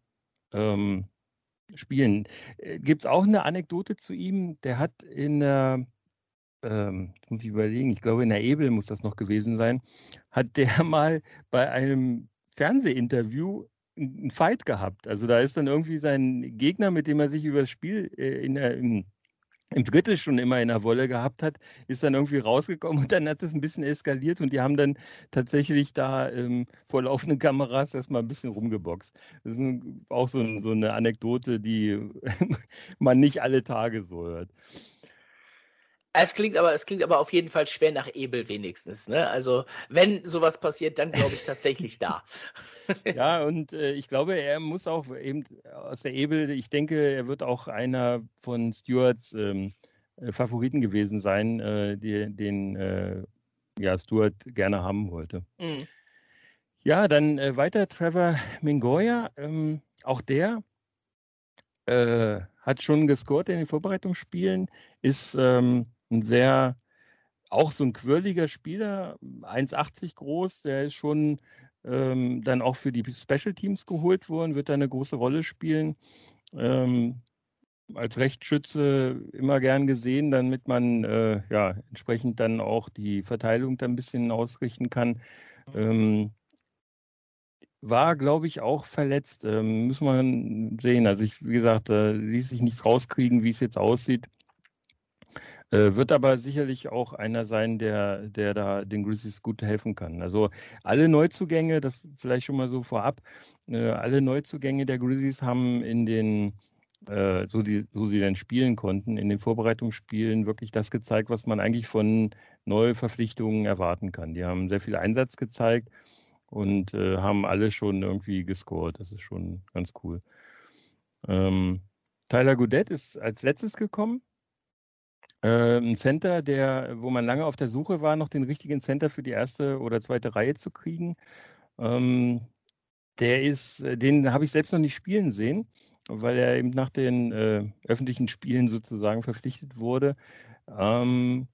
ähm, spielen. Äh, Gibt es auch eine Anekdote zu ihm? Der hat in der ähm, muss ich überlegen, ich glaube in der Ebel muss das noch gewesen sein, hat der *laughs* mal bei einem Fernsehinterview einen Fight gehabt. Also da ist dann irgendwie sein Gegner, mit dem er sich über das Spiel äh, in der, im, im Drittel schon immer in der Wolle gehabt hat, ist dann irgendwie rausgekommen und dann hat es ein bisschen eskaliert und die haben dann tatsächlich da ähm, vor laufenden Kameras erstmal ein bisschen rumgeboxt. Das ist auch so, so, eine Anekdote, die *laughs* man nicht alle Tage so hört. Es klingt aber, es klingt aber auf jeden Fall schwer nach Ebel wenigstens. Ne? Also wenn sowas passiert, dann glaube ich tatsächlich da. *laughs* ja, und äh, ich glaube, er muss auch eben aus der Ebel, ich denke, er wird auch einer von Stewarts ähm, äh, Favoriten gewesen sein, äh, die, den äh, ja, Stewart gerne haben wollte. Mhm. Ja, dann äh, weiter Trevor Mingoya. Ähm, auch der äh, hat schon gescored in den Vorbereitungsspielen, ist ähm, ein sehr, auch so ein quirliger Spieler, 1,80 groß, der ist schon ähm, dann auch für die Special Teams geholt worden, wird da eine große Rolle spielen. Ähm, als Rechtsschütze immer gern gesehen, damit man äh, ja entsprechend dann auch die Verteilung dann ein bisschen ausrichten kann. Ähm, war, glaube ich, auch verletzt. Ähm, muss man sehen. Also ich, wie gesagt, äh, ließ sich nicht rauskriegen, wie es jetzt aussieht. Äh, wird aber sicherlich auch einer sein, der, der da den Grizzlies gut helfen kann. Also alle Neuzugänge, das vielleicht schon mal so vorab, äh, alle Neuzugänge der Grizzlies haben in den, äh, so, die, so sie dann spielen konnten, in den Vorbereitungsspielen wirklich das gezeigt, was man eigentlich von Neuverpflichtungen erwarten kann. Die haben sehr viel Einsatz gezeigt und haben alle schon irgendwie gescored. Das ist schon ganz cool. Ähm, Tyler Goudet ist als letztes gekommen. Äh, ein Center, der, wo man lange auf der Suche war, noch den richtigen Center für die erste oder zweite Reihe zu kriegen. Ähm, der ist, äh, den habe ich selbst noch nicht spielen sehen, weil er eben nach den äh, öffentlichen Spielen sozusagen verpflichtet wurde. Ähm,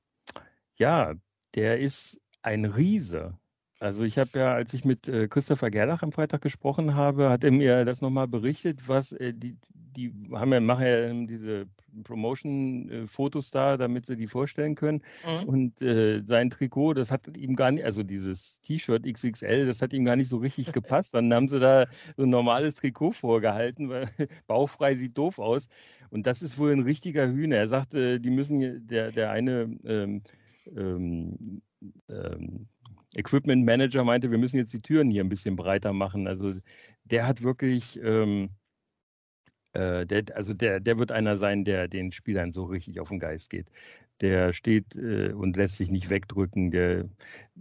ja, der ist ein Riese. Also ich habe ja, als ich mit äh, Christopher Gerlach am Freitag gesprochen habe, hat er mir das nochmal berichtet, was äh, die, die haben ja, machen ja diese Promotion-Fotos äh, da, damit sie die vorstellen können. Mhm. Und äh, sein Trikot, das hat ihm gar nicht, also dieses T-Shirt XXL, das hat ihm gar nicht so richtig *laughs* gepasst. Dann haben sie da so ein normales Trikot vorgehalten, weil *laughs* bauchfrei sieht doof aus. Und das ist wohl ein richtiger Hühner. Er sagte, die müssen, der, der eine ähm, ähm, ähm, Equipment Manager meinte, wir müssen jetzt die Türen hier ein bisschen breiter machen. Also der hat wirklich, ähm, äh, der, also der, der wird einer sein, der den Spielern so richtig auf den Geist geht. Der steht äh, und lässt sich nicht wegdrücken. Der,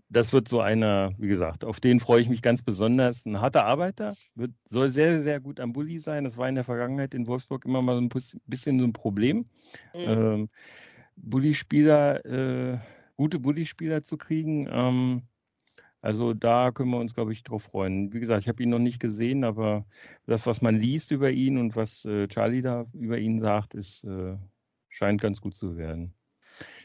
das wird so einer, wie gesagt, auf den freue ich mich ganz besonders. Ein harter Arbeiter, wird, soll sehr, sehr gut am Bulli sein. Das war in der Vergangenheit in Wolfsburg immer mal so ein bisschen so ein Problem. Mhm. Ähm, Bulli-Spieler, äh, gute Bulli-Spieler zu kriegen. Ähm, also da können wir uns, glaube ich, drauf freuen. Wie gesagt, ich habe ihn noch nicht gesehen, aber das, was man liest über ihn und was äh, Charlie da über ihn sagt, ist, äh, scheint ganz gut zu werden.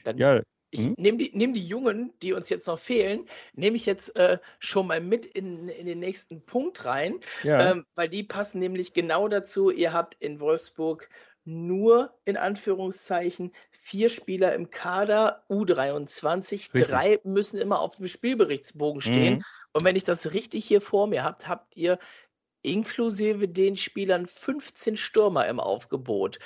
Dann ja. Ich hm? nehme die, nehm die Jungen, die uns jetzt noch fehlen, nehme ich jetzt äh, schon mal mit in, in den nächsten Punkt rein, ja. ähm, weil die passen nämlich genau dazu. Ihr habt in Wolfsburg nur in Anführungszeichen vier Spieler im Kader, U23, richtig. drei müssen immer auf dem Spielberichtsbogen stehen. Mhm. Und wenn ich das richtig hier vor mir habt, habt ihr inklusive den Spielern 15 Stürmer im Aufgebot.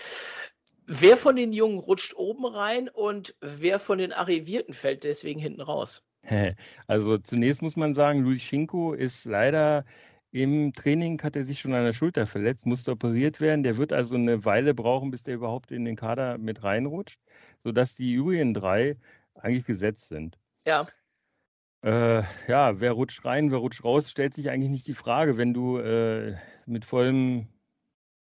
Wer von den Jungen rutscht oben rein und wer von den Arrivierten fällt deswegen hinten raus? *laughs* Also zunächst muss man sagen, Luis Schinko ist leider im Training hat er sich schon an der Schulter verletzt, musste operiert werden. Der wird also eine Weile brauchen, bis der überhaupt in den Kader mit reinrutscht, sodass die übrigen drei eigentlich gesetzt sind. Ja. Äh, ja, wer rutscht rein, wer rutscht raus, stellt sich eigentlich nicht die Frage. Wenn du äh, mit vollem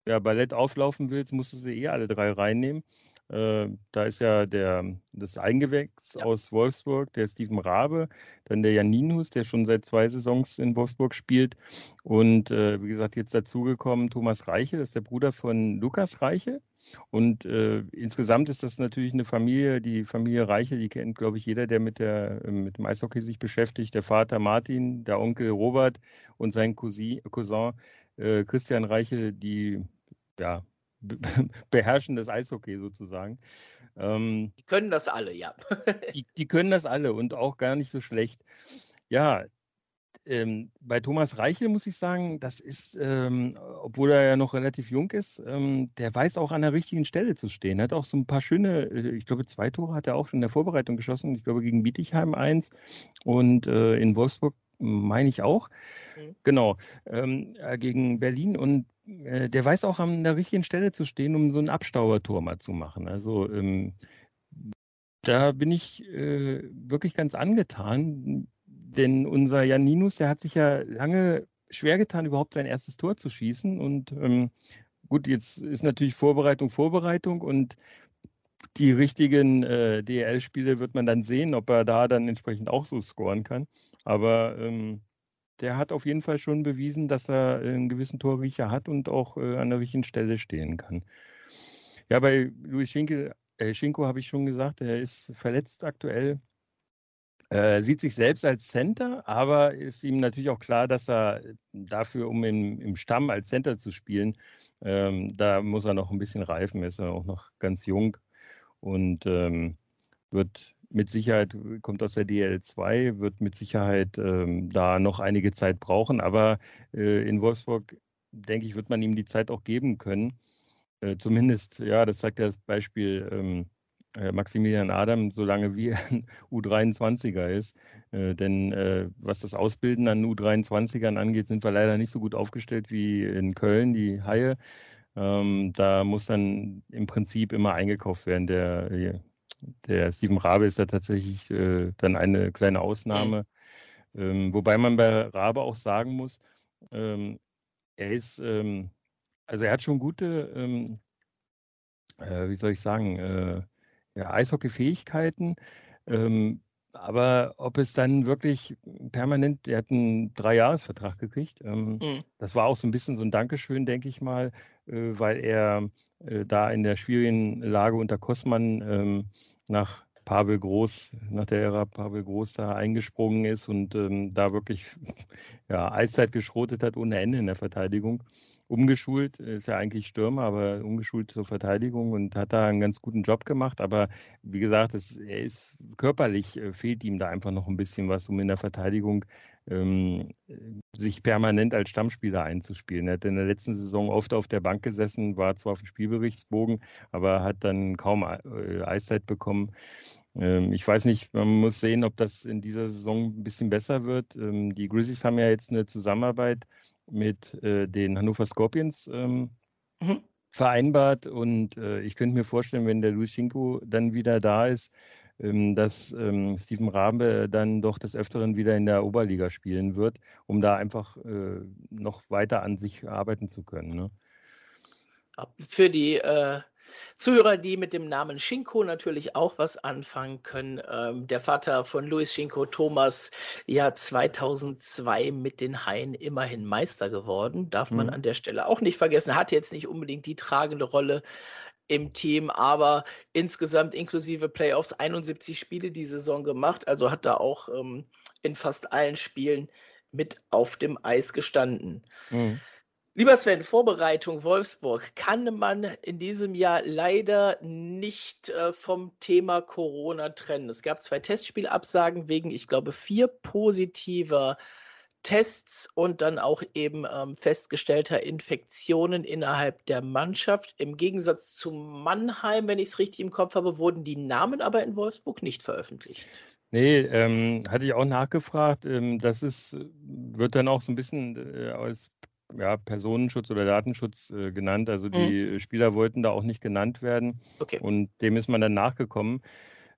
ja, Ballett auflaufen willst, musst du sie eh alle drei reinnehmen. Äh, da ist ja der, das Eingewächs ja. aus Wolfsburg, der Steven Rabe, dann der Janinus, der schon seit zwei Saisons in Wolfsburg spielt. Und äh, wie gesagt, jetzt dazugekommen Thomas Reiche, das ist der Bruder von Lukas Reiche. Und äh, insgesamt ist das natürlich eine Familie, die Familie Reiche, die kennt, glaube ich, jeder, der mit, der, mit dem Eishockey sich beschäftigt. Der Vater Martin, der Onkel Robert und sein Cousin, Cousin äh, Christian Reiche, die ja, *laughs* beherrschen das Eishockey sozusagen. Ähm, die können das alle, ja. die, *laughs* die, können das alle und auch gar nicht so schlecht. Ja, ähm, bei Thomas Reichel muss ich sagen, das ist, ähm, obwohl er ja noch relativ jung ist, ähm, der weiß auch an der richtigen Stelle zu stehen. Er hat auch so ein paar schöne, äh, ich glaube, zwei Tore hat er auch schon in der Vorbereitung geschossen. Ich glaube, gegen Bietigheim eins und äh, in Wolfsburg meine ich auch. Mhm. Genau, ähm, äh, gegen Berlin und äh, der weiß auch an der richtigen Stelle zu stehen, um so ein Abstaubertor mal zu machen. Also ähm, da bin ich äh, wirklich ganz angetan, denn unser Janinus, der hat sich ja lange schwer getan, überhaupt sein erstes Tor zu schießen. Und ähm, gut, jetzt ist natürlich Vorbereitung, Vorbereitung und die richtigen äh, DL-Spiele wird man dann sehen, ob er da dann entsprechend auch so scoren kann. Aber ähm, der hat auf jeden Fall schon bewiesen, dass er einen gewissen Torriecher hat und auch äh, an der richtigen Stelle stehen kann. Ja, bei Luis Schinkel, äh, Schinko habe ich schon gesagt, er ist verletzt aktuell. Äh, sieht sich selbst als Center, aber ist ihm natürlich auch klar, dass er dafür, um im, im Stamm als Center zu spielen, ähm, da muss er noch ein bisschen reifen. Ist er auch noch ganz jung und ähm, wird mit Sicherheit, kommt aus der DL2, wird mit Sicherheit ähm, da noch einige Zeit brauchen. Aber äh, in Wolfsburg, denke ich, wird man ihm die Zeit auch geben können. Äh, zumindest, ja, das zeigt ja das Beispiel ähm, äh, Maximilian Adam, solange wie ein U23er ist. Äh, denn äh, was das Ausbilden an U23ern angeht, sind wir leider nicht so gut aufgestellt wie in Köln, die Haie. Ähm, da muss dann im Prinzip immer eingekauft werden. Der, der Steven Rabe ist da tatsächlich äh, dann eine kleine Ausnahme. Mhm. Ähm, wobei man bei Rabe auch sagen muss, ähm, er ist, ähm, also er hat schon gute, ähm, äh, wie soll ich sagen, äh, ja, Eishockey-Fähigkeiten. Ähm, aber ob es dann wirklich permanent, er hat einen Dreijahresvertrag gekriegt. Ähm, mhm. Das war auch so ein bisschen so ein Dankeschön, denke ich mal, äh, weil er äh, da in der schwierigen Lage unter Kossmann ähm, nach Pavel Groß, nach der Ära Pavel Groß da eingesprungen ist und ähm, da wirklich *laughs* ja, Eiszeit geschrotet hat ohne Ende in der Verteidigung umgeschult, ist ja eigentlich Stürmer, aber umgeschult zur Verteidigung und hat da einen ganz guten Job gemacht. Aber wie gesagt, es, er ist körperlich äh, fehlt ihm da einfach noch ein bisschen was, um in der Verteidigung ähm, sich permanent als Stammspieler einzuspielen. Er hat in der letzten Saison oft auf der Bank gesessen, war zwar auf dem Spielberichtsbogen, aber hat dann kaum äh, Eiszeit bekommen. Ähm, ich weiß nicht, man muss sehen, ob das in dieser Saison ein bisschen besser wird. Ähm, die Grizzlies haben ja jetzt eine Zusammenarbeit mit äh, den Hannover Scorpions ähm, mhm. vereinbart. Und äh, ich könnte mir vorstellen, wenn der Luschinko dann wieder da ist, ähm, dass ähm, Steven Rabe dann doch des Öfteren wieder in der Oberliga spielen wird, um da einfach äh, noch weiter an sich arbeiten zu können. Ne? Für die äh, Zuhörer, die mit dem Namen Schinko natürlich auch was anfangen können. Ähm, der Vater von Luis Schinko, Thomas, ja 2002 mit den Haien immerhin Meister geworden. Darf man mhm. an der Stelle auch nicht vergessen. Hat jetzt nicht unbedingt die tragende Rolle im Team, aber insgesamt inklusive Playoffs 71 Spiele die Saison gemacht. Also hat da auch ähm, in fast allen Spielen mit auf dem Eis gestanden. Mhm. Lieber Sven, Vorbereitung Wolfsburg kann man in diesem Jahr leider nicht äh, vom Thema Corona trennen. Es gab zwei Testspielabsagen wegen, ich glaube, vier positiver Tests und dann auch eben ähm, festgestellter Infektionen innerhalb der Mannschaft. Im Gegensatz zu Mannheim, wenn ich es richtig im Kopf habe, wurden die Namen aber in Wolfsburg nicht veröffentlicht. Nee, ähm, hatte ich auch nachgefragt. Ähm, das ist, wird dann auch so ein bisschen äh, als ja, Personenschutz oder Datenschutz äh, genannt. Also die mhm. Spieler wollten da auch nicht genannt werden. Okay. Und dem ist man dann nachgekommen.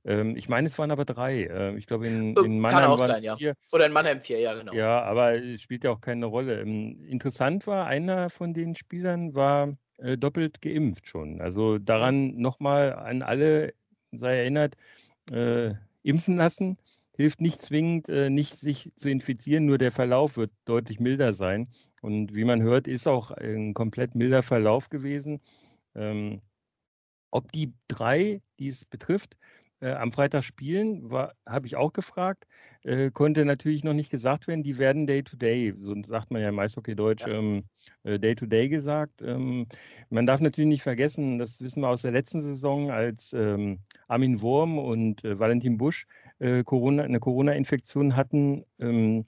Ähm, ich meine, es waren aber drei. Äh, ich glaube, in, äh, in Mannheim Kann auch sein, ja. Oder in Mannheim vier, ja, genau. Ja, aber es spielt ja auch keine Rolle. Ähm, interessant war, einer von den Spielern war äh, doppelt geimpft schon. Also daran mhm. nochmal an alle sei erinnert, äh, impfen lassen hilft nicht zwingend, äh, nicht sich zu infizieren, nur der Verlauf wird deutlich milder sein. Und wie man hört, ist auch ein komplett milder Verlauf gewesen. Ähm, ob die drei, die es betrifft, äh, am Freitag spielen, habe ich auch gefragt, äh, konnte natürlich noch nicht gesagt werden. Die werden Day-to-Day, -Day, so sagt man ja im Eishockey-Deutsch, ja. ähm, äh, Day-to-Day gesagt. Ähm, man darf natürlich nicht vergessen, das wissen wir aus der letzten Saison, als ähm, Armin Wurm und äh, Valentin Busch äh, Corona, eine Corona-Infektion hatten, ähm,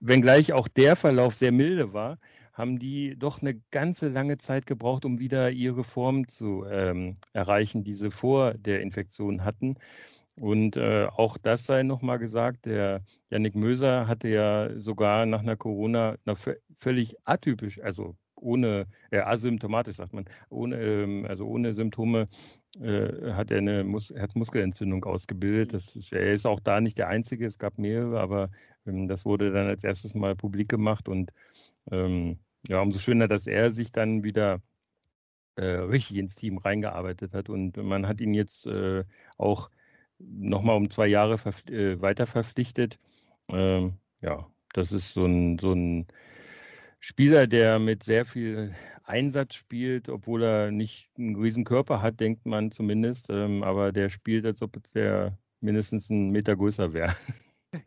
wenngleich auch der Verlauf sehr milde war, haben die doch eine ganze lange Zeit gebraucht, um wieder ihre Form zu ähm, erreichen, die sie vor der Infektion hatten. Und äh, auch das sei nochmal gesagt, der Yannick Möser hatte ja sogar nach einer Corona, einer völlig atypisch, also ohne, äh, asymptomatisch sagt man, ohne, ähm, also ohne Symptome äh, hat er eine Mus Herzmuskelentzündung ausgebildet. Das ist, er ist auch da nicht der Einzige, es gab mehrere, aber ähm, das wurde dann als erstes mal publik gemacht und ähm, ja, umso schöner, dass er sich dann wieder äh, richtig ins Team reingearbeitet hat und man hat ihn jetzt äh, auch nochmal um zwei Jahre äh, weiter verpflichtet. Ähm, ja, das ist so ein, so ein Spieler, der mit sehr viel Einsatz spielt, obwohl er nicht einen riesen Körper hat, denkt man zumindest. Ähm, aber der spielt, als ob der mindestens einen Meter größer wäre. *laughs*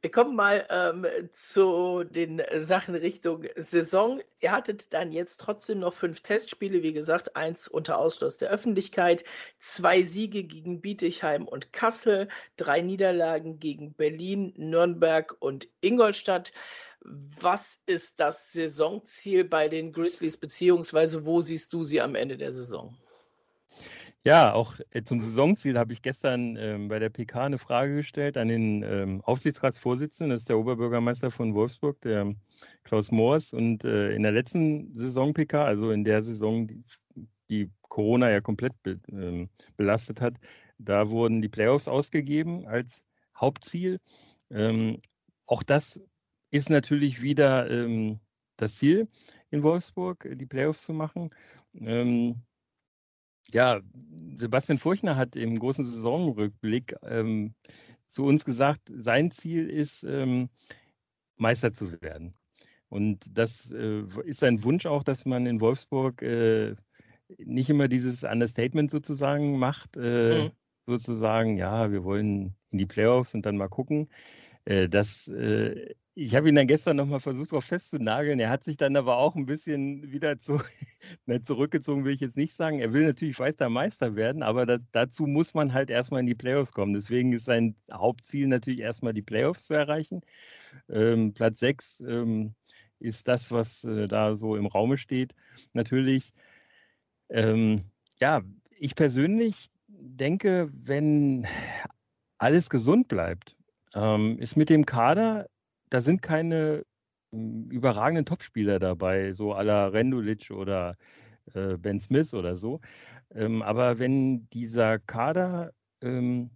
Wir kommen mal ähm, zu den Sachen Richtung Saison. Ihr hattet dann jetzt trotzdem noch fünf Testspiele, wie gesagt, eins unter Ausschluss der Öffentlichkeit, zwei Siege gegen Bietigheim und Kassel, drei Niederlagen gegen Berlin, Nürnberg und Ingolstadt. Was ist das Saisonziel bei den Grizzlies, beziehungsweise wo siehst du sie am Ende der Saison? Ja, auch äh, zum Saisonziel habe ich gestern ähm, bei der PK eine Frage gestellt an den ähm, Aufsichtsratsvorsitzenden, das ist der Oberbürgermeister von Wolfsburg, der Klaus Moors. Und äh, in der letzten Saison PK, also in der Saison, die, Corona ja komplett be, ähm, belastet hat, da wurden die Playoffs ausgegeben als Hauptziel. Ähm, auch das ist natürlich wieder ähm, das Ziel in Wolfsburg, die Playoffs zu machen. Ähm, ja, Sebastian Furchner hat im großen Saisonrückblick ähm, zu uns gesagt, sein Ziel ist, ähm, Meister zu werden. Und das äh, ist sein Wunsch auch, dass man in Wolfsburg äh, nicht immer dieses Understatement sozusagen macht, äh, mhm. sozusagen, ja, wir wollen in die Playoffs und dann mal gucken. Äh, das äh, ich habe ihn dann gestern nochmal versucht, darauf festzunageln. Er hat sich dann aber auch ein bisschen wieder zu, *laughs* ne, zurückgezogen, will ich jetzt nicht sagen. Er will natürlich weiter Meister werden, aber da, dazu muss man halt erstmal in die Playoffs kommen. Deswegen ist sein Hauptziel natürlich erstmal die Playoffs zu erreichen. Ähm, Platz 6 ähm, ist das, was äh, da so im Raume steht. Natürlich, ähm, ja, ich persönlich denke, wenn alles gesund bleibt, ähm, ist mit dem Kader da sind keine hm, überragenden Topspieler dabei, so à la Rendulic oder äh, Ben Smith oder so. Ähm, aber wenn dieser Kader, ähm,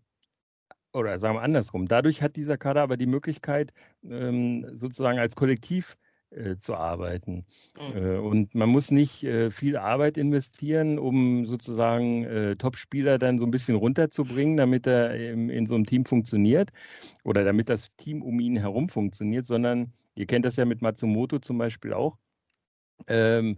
oder sagen wir andersrum, dadurch hat dieser Kader aber die Möglichkeit, ähm, sozusagen als Kollektiv äh, zu arbeiten. Mhm. Äh, und man muss nicht äh, viel Arbeit investieren, um sozusagen äh, Top-Spieler dann so ein bisschen runterzubringen, damit er in, in so einem Team funktioniert oder damit das Team um ihn herum funktioniert, sondern ihr kennt das ja mit Matsumoto zum Beispiel auch. Ähm,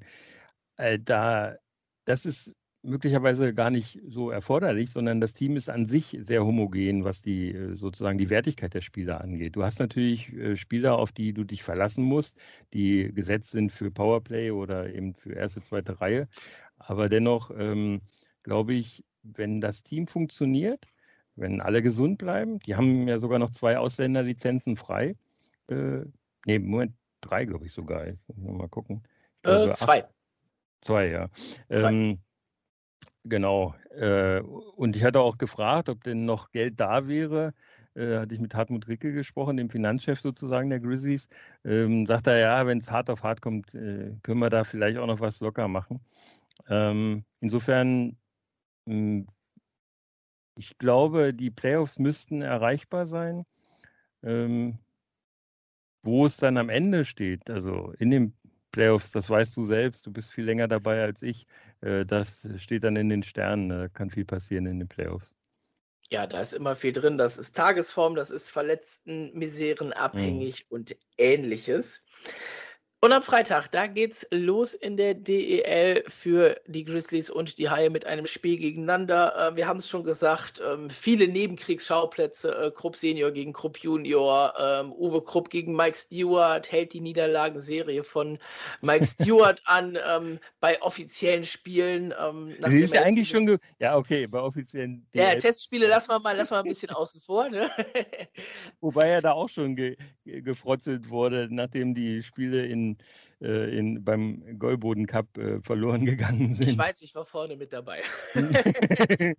äh, da, das ist möglicherweise gar nicht so erforderlich, sondern das Team ist an sich sehr homogen, was die äh, sozusagen die Wertigkeit der Spieler angeht. Du hast natürlich äh, Spieler, auf die du dich verlassen musst, die gesetzt sind für Powerplay oder eben für erste, zweite Reihe. Aber dennoch ähm, glaube ich, wenn das Team funktioniert, wenn alle gesund bleiben, die haben ja sogar noch zwei Ausländerlizenzen frei. Äh, nee, Moment, drei, glaube ich sogar. Ich muss mal gucken. Glaube, äh, zwei. Acht, zwei, ja. Zwei. Ähm, Genau. Äh, und ich hatte auch gefragt, ob denn noch Geld da wäre. Äh, hatte ich mit Hartmut Ricke gesprochen, dem Finanzchef sozusagen der Grizzlies. Ähm, sagt er, ja, wenn es hart auf hart kommt, äh, können wir da vielleicht auch noch was locker machen. Ähm, insofern, mh, hm, ich glaube, die Playoffs müssten erreichbar sein. Ähm, wo es dann am Ende steht, also in den Playoffs, das weißt du selbst, du bist viel länger dabei als ich. Äh, das steht dann in den Sternen, da kann viel passieren in den Playoffs. Ja, da ist immer viel drin. Das ist Tagesform, das ist Verletzten, Miseren abhängig mhm. und ähnliches. Und am Freitag, da geht's los in der DEL für die Grizzlies und die Haie mit einem Spiel gegeneinander. Äh, wir haben es schon gesagt, ähm, viele Nebenkriegsschauplätze. Äh, Krupp Senior gegen Krupp Junior, ähm, Uwe Krupp gegen Mike Stewart, hält die Niederlagenserie von Mike *laughs* Stewart an ähm, bei offiziellen Spielen. Ähm, das ist ja eigentlich schon, ja okay, bei offiziellen DEL. Ja, Testspiele lassen wir mal, lassen wir ein bisschen *laughs* außen vor. Ne? Wobei er da auch schon ge gefrotzelt wurde, nachdem die Spiele in äh, in, beim Goldboden Cup äh, verloren *laughs* gegangen sind. Ich weiß, ich war vorne mit dabei. *laughs*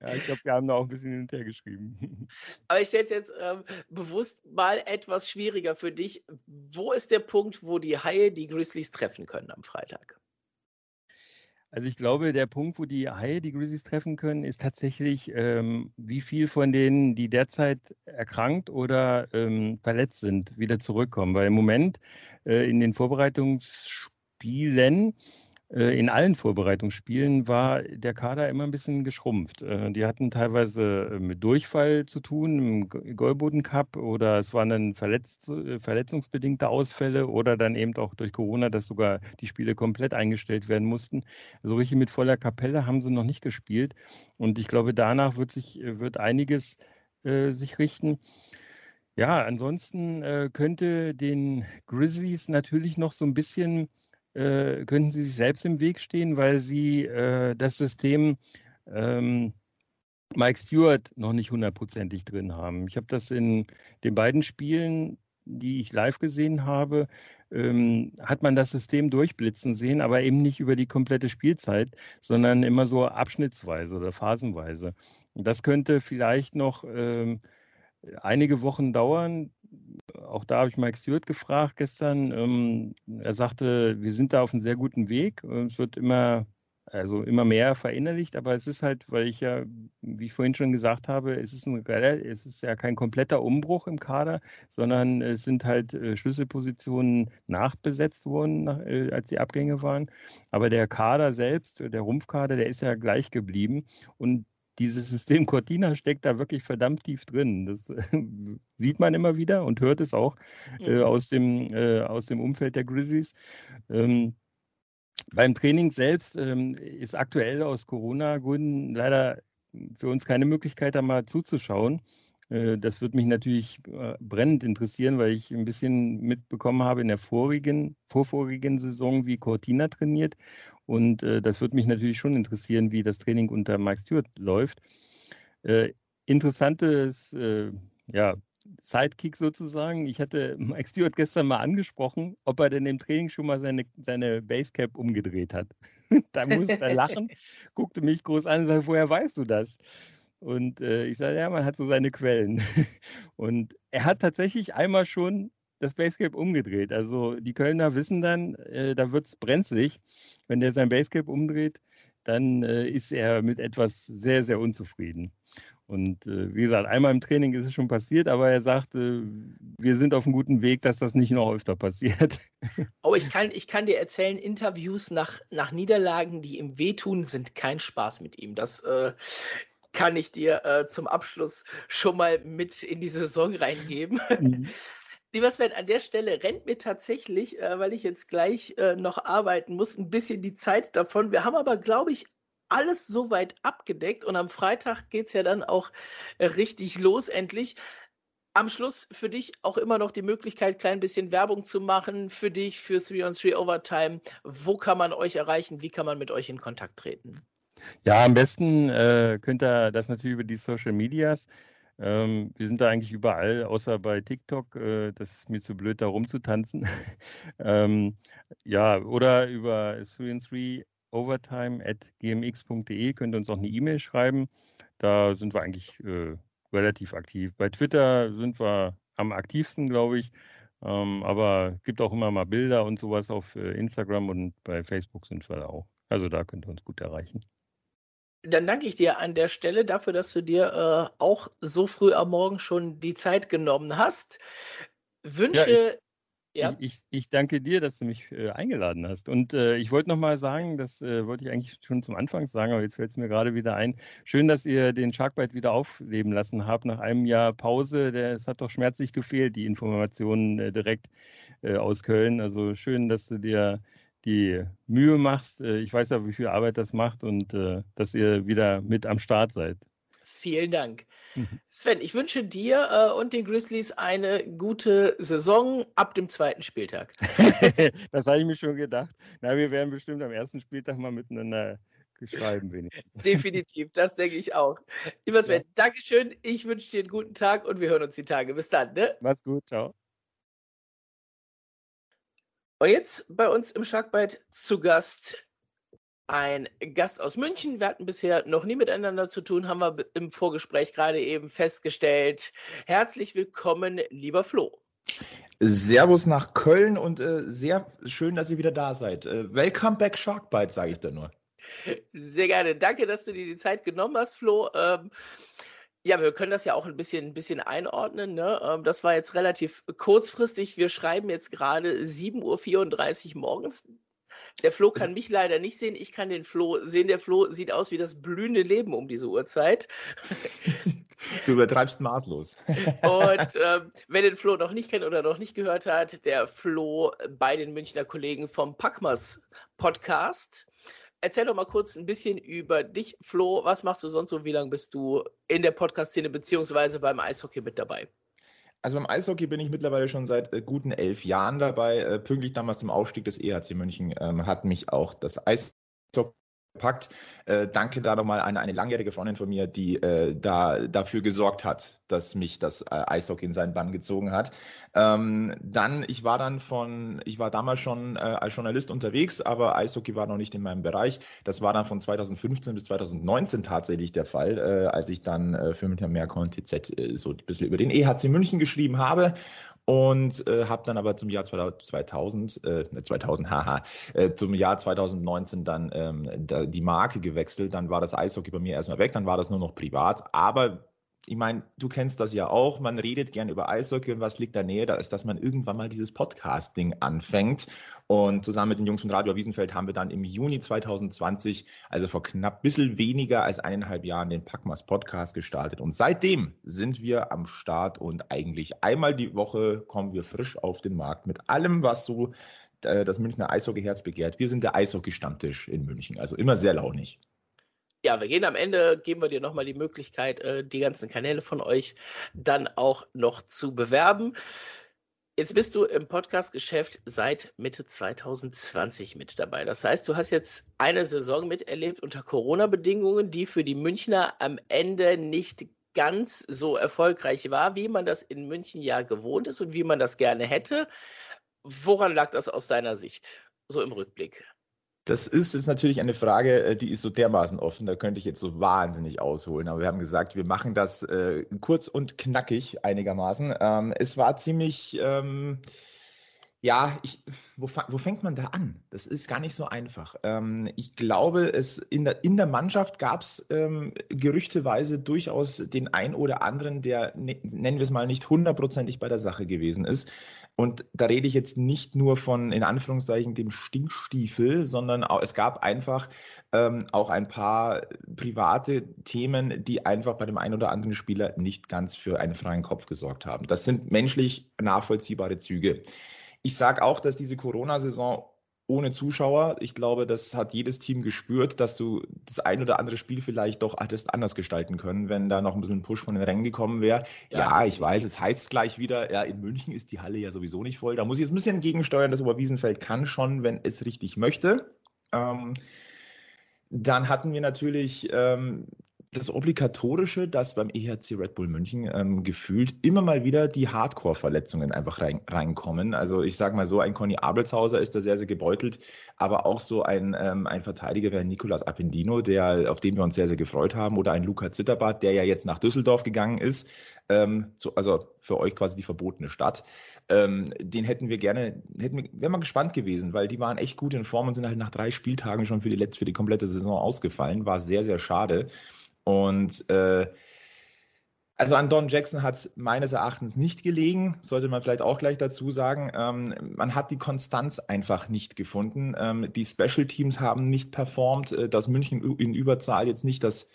Ja, ich glaube, wir haben da auch ein bisschen hin und her geschrieben. *laughs* Aber ich stelle es jetzt ähm, bewusst mal etwas schwieriger für dich. Wo ist der Punkt, wo die Haie die Grizzlies treffen können am Freitag? Also ich glaube, der Punkt, wo die Haie die Grizzlies treffen können, ist tatsächlich, ähm, wie viel von denen, die derzeit erkrankt oder ähm, verletzt sind, wieder zurückkommen. Weil im Moment äh, in den Vorbereitungsspielen in allen Vorbereitungsspielen war der Kader immer ein bisschen geschrumpft. Äh, die hatten teilweise äh, mit Durchfall zu tun im Goldboden Cup oder es waren dann verletz verletzungsbedingte Ausfälle oder dann eben auch durch Corona, dass sogar die Spiele komplett eingestellt werden mussten. So also richtig mit voller Kapelle haben sie noch nicht gespielt. Und ich glaube, danach wird sich wird einiges äh, sich richten. Ja, ansonsten äh, könnte den Grizzlies natürlich noch so ein bisschen äh, könnten sie sich selbst im Weg stehen, weil sie äh, das System ähm, Mike Stewart noch nicht hundertprozentig drin haben. Ich habe das in den beiden Spielen, die ich live gesehen habe, ähm, hat man das System durchblitzen sehen, aber eben nicht über die komplette Spielzeit, sondern immer so abschnittsweise oder phasenweise. Und das könnte vielleicht noch ähm, einige Wochen dauern, auch da habe ich Mike Stewart gefragt gestern. Ähm, er sagte, wir sind da auf einem sehr guten Weg. Es wird immer, also immer mehr verinnerlicht, aber es ist halt, weil ich ja, wie ich vorhin schon gesagt habe, es ist, ein, es ist ja kein kompletter Umbruch im Kader, sondern es sind halt äh, Schlüsselpositionen nachbesetzt worden, äh, als die Abgänge waren. Aber der Kader selbst, der Rumpfkader, der ist ja gleich geblieben. Und dieses System Cortina steckt da wirklich verdammt tief drin. Das äh, sieht man immer wieder und hört es auch äh, mhm. aus, dem, äh, aus dem Umfeld der Grizzlies. Ähm, beim Training selbst ähm, ist aktuell aus Corona-Gründen leider für uns keine Möglichkeit, da mal zuzuschauen. Äh, das würde mich natürlich äh, brennend interessieren, weil ich ein bisschen mitbekommen habe in der vorigen, vorvorigen Saison, wie Cortina trainiert. Und äh, das würde mich natürlich schon interessieren, wie das Training unter Mike Stewart läuft. interessantes ja, Sidekick sozusagen. Ich hatte *laughs* Mike Stewart gestern mal angesprochen, ob er denn im Training schon mal seine, seine Basecap umgedreht hat. *laughs* da musste er lachen, *laughs* guckte mich groß an und sagte, woher weißt du das? Und äh, ich sage, ja, man hat so seine Quellen. *laughs* Und er hat tatsächlich einmal schon das Basecap umgedreht. Also die Kölner wissen dann, äh, da wird es brenzlig. Wenn der sein Basecap umdreht, dann äh, ist er mit etwas sehr, sehr unzufrieden. Und äh, wie gesagt, einmal im Training ist es schon passiert, aber er sagt, äh, wir sind auf einem guten Weg, dass das nicht noch öfter passiert. *laughs* Oh, ich kann, ich kann dir erzählen, Interviews nach, nach Niederlagen, die ihm wehtun, sind kein Spaß mit ihm. Das äh, kann ich dir äh, zum Abschluss schon mal mit in die Saison reingeben. Mhm. *laughs* Lieber Sven, an der Stelle rennt mir tatsächlich, äh, weil ich jetzt gleich äh, noch arbeiten muss, ein bisschen die Zeit davon. Wir haben aber, glaube ich, alles soweit abgedeckt und am Freitag geht es ja dann auch äh, richtig los endlich. Am Schluss für dich auch immer noch die Möglichkeit, klein bisschen Werbung zu machen für dich, für 3 on 3 Overtime. Wo kann man euch erreichen? Wie kann man mit euch in Kontakt treten? Ja, am besten äh, könnt ihr das natürlich über die Social Medias. Ähm, wir sind da eigentlich überall, außer bei TikTok. Äh, das ist mir zu blöd, da rumzutanzen. *laughs* ähm, ja, oder über 3 overtime at gmx.de könnt ihr uns auch eine E-Mail schreiben. Da sind wir eigentlich äh, relativ aktiv. Bei Twitter sind wir am aktivsten, glaube ich. Ähm, aber es gibt auch immer mal Bilder und sowas auf äh, Instagram und bei Facebook sind wir da auch. Also da könnt ihr uns gut erreichen. Dann danke ich dir an der Stelle dafür, dass du dir äh, auch so früh am Morgen schon die Zeit genommen hast. Wünsche. Ja, ich, ja. ich, ich, danke dir, dass du mich äh, eingeladen hast. Und äh, ich wollte nochmal sagen, das äh, wollte ich eigentlich schon zum Anfang sagen, aber jetzt fällt es mir gerade wieder ein. Schön, dass ihr den Sharkbite wieder aufleben lassen habt nach einem Jahr Pause. Es hat doch schmerzlich gefehlt, die Informationen äh, direkt äh, aus Köln. Also schön, dass du dir die Mühe machst. Äh, ich weiß ja, wie viel Arbeit das macht und äh, dass ihr wieder mit am Start seid. Vielen Dank. Mhm. Sven, ich wünsche dir äh, und den Grizzlies eine gute Saison ab dem zweiten Spieltag. *laughs* das habe ich mir schon gedacht. Na, wir werden bestimmt am ersten Spieltag mal miteinander schreiben wenigstens. *laughs* Definitiv, das denke ich auch. Lieber Sven, ja. Dankeschön. Ich wünsche dir einen guten Tag und wir hören uns die Tage. Bis dann. Ne? Mach's gut, ciao. Und jetzt bei uns im Sharkbite zu Gast ein Gast aus München. Wir hatten bisher noch nie miteinander zu tun, haben wir im Vorgespräch gerade eben festgestellt. Herzlich willkommen, lieber Flo. Servus nach Köln und äh, sehr schön, dass ihr wieder da seid. Äh, welcome back Sharkbite, sage ich da nur. Sehr gerne. Danke, dass du dir die Zeit genommen hast, Flo. Ähm, ja, wir können das ja auch ein bisschen, ein bisschen einordnen. Ne? Ähm, das war jetzt relativ kurzfristig. Wir schreiben jetzt gerade 7.34 Uhr morgens. Der Flo kann mich leider nicht sehen. Ich kann den Flo sehen. Der Flo sieht aus wie das blühende Leben um diese Uhrzeit. *laughs* Du übertreibst maßlos. Und *laughs* ähm, wer den Flo noch nicht kennt oder noch nicht gehört hat, der Flo bei den Münchner Kollegen vom Packmas Podcast. Erzähl doch mal kurz ein bisschen über dich, Flo. Was machst du sonst so? Wie lange bist du in der Podcast-Szene beziehungsweise beim Eishockey mit dabei? Also beim Eishockey bin ich mittlerweile schon seit äh, guten elf Jahren dabei. Äh, pünktlich damals zum Aufstieg des EHC München ähm, hat mich auch das Eishockey gepackt. Äh, danke da nochmal an eine langjährige Freundin von mir, die äh, da dafür gesorgt hat, dass mich das äh, Eishockey in seinen Bann gezogen hat. Ähm, dann, ich war dann von, ich war damals schon äh, als Journalist unterwegs, aber Eishockey war noch nicht in meinem Bereich. Das war dann von 2015 bis 2019 tatsächlich der Fall, äh, als ich dann äh, für und TZ so ein bisschen über den EHC München geschrieben habe und äh, habe dann aber zum Jahr 2000, äh, 2000 *laughs* haha, äh, zum Jahr 2019 dann ähm, da, die Marke gewechselt. Dann war das Eishockey bei mir erstmal weg, dann war das nur noch privat. Aber ich meine, du kennst das ja auch, man redet gern über Eishockey und was liegt da näher, da ist, dass man irgendwann mal dieses Podcasting anfängt. Und zusammen mit den Jungs von Radio Wiesenfeld haben wir dann im Juni 2020, also vor knapp bisschen weniger als eineinhalb Jahren, den Packmas Podcast gestartet. Und seitdem sind wir am Start und eigentlich einmal die Woche kommen wir frisch auf den Markt mit allem, was so äh, das Münchner Eishockey-Herz begehrt. Wir sind der Eishockey-Stammtisch in München, also immer sehr launig ja, wir gehen am Ende, geben wir dir nochmal die Möglichkeit, äh, die ganzen Kanäle von euch dann auch noch zu bewerben. Jetzt bist du im Podcast-Geschäft seit Mitte 2020 mit dabei. Das heißt, du hast jetzt eine Saison miterlebt unter Corona-Bedingungen, die für die Münchner am Ende nicht ganz so erfolgreich war, wie man das in München ja gewohnt ist und wie man das gerne hätte. Woran lag das aus deiner Sicht, so im Rückblick? Das ist, ist natürlich eine Frage, äh, die ist so dermaßen offen, da könnte ich jetzt so wahnsinnig ausholen. Aber wir haben gesagt, wir machen das äh, kurz und knackig einigermaßen. Ähm, es war ziemlich, ähm, ja, ich, wo, wo fängt man da an? Das ist gar nicht so einfach. Ähm, ich glaube, es in der, in der Mannschaft gab es ähm, gerüchteweise durchaus den ein oder anderen, der, ne, nennen wir es mal, nicht hundertprozentig bei der Sache gewesen ist. Und da rede ich jetzt nicht nur von, in Anführungszeichen, dem Stinkstiefel, sondern auch, es gab einfach ähm, auch ein paar private Themen, die einfach bei dem einen oder anderen Spieler nicht ganz für einen freien Kopf gesorgt haben. Das sind menschlich nachvollziehbare Züge. Ich sage auch, dass diese Corona-Saison ohne Zuschauer. Ich glaube, das hat jedes Team gespürt, dass du das ein oder andere Spiel vielleicht doch hättest anders gestalten können, wenn da noch ein bisschen Push von den Rängen gekommen wäre. Ja, ja, ich weiß, jetzt heißt es gleich wieder, ja, in München ist die Halle ja sowieso nicht voll. Da muss ich jetzt ein bisschen gegensteuern. Das Oberwiesenfeld kann schon, wenn es richtig möchte. Ähm, dann hatten wir natürlich ähm, das Obligatorische, dass beim EHC Red Bull München ähm, gefühlt immer mal wieder die Hardcore-Verletzungen einfach rein, reinkommen. Also ich sage mal so, ein Conny Abelshauser ist da sehr, sehr gebeutelt, aber auch so ein, ähm, ein Verteidiger wie Nicolas Appendino, der, auf den wir uns sehr, sehr gefreut haben, oder ein Luca Zitterbart, der ja jetzt nach Düsseldorf gegangen ist, ähm, zu, also für euch quasi die verbotene Stadt. Ähm, den hätten wir gerne, hätten wir, wären wir gespannt gewesen, weil die waren echt gut in Form und sind halt nach drei Spieltagen schon für die, für die komplette Saison ausgefallen. War sehr, sehr schade. Und äh, also an Don Jackson hat es meines Erachtens nicht gelegen, sollte man vielleicht auch gleich dazu sagen. Ähm, man hat die Konstanz einfach nicht gefunden. Ähm, die Special Teams haben nicht performt. Äh, dass München in Überzahl jetzt nicht das,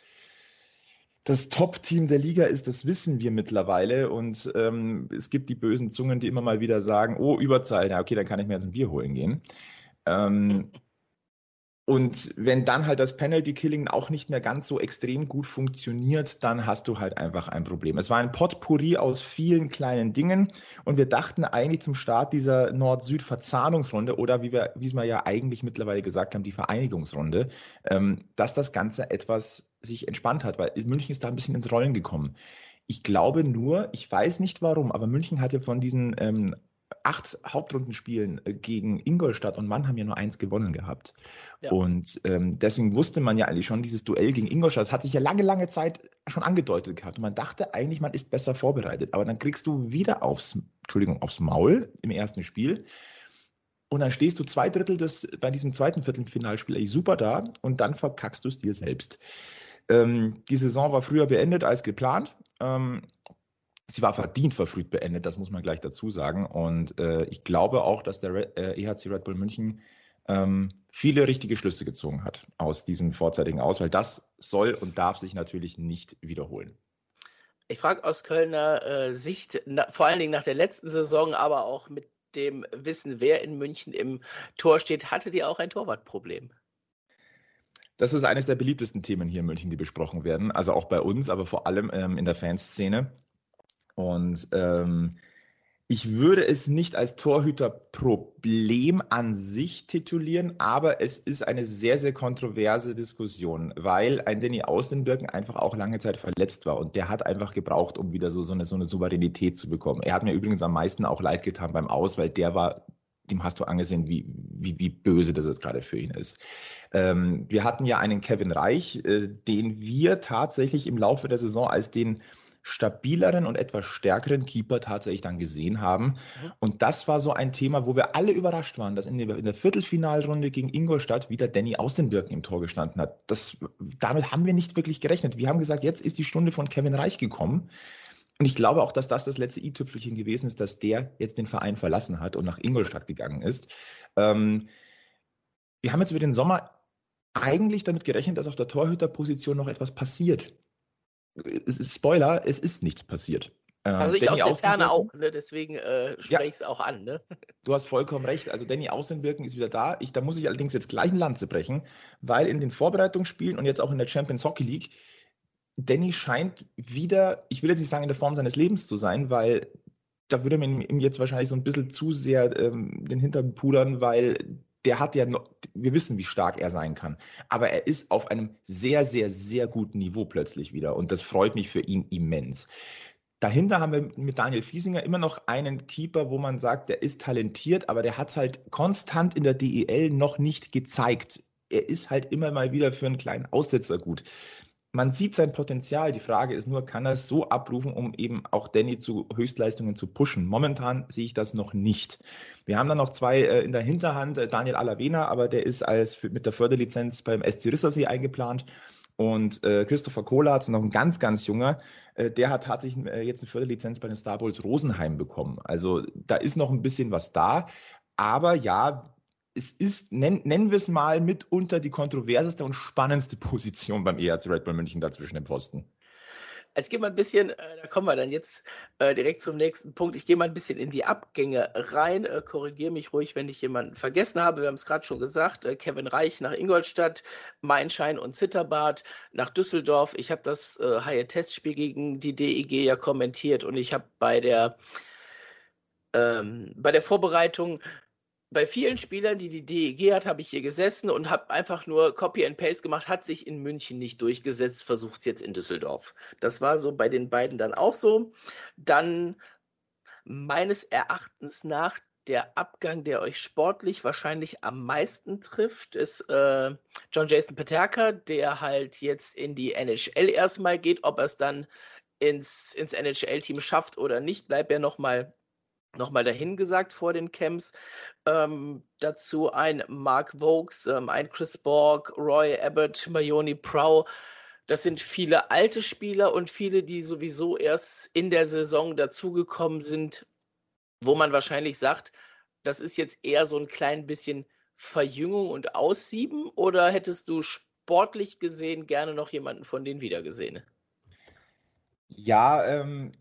das Top-Team der Liga ist, das wissen wir mittlerweile. Und ähm, es gibt die bösen Zungen, die immer mal wieder sagen, oh, Überzahl, na okay, dann kann ich mir jetzt ein Bier holen gehen. Ähm, *laughs* Und wenn dann halt das Penalty Killing auch nicht mehr ganz so extrem gut funktioniert, dann hast du halt einfach ein Problem. Es war ein Potpourri aus vielen kleinen Dingen und wir dachten eigentlich zum Start dieser Nord-Süd-Verzahnungsrunde oder wie wir, wie es wir ja eigentlich mittlerweile gesagt haben, die Vereinigungsrunde, ähm, dass das Ganze etwas sich entspannt hat, weil München ist da ein bisschen ins Rollen gekommen. Ich glaube nur, ich weiß nicht warum, aber München hatte von diesen ähm, acht Hauptrundenspielen äh, gegen Ingolstadt und Mannheim ja nur eins gewonnen gehabt. Ja. Und ähm, deswegen wusste man ja eigentlich schon, dieses Duell gegen Ingolstadt, das hat sich ja lange, lange Zeit schon angedeutet gehabt. Und man dachte eigentlich, man ist besser vorbereitet. Aber dann kriegst du wieder aufs, Entschuldigung, aufs Maul im ersten Spiel. Und dann stehst du zwei Drittel des, bei diesem zweiten Viertelfinalspiel eigentlich super da und dann verkackst du es dir selbst. Ähm, die Saison war früher beendet als geplant. Ähm, sie war verdient verfrüht beendet, das muss man gleich dazu sagen. Und äh, ich glaube auch, dass der Red, äh, EHC Red Bull München ähm, viele richtige Schlüsse gezogen hat aus diesem vorzeitigen Aus, weil das soll und darf sich natürlich nicht wiederholen. Ich frage aus Kölner äh, Sicht, na, vor allen Dingen nach der letzten Saison, aber auch mit dem Wissen, wer in München im Tor steht, hattet ihr auch ein Torwartproblem? Das ist eines der beliebtesten Themen hier in München, die besprochen werden. Also auch bei uns, aber vor allem ähm, in der Fanszene. Und ähm, ich würde es nicht als Torhüterproblem an sich titulieren, aber es ist eine sehr, sehr kontroverse Diskussion, weil ein Danny Austenbirken einfach auch lange Zeit verletzt war und der hat einfach gebraucht, um wieder so, so, eine, so eine Souveränität zu bekommen. Er hat mir übrigens am meisten auch leid getan beim Aus, weil der war dem hast du angesehen, wie, wie, wie böse das jetzt gerade für ihn ist. Ähm, wir hatten ja einen Kevin Reich, äh, den wir tatsächlich im Laufe der Saison als den stabileren und etwas stärkeren Keeper tatsächlich dann gesehen haben. Mhm. Und das war so ein Thema, wo wir alle überrascht waren, dass in der, in der Viertelfinalrunde gegen Ingolstadt wieder Danny aus den Birken im Tor gestanden hat. Das, damit haben wir nicht wirklich gerechnet. Wir haben gesagt, jetzt ist die Stunde von Kevin Reich gekommen. Und ich glaube auch, dass das das letzte i-Tüpfelchen gewesen ist, dass der jetzt den Verein verlassen hat und nach Ingolstadt gegangen ist. Ähm, wir haben jetzt über den Sommer eigentlich damit gerechnet, dass auf der Torhüterposition noch etwas passiert. Spoiler, es ist nichts passiert. Äh, also ich Danny aus der Ferne auch, ne? deswegen äh, spreche ja. ich es auch an. Ne? Du hast vollkommen recht. Also Danny Außenwirken ist wieder da. Ich, da muss ich allerdings jetzt gleich ein Lanze brechen, weil in den Vorbereitungsspielen und jetzt auch in der Champions Hockey League, Danny scheint wieder, ich will jetzt nicht sagen in der Form seines Lebens zu sein, weil da würde man ihm jetzt wahrscheinlich so ein bisschen zu sehr ähm, den Hintern pudern, weil der hat ja noch, wir wissen, wie stark er sein kann. Aber er ist auf einem sehr, sehr, sehr guten Niveau plötzlich wieder. Und das freut mich für ihn immens. Dahinter haben wir mit Daniel Fiesinger immer noch einen Keeper, wo man sagt, der ist talentiert, aber der hat es halt konstant in der DEL noch nicht gezeigt. Er ist halt immer mal wieder für einen kleinen Aussetzer gut man sieht sein Potenzial. Die Frage ist nur, kann er es so abrufen, um eben auch Danny zu Höchstleistungen zu pushen? Momentan sehe ich das noch nicht. Wir haben dann noch zwei äh, in der Hinterhand, äh, Daniel Alavena, aber der ist als mit der Förderlizenz beim SC Rissersee eingeplant. Und äh, Christopher Kohlatz, noch ein ganz, ganz junger, äh, der hat tatsächlich äh, jetzt eine Förderlizenz bei den Star Bulls Rosenheim bekommen. Also da ist noch ein bisschen was da. Aber ja, es ist, nenn, nennen wir es mal, mitunter die kontroverseste und spannendste Position beim ERC Red Bull München dazwischen im Posten. Jetzt gehen wir ein bisschen, äh, da kommen wir dann jetzt äh, direkt zum nächsten Punkt. Ich gehe mal ein bisschen in die Abgänge rein. Äh, Korrigiere mich ruhig, wenn ich jemanden vergessen habe. Wir haben es gerade schon gesagt. Äh, Kevin Reich nach Ingolstadt, Mainschein und Zitterbad nach Düsseldorf. Ich habe das äh, Haie-Testspiel gegen die DEG ja kommentiert und ich habe bei der ähm, bei der Vorbereitung bei vielen Spielern, die die DEG hat, habe ich hier gesessen und habe einfach nur Copy and Paste gemacht, hat sich in München nicht durchgesetzt, versucht es jetzt in Düsseldorf. Das war so bei den beiden dann auch so. Dann meines Erachtens nach der Abgang, der euch sportlich wahrscheinlich am meisten trifft, ist äh, John Jason Paterka, der halt jetzt in die NHL erstmal geht. Ob er es dann ins, ins NHL-Team schafft oder nicht, bleibt er nochmal nochmal dahingesagt vor den Camps. Ähm, dazu ein Mark Vokes, ähm, ein Chris Borg, Roy Abbott, Mayoni Prow. Das sind viele alte Spieler und viele, die sowieso erst in der Saison dazugekommen sind, wo man wahrscheinlich sagt, das ist jetzt eher so ein klein bisschen Verjüngung und Aussieben oder hättest du sportlich gesehen gerne noch jemanden von denen wiedergesehen? Ja, ähm,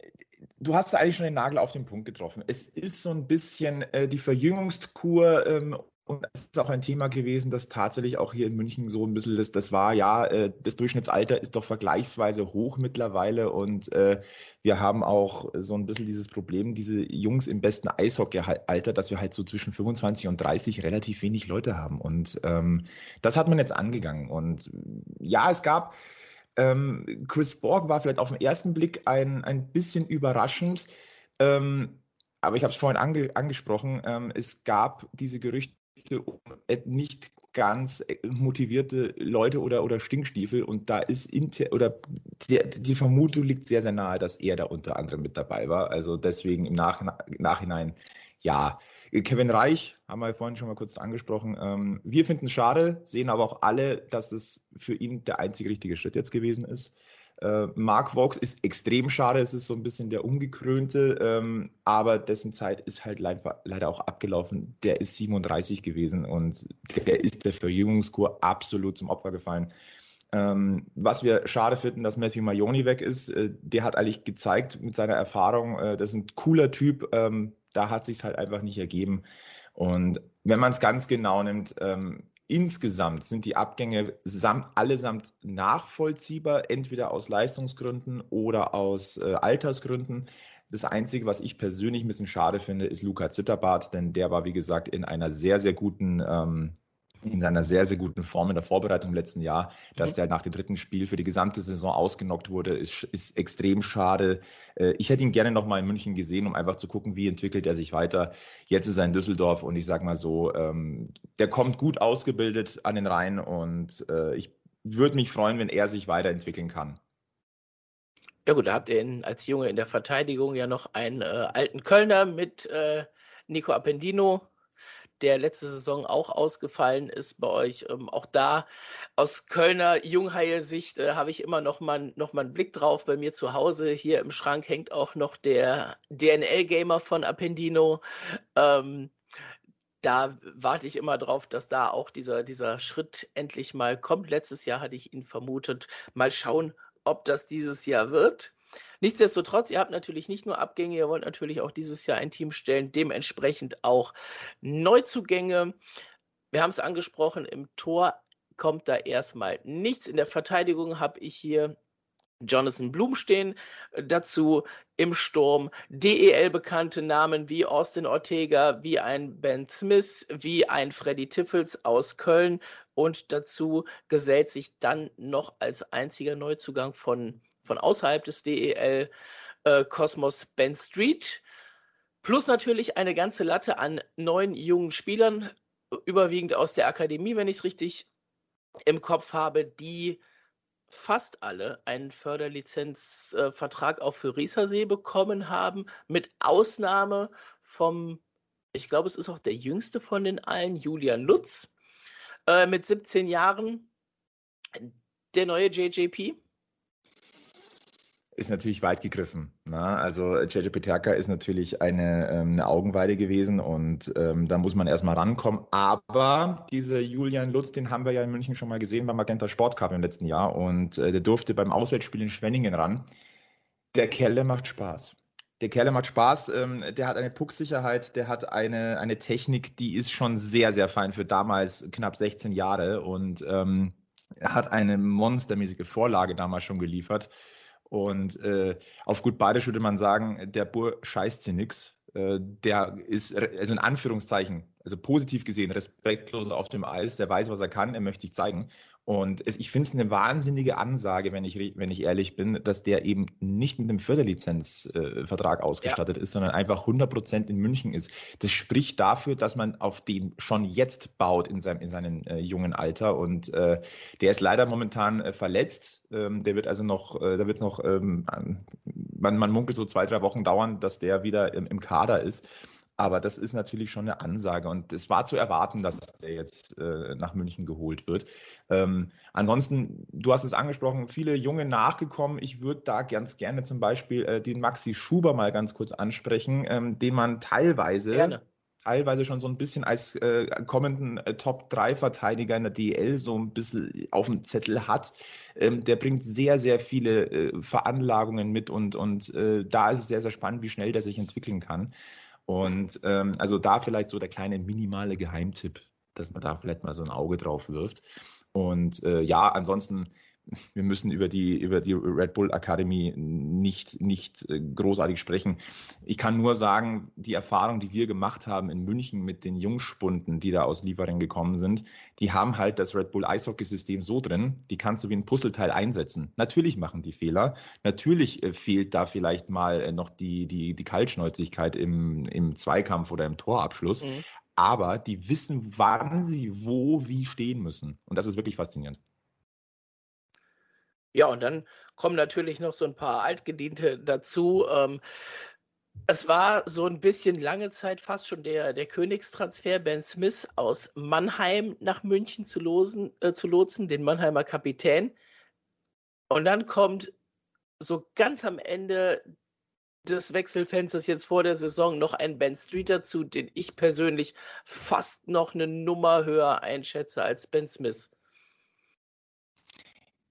du hast eigentlich schon den Nagel auf den Punkt getroffen. Es ist so ein bisschen äh, die Verjüngungskur ähm, und das ist auch ein Thema gewesen, das tatsächlich auch hier in München so ein bisschen das, das war, ja, äh, das Durchschnittsalter ist doch vergleichsweise hoch mittlerweile und äh, wir haben auch so ein bisschen dieses Problem, diese Jungs im besten Eishockey-Alter, dass wir halt so zwischen 25 und 30 relativ wenig Leute haben. Und ähm, das hat man jetzt angegangen. Und ja, es gab ähm, Chris Borg war vielleicht auf den ersten Blick ein, ein bisschen überraschend. Ähm, aber ich habe es vorhin ange angesprochen, ähm, es gab diese Gerüchte um nicht ganz äh, motivierte Leute oder, oder Stinkstiefel und da ist inter oder die, die, Vermutung liegt sehr, sehr nahe, dass er da unter anderem mit dabei war. Also deswegen im Nach Nachhinein ja. Kevin Reich haben wir vorhin schon mal kurz angesprochen. Ähm, wir finden es schade, sehen aber auch alle, dass das für ihn der einzige richtige Schritt jetzt gewesen ist. Äh, Mark Vox ist extrem schade, es ist so ein bisschen der Ungekrönte, ähm, aber dessen Zeit ist halt leider auch abgelaufen. Der ist 37 gewesen und der ist der Verjüngungskur absolut zum Opfer gefallen. Ähm, was wir schade finden, dass Matthew Mayoni weg ist, äh, der hat eigentlich gezeigt mit seiner Erfahrung, äh, das ist ein cooler Typ, ähm, da hat sich halt einfach nicht ergeben. Und wenn man es ganz genau nimmt, ähm, insgesamt sind die Abgänge samt, allesamt nachvollziehbar, entweder aus Leistungsgründen oder aus äh, Altersgründen. Das Einzige, was ich persönlich ein bisschen schade finde, ist Luca Zitterbart, denn der war, wie gesagt, in einer sehr, sehr guten ähm, in seiner sehr, sehr guten Form in der Vorbereitung im letzten Jahr. Dass mhm. der nach dem dritten Spiel für die gesamte Saison ausgenockt wurde, ist, ist extrem schade. Äh, ich hätte ihn gerne noch mal in München gesehen, um einfach zu gucken, wie entwickelt er sich weiter. Jetzt ist er in Düsseldorf und ich sage mal so, ähm, der kommt gut ausgebildet an den Rhein und äh, ich würde mich freuen, wenn er sich weiterentwickeln kann. Ja gut, da habt ihr ihn als Junge in der Verteidigung ja noch einen äh, alten Kölner mit äh, Nico Appendino, der letzte Saison auch ausgefallen ist bei euch. Ähm, auch da aus Kölner Junghaie-Sicht äh, habe ich immer noch mal, noch mal einen Blick drauf. Bei mir zu Hause hier im Schrank hängt auch noch der DNL-Gamer von Appendino. Ähm, da warte ich immer drauf, dass da auch dieser, dieser Schritt endlich mal kommt. Letztes Jahr hatte ich ihn vermutet. Mal schauen, ob das dieses Jahr wird. Nichtsdestotrotz, ihr habt natürlich nicht nur Abgänge, ihr wollt natürlich auch dieses Jahr ein Team stellen, dementsprechend auch Neuzugänge. Wir haben es angesprochen, im Tor kommt da erstmal nichts. In der Verteidigung habe ich hier Jonathan Blum stehen. Dazu im Sturm DEL bekannte Namen wie Austin Ortega, wie ein Ben Smith, wie ein Freddy Tiffels aus Köln und dazu gesellt sich dann noch als einziger Neuzugang von von außerhalb des DEL äh, Ben Street. Plus natürlich eine ganze Latte an neuen jungen Spielern, überwiegend aus der Akademie, wenn ich es richtig im Kopf habe, die fast alle einen Förderlizenzvertrag äh, auch für Riesersee bekommen haben, mit Ausnahme vom, ich glaube, es ist auch der jüngste von den allen, Julian Lutz, äh, mit 17 Jahren. Der neue JJP, ist natürlich weit gegriffen. Ne? Also JJ Peterka ist natürlich eine, ähm, eine Augenweide gewesen und ähm, da muss man erstmal rankommen. Aber dieser Julian Lutz, den haben wir ja in München schon mal gesehen beim Magenta Sport Cup im letzten Jahr und äh, der durfte beim Auswärtsspiel in Schwenningen ran. Der Kerl, der macht Spaß. Der Kerl der macht Spaß, ähm, der hat eine Pucksicherheit, der hat eine, eine Technik, die ist schon sehr, sehr fein für damals knapp 16 Jahre und ähm, hat eine monstermäßige Vorlage damals schon geliefert. Und äh, auf gut Badisch würde man sagen, der Bur scheißt sie nix. Äh, der ist, also in Anführungszeichen, also positiv gesehen, respektlos auf dem Eis, der weiß, was er kann, er möchte sich zeigen. Und es, ich finde es eine wahnsinnige Ansage, wenn ich, wenn ich ehrlich bin, dass der eben nicht mit einem Förderlizenzvertrag äh, ausgestattet ja. ist, sondern einfach 100% in München ist. Das spricht dafür, dass man auf den schon jetzt baut in seinem, in seinem äh, jungen Alter. Und äh, der ist leider momentan äh, verletzt. Ähm, der wird also noch, äh, da wird noch, ähm, man, man munkelt so zwei, drei Wochen dauern, dass der wieder im, im Kader ist. Aber das ist natürlich schon eine Ansage und es war zu erwarten, dass der jetzt äh, nach München geholt wird. Ähm, ansonsten, du hast es angesprochen, viele Junge nachgekommen. Ich würde da ganz gerne zum Beispiel äh, den Maxi Schuber mal ganz kurz ansprechen, ähm, den man teilweise gerne teilweise schon so ein bisschen als äh, kommenden äh, Top-3-Verteidiger in der DL so ein bisschen auf dem Zettel hat. Ähm, der bringt sehr, sehr viele äh, Veranlagungen mit und, und äh, da ist es sehr, sehr spannend, wie schnell der sich entwickeln kann. Und ähm, also da vielleicht so der kleine minimale Geheimtipp, dass man da vielleicht mal so ein Auge drauf wirft. Und äh, ja, ansonsten wir müssen über die, über die Red Bull Academy nicht, nicht äh, großartig sprechen. Ich kann nur sagen, die Erfahrung, die wir gemacht haben in München mit den Jungspunden, die da aus Liefering gekommen sind, die haben halt das Red Bull Eishockey-System so drin, die kannst du wie ein Puzzleteil einsetzen. Natürlich machen die Fehler. Natürlich äh, fehlt da vielleicht mal äh, noch die, die, die Kaltschnäuzigkeit im, im Zweikampf oder im Torabschluss. Mhm. Aber die wissen, wann sie wo, wie stehen müssen. Und das ist wirklich faszinierend. Ja, und dann kommen natürlich noch so ein paar Altgediente dazu. Ähm, es war so ein bisschen lange Zeit fast schon der, der Königstransfer, Ben Smith aus Mannheim nach München zu, losen, äh, zu lotsen, den Mannheimer Kapitän. Und dann kommt so ganz am Ende des Wechselfensters jetzt vor der Saison noch ein Ben Street dazu, den ich persönlich fast noch eine Nummer höher einschätze als Ben Smith.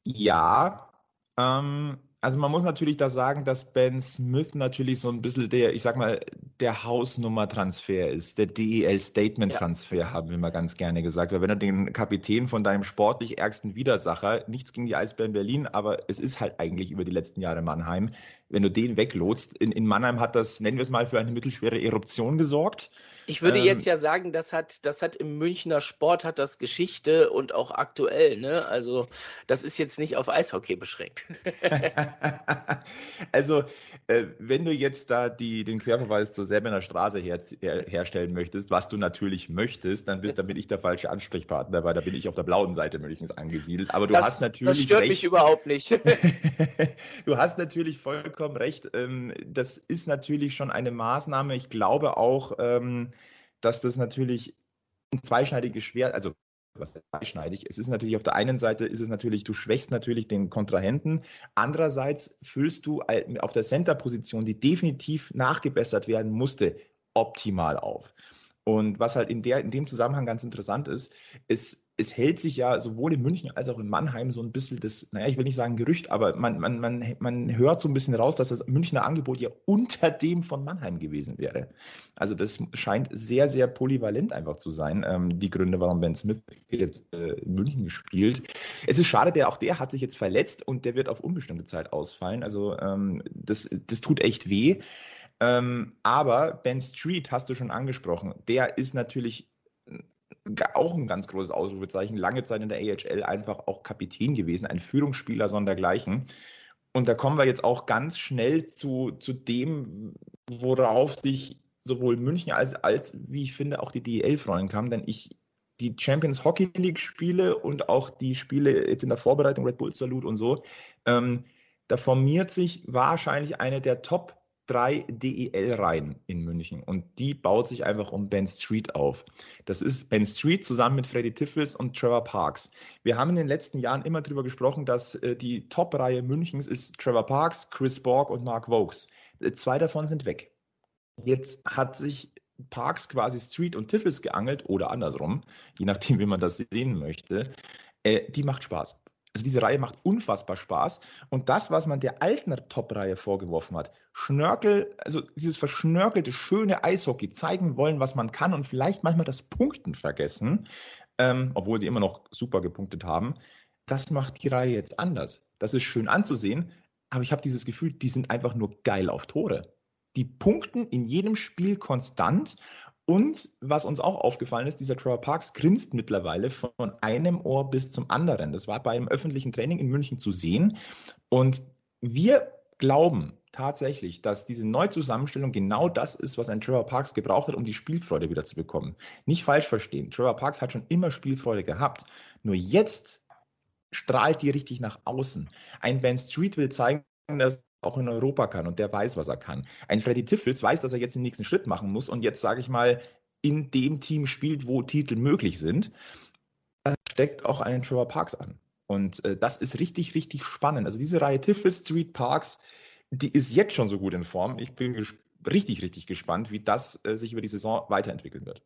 Ja, ähm, also man muss natürlich da sagen, dass Ben Smith natürlich so ein bisschen der, ich sag mal, der Hausnummer-Transfer ist, der DEL-Statement-Transfer, ja. haben wir mal ganz gerne gesagt. Weil wenn du den Kapitän von deinem sportlich ärgsten Widersacher, nichts gegen die Eisbären Berlin, aber es ist halt eigentlich über die letzten Jahre Mannheim, wenn du den weglotst, in, in Mannheim hat das, nennen wir es mal, für eine mittelschwere Eruption gesorgt. Ich würde ähm, jetzt ja sagen, das hat, das hat im Münchner Sport hat das Geschichte und auch aktuell, ne? Also das ist jetzt nicht auf Eishockey beschränkt. *laughs* also äh, wenn du jetzt da die, den Querverweis zur Säbener Straße her, her, herstellen möchtest, was du natürlich möchtest, dann bist, dann bin ich der falsche Ansprechpartner, weil da bin ich auf der blauen Seite Münchens angesiedelt. Aber du das, hast natürlich. Das stört recht. mich überhaupt nicht. *laughs* du hast natürlich vollkommen recht. Ähm, das ist natürlich schon eine Maßnahme. Ich glaube auch, ähm, dass das natürlich ein zweischneidiges Schwert, also was zweischneidig. Es ist natürlich auf der einen Seite ist es natürlich, du schwächst natürlich den Kontrahenten. Andererseits füllst du auf der Center-Position, die definitiv nachgebessert werden musste, optimal auf. Und was halt in, der, in dem Zusammenhang ganz interessant ist, ist, es hält sich ja sowohl in München als auch in Mannheim so ein bisschen das, naja, ich will nicht sagen Gerücht, aber man, man, man, man hört so ein bisschen raus, dass das Münchner Angebot ja unter dem von Mannheim gewesen wäre. Also das scheint sehr, sehr polyvalent einfach zu sein, ähm, die Gründe, warum Ben Smith jetzt äh, in München gespielt. Es ist schade, der auch der hat sich jetzt verletzt und der wird auf unbestimmte Zeit ausfallen. Also ähm, das, das tut echt weh. Ähm, aber Ben Street hast du schon angesprochen. Der ist natürlich auch ein ganz großes Ausrufezeichen. Lange Zeit in der AHL einfach auch Kapitän gewesen, ein Führungsspieler sondergleichen. Und da kommen wir jetzt auch ganz schnell zu, zu dem, worauf sich sowohl München als, als, wie ich finde, auch die DEL freuen kann. Denn ich die Champions Hockey League Spiele und auch die Spiele jetzt in der Vorbereitung, Red Bull Salut und so, ähm, da formiert sich wahrscheinlich eine der Top drei DEL-Reihen in München und die baut sich einfach um Ben Street auf. Das ist Ben Street zusammen mit Freddy Tiffels und Trevor Parks. Wir haben in den letzten Jahren immer darüber gesprochen, dass äh, die Top-Reihe Münchens ist Trevor Parks, Chris Borg und Mark Vokes. Äh, zwei davon sind weg. Jetzt hat sich Parks quasi Street und Tiffels geangelt oder andersrum, je nachdem, wie man das sehen möchte. Äh, die macht Spaß. Also diese Reihe macht unfassbar Spaß. Und das, was man der alten Top-Reihe vorgeworfen hat, Schnörkel, also dieses verschnörkelte, schöne Eishockey, zeigen wollen, was man kann und vielleicht manchmal das Punkten vergessen, ähm, obwohl die immer noch super gepunktet haben, das macht die Reihe jetzt anders. Das ist schön anzusehen, aber ich habe dieses Gefühl, die sind einfach nur geil auf Tore. Die punkten in jedem Spiel konstant und was uns auch aufgefallen ist, dieser Trevor Parks grinst mittlerweile von einem Ohr bis zum anderen. Das war bei einem öffentlichen Training in München zu sehen. Und wir glauben tatsächlich, dass diese Neuzusammenstellung genau das ist, was ein Trevor Parks gebraucht hat, um die Spielfreude wieder zu bekommen. Nicht falsch verstehen. Trevor Parks hat schon immer Spielfreude gehabt. Nur jetzt strahlt die richtig nach außen. Ein Ben Street will zeigen, dass auch in Europa kann und der weiß, was er kann. Ein Freddy Tiffels weiß, dass er jetzt den nächsten Schritt machen muss und jetzt, sage ich mal, in dem Team spielt, wo Titel möglich sind. Da steckt auch einen Trevor Parks an. Und äh, das ist richtig, richtig spannend. Also diese Reihe Tiffels Street Parks, die ist jetzt schon so gut in Form. Ich bin richtig, richtig gespannt, wie das äh, sich über die Saison weiterentwickeln wird.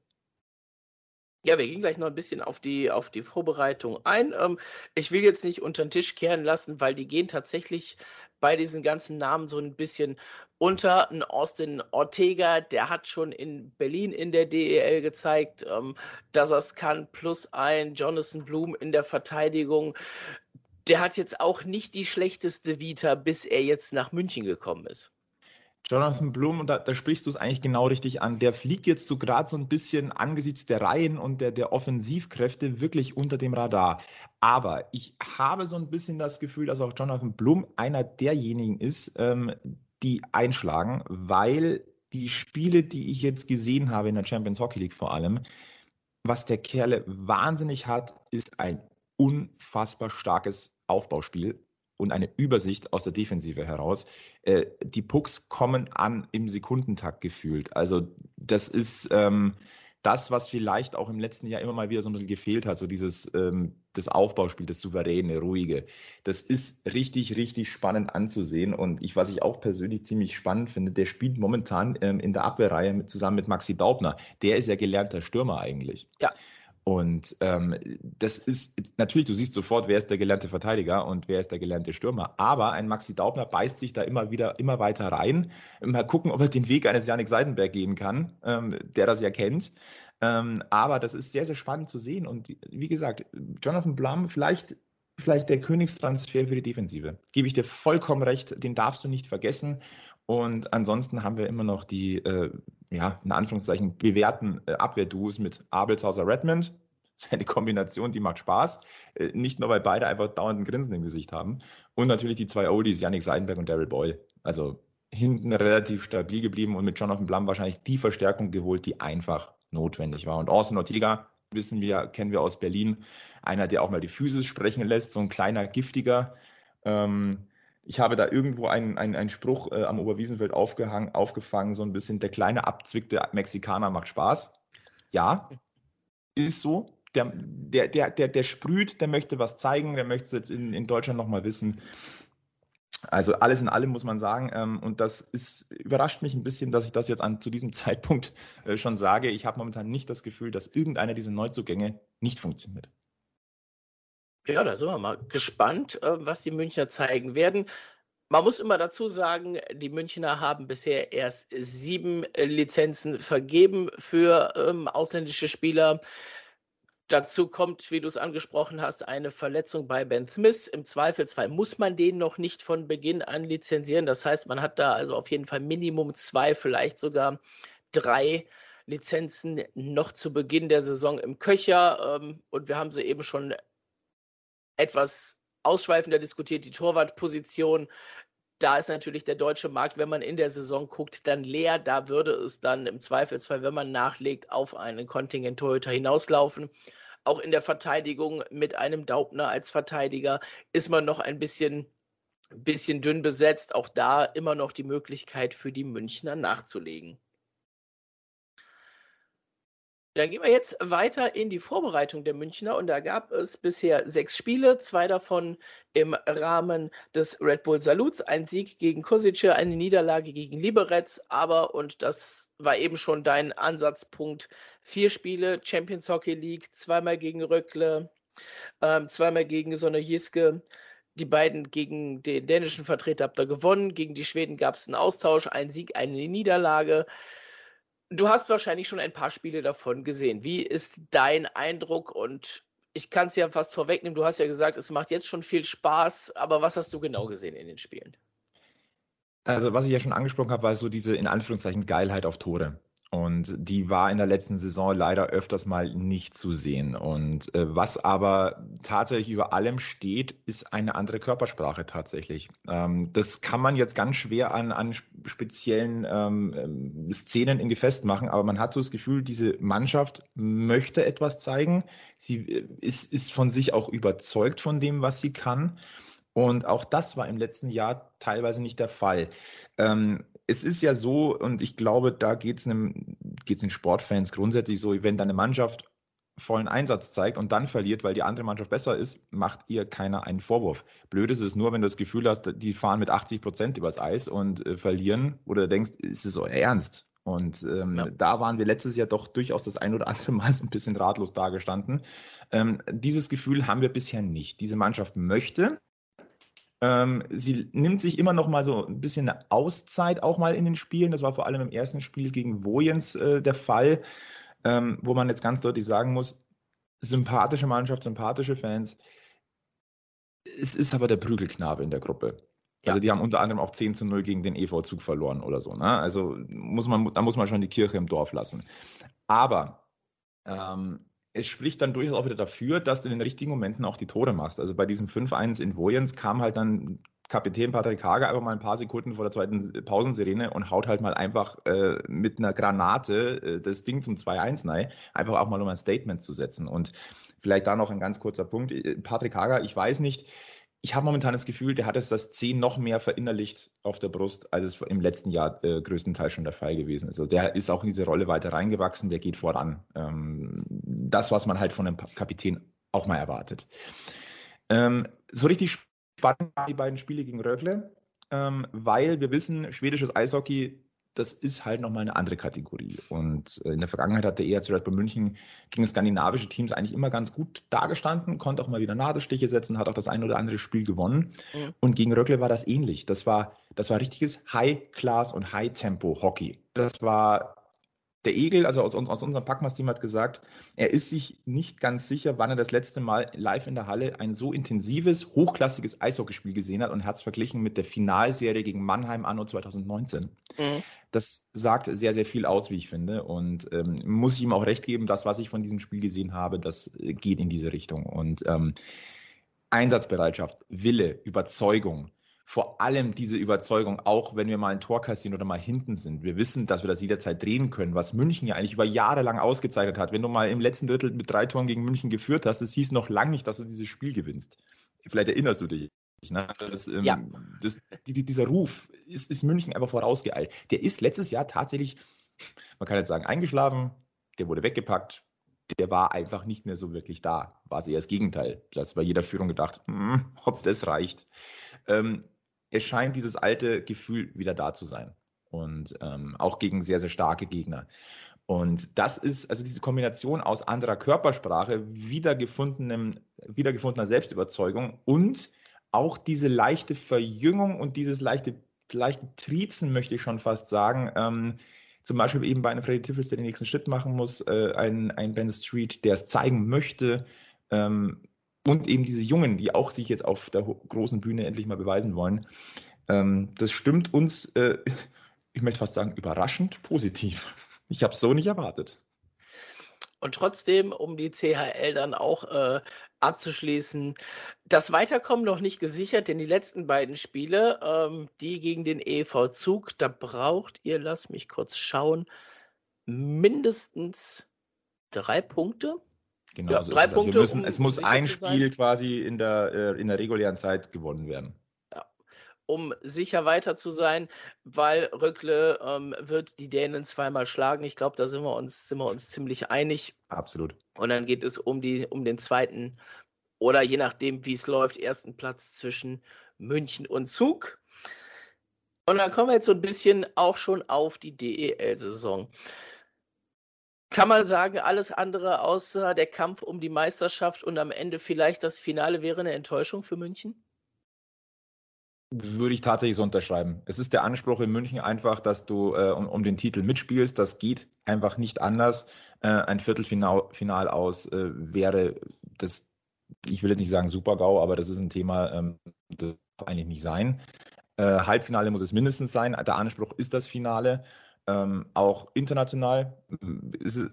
Ja, wir gehen gleich noch ein bisschen auf die, auf die Vorbereitung ein. Ähm, ich will jetzt nicht unter den Tisch kehren lassen, weil die gehen tatsächlich bei diesen ganzen Namen so ein bisschen unter. Ein Austin Ortega, der hat schon in Berlin in der DEL gezeigt, ähm, dass er es kann, plus ein Jonathan Bloom in der Verteidigung. der hat jetzt auch nicht die schlechteste Vita, bis er jetzt nach München gekommen ist. Jonathan Blum, und da, da sprichst du es eigentlich genau richtig an, der fliegt jetzt so gerade so ein bisschen angesichts der Reihen und der, der Offensivkräfte wirklich unter dem Radar. Aber ich habe so ein bisschen das Gefühl, dass auch Jonathan Blum einer derjenigen ist, ähm, die einschlagen, weil die Spiele, die ich jetzt gesehen habe in der Champions Hockey League vor allem, was der Kerle wahnsinnig hat, ist ein unfassbar starkes Aufbauspiel und eine Übersicht aus der Defensive heraus. Äh, die Pucks kommen an im Sekundentakt gefühlt. Also das ist ähm, das, was vielleicht auch im letzten Jahr immer mal wieder so ein bisschen gefehlt hat, so dieses ähm, das Aufbauspiel, das souveräne, ruhige. Das ist richtig, richtig spannend anzusehen. Und ich, was ich auch persönlich ziemlich spannend finde, der spielt momentan ähm, in der Abwehrreihe mit, zusammen mit Maxi Daubner. Der ist ja gelernter Stürmer eigentlich. Ja. Und ähm, das ist natürlich, du siehst sofort, wer ist der gelernte Verteidiger und wer ist der gelernte Stürmer. Aber ein Maxi Daubner beißt sich da immer wieder, immer weiter rein. Mal gucken, ob er den Weg eines Janik Seidenberg gehen kann, ähm, der das ja kennt. Ähm, aber das ist sehr, sehr spannend zu sehen. Und wie gesagt, Jonathan Blum, vielleicht, vielleicht der Königstransfer für die Defensive. Gebe ich dir vollkommen recht, den darfst du nicht vergessen. Und ansonsten haben wir immer noch die, äh, ja, in Anführungszeichen, bewährten äh, Abwehrduos mit Abelshauser Redmond. Das ist eine Kombination, die macht Spaß. Äh, nicht nur, weil beide einfach dauernd ein Grinsen im Gesicht haben. Und natürlich die zwei Oldies, Yannick Seidenberg und Daryl Boyle. Also hinten relativ stabil geblieben und mit Jonathan Blum wahrscheinlich die Verstärkung geholt, die einfach notwendig war. Und Austin Ortega, wissen wir, kennen wir aus Berlin, einer, der auch mal die Physis sprechen lässt, so ein kleiner, giftiger. Ähm, ich habe da irgendwo einen, einen, einen Spruch äh, am Oberwiesenfeld aufgehangen, aufgefangen, so ein bisschen, der kleine abzwickte Mexikaner macht Spaß. Ja, ist so. Der, der, der, der, der sprüht, der möchte was zeigen, der möchte es jetzt in, in Deutschland nochmal wissen. Also alles in allem muss man sagen, ähm, und das ist, überrascht mich ein bisschen, dass ich das jetzt an, zu diesem *laughs* Zeitpunkt äh, schon sage. Ich habe momentan nicht das Gefühl, dass irgendeiner dieser Neuzugänge nicht funktioniert. Ja, da sind wir mal gespannt, äh, was die Münchner zeigen werden. Man muss immer dazu sagen, die Münchner haben bisher erst sieben Lizenzen vergeben für ähm, ausländische Spieler. Dazu kommt, wie du es angesprochen hast, eine Verletzung bei Ben Smith. Im Zweifelsfall muss man den noch nicht von Beginn an lizenzieren. Das heißt, man hat da also auf jeden Fall Minimum zwei, vielleicht sogar drei Lizenzen noch zu Beginn der Saison im Köcher. Ähm, und wir haben sie eben schon etwas ausschweifender diskutiert, die Torwartposition. Da ist natürlich der deutsche Markt, wenn man in der Saison guckt, dann leer. Da würde es dann im Zweifelsfall, wenn man nachlegt, auf einen Kontingent Torhüter hinauslaufen. Auch in der Verteidigung mit einem Daubner als Verteidiger ist man noch ein bisschen, bisschen dünn besetzt. Auch da immer noch die Möglichkeit für die Münchner nachzulegen. Dann gehen wir jetzt weiter in die Vorbereitung der Münchner. Und da gab es bisher sechs Spiele, zwei davon im Rahmen des Red Bull Saluts, ein Sieg gegen Kosice, eine Niederlage gegen Liberec, aber, und das war eben schon dein Ansatzpunkt, vier Spiele, Champions Hockey League, zweimal gegen Röckle, ähm, zweimal gegen Sonne die beiden gegen den dänischen Vertreter habt ihr gewonnen, gegen die Schweden gab es einen Austausch, ein Sieg, eine Niederlage. Du hast wahrscheinlich schon ein paar Spiele davon gesehen. Wie ist dein Eindruck? Und ich kann es ja fast vorwegnehmen. Du hast ja gesagt, es macht jetzt schon viel Spaß. Aber was hast du genau gesehen in den Spielen? Also, was ich ja schon angesprochen habe, war so diese in Anführungszeichen Geilheit auf Tore. Und die war in der letzten Saison leider öfters mal nicht zu sehen. Und äh, was aber tatsächlich über allem steht, ist eine andere Körpersprache tatsächlich. Ähm, das kann man jetzt ganz schwer an, an speziellen ähm, ähm Szenen irgendwie festmachen, aber man hat so das Gefühl, diese Mannschaft möchte etwas zeigen. Sie äh, ist, ist von sich auch überzeugt von dem, was sie kann. Und auch das war im letzten Jahr teilweise nicht der Fall. Ähm, es ist ja so, und ich glaube, da geht es den Sportfans grundsätzlich so, wenn deine Mannschaft vollen Einsatz zeigt und dann verliert, weil die andere Mannschaft besser ist, macht ihr keiner einen Vorwurf. Blöd ist es nur, wenn du das Gefühl hast, die fahren mit 80 Prozent übers Eis und äh, verlieren oder denkst, ist es so ernst? Und ähm, ja. da waren wir letztes Jahr doch durchaus das ein oder andere Mal *laughs* ein bisschen ratlos dagestanden. Ähm, dieses Gefühl haben wir bisher nicht. Diese Mannschaft möchte, ähm, sie nimmt sich immer noch mal so ein bisschen eine Auszeit auch mal in den Spielen. Das war vor allem im ersten Spiel gegen Wojens äh, der Fall, ähm, wo man jetzt ganz deutlich sagen muss, sympathische Mannschaft, sympathische Fans. Es ist aber der Prügelknabe in der Gruppe. Ja. Also die haben unter anderem auch 10 zu 0 gegen den EV-Zug verloren oder so. Ne? Also muss man, da muss man schon die Kirche im Dorf lassen. Aber ähm, es spricht dann durchaus auch wieder dafür, dass du in den richtigen Momenten auch die Tore machst. Also bei diesem 5-1 in Wojens kam halt dann Kapitän Patrick Hager einfach mal ein paar Sekunden vor der zweiten Pausensirene und haut halt mal einfach äh, mit einer Granate äh, das Ding zum 2-1 rein. Einfach auch mal um ein Statement zu setzen. Und vielleicht da noch ein ganz kurzer Punkt. Äh, Patrick Hager, ich weiß nicht, ich habe momentan das Gefühl, der hat es das 10 noch mehr verinnerlicht auf der Brust, als es im letzten Jahr äh, größtenteils schon der Fall gewesen ist. Also der ist auch in diese Rolle weiter reingewachsen, der geht voran. Ähm, das, was man halt von einem Kapitän auch mal erwartet. Ähm, so richtig spannend waren die beiden Spiele gegen Rögle, ähm, weil wir wissen, schwedisches Eishockey das ist halt nochmal eine andere Kategorie. Und äh, in der Vergangenheit hat der ERC Red Bull München gegen skandinavische Teams eigentlich immer ganz gut dagestanden, konnte auch mal wieder Nadelstiche setzen, hat auch das ein oder andere Spiel gewonnen. Mhm. Und gegen Röckle war das ähnlich. Das war, das war richtiges High-Class und High-Tempo-Hockey. Das war der Egel, also aus, aus unserem Packmas-Team, hat gesagt, er ist sich nicht ganz sicher, wann er das letzte Mal live in der Halle ein so intensives, hochklassiges Eishockeyspiel gesehen hat und hat es verglichen mit der Finalserie gegen Mannheim anno 2019. Mhm. Das sagt sehr, sehr viel aus, wie ich finde. Und ähm, muss ich ihm auch recht geben, das, was ich von diesem Spiel gesehen habe, das äh, geht in diese Richtung. Und ähm, Einsatzbereitschaft, Wille, Überzeugung, vor allem diese Überzeugung, auch wenn wir mal ein Tor kassieren oder mal hinten sind. Wir wissen, dass wir das jederzeit drehen können, was München ja eigentlich über Jahre lang ausgezeichnet hat. Wenn du mal im letzten Drittel mit drei Toren gegen München geführt hast, es hieß noch lange nicht, dass du dieses Spiel gewinnst. Vielleicht erinnerst du dich. Ne? Das, ähm, ja. das, die, dieser Ruf ist, ist München einfach vorausgeeilt. Der ist letztes Jahr tatsächlich, man kann jetzt sagen, eingeschlafen, der wurde weggepackt, der war einfach nicht mehr so wirklich da. War es eher das Gegenteil. Das bei jeder Führung gedacht, hm, ob das reicht. Ähm, es scheint dieses alte Gefühl wieder da zu sein. Und ähm, auch gegen sehr, sehr starke Gegner. Und das ist also diese Kombination aus anderer Körpersprache, wiedergefundenem, wiedergefundener Selbstüberzeugung und auch diese leichte Verjüngung und dieses leichte, leichte Trizen, möchte ich schon fast sagen. Ähm, zum Beispiel eben bei einem Freddy Tiffels, der den nächsten Schritt machen muss, äh, ein, ein Ben Street, der es zeigen möchte. Ähm, und eben diese Jungen, die auch sich jetzt auf der großen Bühne endlich mal beweisen wollen. Ähm, das stimmt uns, äh, ich möchte fast sagen, überraschend positiv. Ich habe es so nicht erwartet. Und trotzdem, um die CHL dann auch äh, abzuschließen, das Weiterkommen noch nicht gesichert, denn die letzten beiden Spiele, ähm, die gegen den EV Zug, da braucht ihr, lasst mich kurz schauen, mindestens drei Punkte. Genau, ja, so drei Punkte. Also müssen, um es muss ein Spiel quasi in der, äh, in der regulären Zeit gewonnen werden. Um sicher weiter zu sein, weil Rückle ähm, wird die Dänen zweimal schlagen. Ich glaube, da sind wir uns, sind wir uns ziemlich einig. Absolut. Und dann geht es um, die, um den zweiten oder je nachdem, wie es läuft, ersten Platz zwischen München und Zug. Und dann kommen wir jetzt so ein bisschen auch schon auf die DEL-Saison. Kann man sagen, alles andere außer der Kampf um die Meisterschaft und am Ende vielleicht das Finale wäre eine Enttäuschung für München? Würde ich tatsächlich so unterschreiben. Es ist der Anspruch in München einfach, dass du äh, um, um, den Titel mitspielst. Das geht einfach nicht anders. Äh, ein Viertelfinal Final aus äh, wäre das, ich will jetzt nicht sagen Super-GAU, aber das ist ein Thema, ähm, das darf eigentlich nicht sein. Äh, Halbfinale muss es mindestens sein. Der Anspruch ist das Finale. Ähm, auch international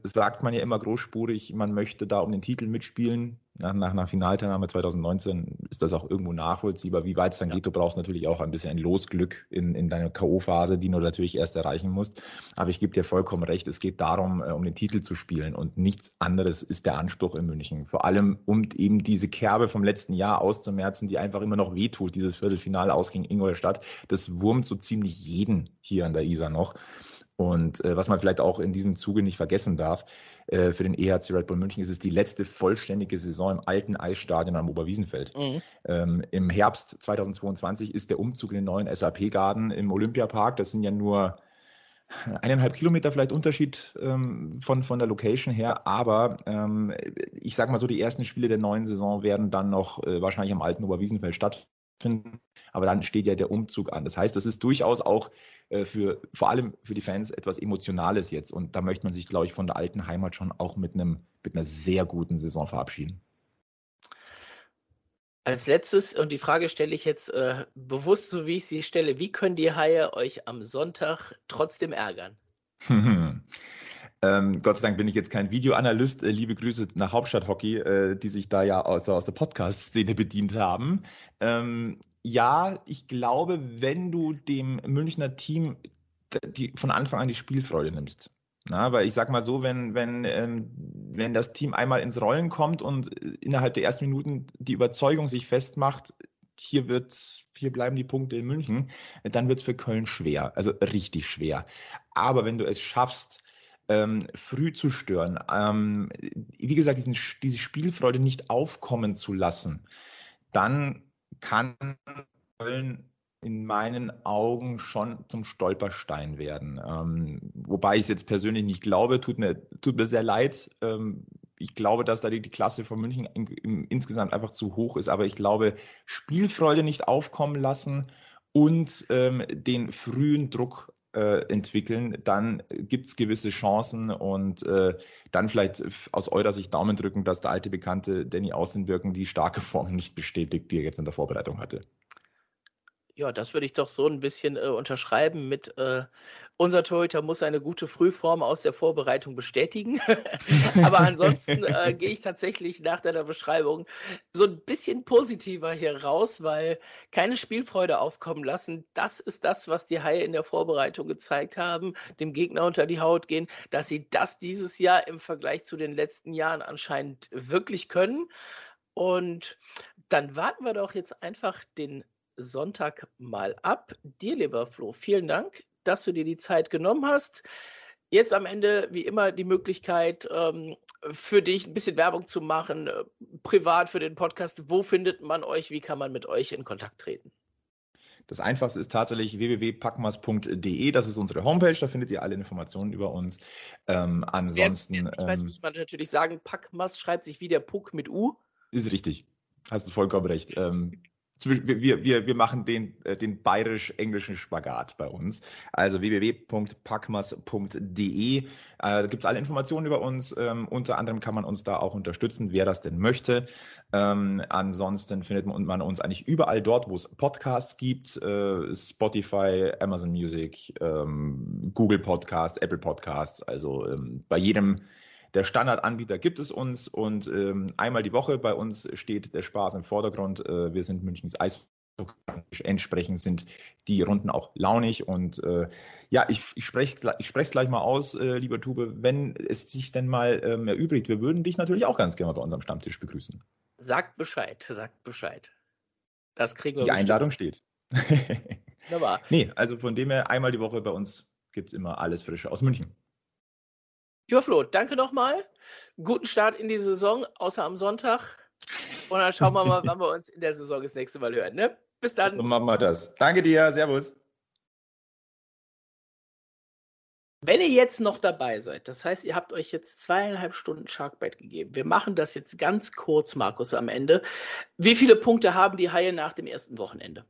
sagt man ja immer großspurig, man möchte da um den Titel mitspielen. Nach, nach einer Finalteilnahme 2019 ist das auch irgendwo nachvollziehbar. Wie weit es dann ja. geht, du brauchst natürlich auch ein bisschen ein Losglück in, in deiner K.O.-Phase, die du natürlich erst erreichen musst. Aber ich gebe dir vollkommen recht, es geht darum, äh, um den Titel zu spielen und nichts anderes ist der Anspruch in München. Vor allem, um eben diese Kerbe vom letzten Jahr auszumerzen, die einfach immer noch wehtut, dieses Viertelfinale aus gegen Ingolstadt. Das wurmt so ziemlich jeden hier an der Isar noch. Und äh, was man vielleicht auch in diesem Zuge nicht vergessen darf, äh, für den EHC Red Bull München ist es die letzte vollständige Saison im alten Eisstadion am Oberwiesenfeld. Mhm. Ähm, Im Herbst 2022 ist der Umzug in den neuen SAP-Garden im Olympiapark. Das sind ja nur eineinhalb Kilometer vielleicht Unterschied ähm, von, von der Location her, aber ähm, ich sage mal so, die ersten Spiele der neuen Saison werden dann noch äh, wahrscheinlich am alten Oberwiesenfeld stattfinden finden. Aber dann steht ja der Umzug an. Das heißt, das ist durchaus auch äh, für vor allem für die Fans etwas Emotionales jetzt. Und da möchte man sich, glaube ich, von der alten Heimat schon auch mit einem mit einer sehr guten Saison verabschieden. Als letztes, und die Frage stelle ich jetzt äh, bewusst, so wie ich sie stelle, wie können die Haie euch am Sonntag trotzdem ärgern? *laughs* Ähm, Gott sei Dank bin ich jetzt kein Videoanalyst. Äh, liebe Grüße nach Hauptstadt Hockey, äh, die sich da ja aus, aus der Podcast-Szene bedient haben. Ähm, ja, ich glaube, wenn du dem Münchner Team die, von Anfang an die Spielfreude nimmst. Na, weil ich sag mal so, wenn, wenn, ähm, wenn das Team einmal ins Rollen kommt und äh, innerhalb der ersten Minuten die Überzeugung sich festmacht, hier wird, hier bleiben die Punkte in München, dann wird es für Köln schwer, also richtig schwer. Aber wenn du es schaffst, ähm, früh zu stören, ähm, wie gesagt, diesen, diese Spielfreude nicht aufkommen zu lassen, dann kann Köln in meinen Augen schon zum Stolperstein werden. Ähm, wobei ich es jetzt persönlich nicht glaube, tut mir, tut mir sehr leid. Ähm, ich glaube, dass da die, die Klasse von München in, in, insgesamt einfach zu hoch ist, aber ich glaube, Spielfreude nicht aufkommen lassen und ähm, den frühen Druck äh, entwickeln, dann gibt es gewisse Chancen und äh, dann vielleicht aus eurer Sicht Daumen drücken, dass der alte Bekannte Danny Außenwirken die starke *laughs* Form nicht bestätigt, die er jetzt in der Vorbereitung hatte. Ja, das würde ich doch so ein bisschen äh, unterschreiben mit äh, unser Torhüter muss eine gute Frühform aus der Vorbereitung bestätigen. *laughs* Aber ansonsten äh, *laughs* gehe ich tatsächlich nach deiner Beschreibung so ein bisschen positiver hier raus, weil keine Spielfreude aufkommen lassen. Das ist das, was die Haie in der Vorbereitung gezeigt haben, dem Gegner unter die Haut gehen, dass sie das dieses Jahr im Vergleich zu den letzten Jahren anscheinend wirklich können. Und dann warten wir doch jetzt einfach den Sonntag mal ab. Dir, lieber Flo, vielen Dank, dass du dir die Zeit genommen hast. Jetzt am Ende, wie immer, die Möglichkeit ähm, für dich ein bisschen Werbung zu machen, äh, privat für den Podcast. Wo findet man euch? Wie kann man mit euch in Kontakt treten? Das einfachste ist tatsächlich www.packmas.de. Das ist unsere Homepage. Da findet ihr alle Informationen über uns. Ähm, ansonsten. Ich weiß, ähm, muss man natürlich sagen, Packmas schreibt sich wie der Puck mit U. Ist richtig. Hast du vollkommen recht. Ähm, wir, wir, wir machen den, äh, den bayerisch-englischen Spagat bei uns. Also www.packmas.de. Äh, da gibt es alle Informationen über uns. Ähm, unter anderem kann man uns da auch unterstützen, wer das denn möchte. Ähm, ansonsten findet man, uns eigentlich überall dort, wo es Podcasts gibt. Äh, Spotify, Amazon Music, ähm, Google Podcast, Apple Podcasts. Also ähm, bei jedem der Standardanbieter gibt es uns und ähm, einmal die Woche bei uns steht der Spaß im Vordergrund. Äh, wir sind Münchens Eis. Entsprechend sind die Runden auch launig und äh, ja, ich, ich spreche es gleich mal aus, äh, lieber Tube, wenn es sich denn mal ähm, erübrigt, wir würden dich natürlich auch ganz gerne bei unserem Stammtisch begrüßen. Sagt Bescheid, sagt Bescheid. Das kriegen wir. Die bestimmt. Einladung steht. *laughs* Wunderbar. nee, also von dem her, einmal die Woche bei uns gibt es immer alles Frische aus München. Lieber Flo, danke nochmal. Guten Start in die Saison, außer am Sonntag. Und dann schauen wir mal, wann wir uns in der Saison das nächste Mal hören. Ne? Bis dann. So machen wir das. Danke dir. Servus. Wenn ihr jetzt noch dabei seid, das heißt, ihr habt euch jetzt zweieinhalb Stunden Sharkbite gegeben. Wir machen das jetzt ganz kurz, Markus, am Ende. Wie viele Punkte haben die Haie nach dem ersten Wochenende?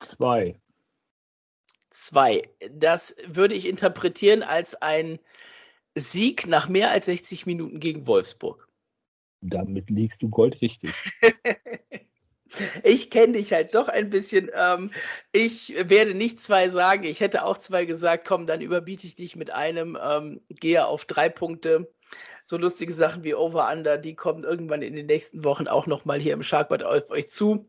Zwei. Zwei. Das würde ich interpretieren als ein Sieg nach mehr als 60 Minuten gegen Wolfsburg. Damit liegst du goldrichtig. *laughs* ich kenne dich halt doch ein bisschen. Ähm, ich werde nicht zwei sagen. Ich hätte auch zwei gesagt. Komm, dann überbiete ich dich mit einem. Ähm, gehe auf drei Punkte. So lustige Sachen wie Over-Under, die kommen irgendwann in den nächsten Wochen auch nochmal hier im Sharkbad auf euch zu.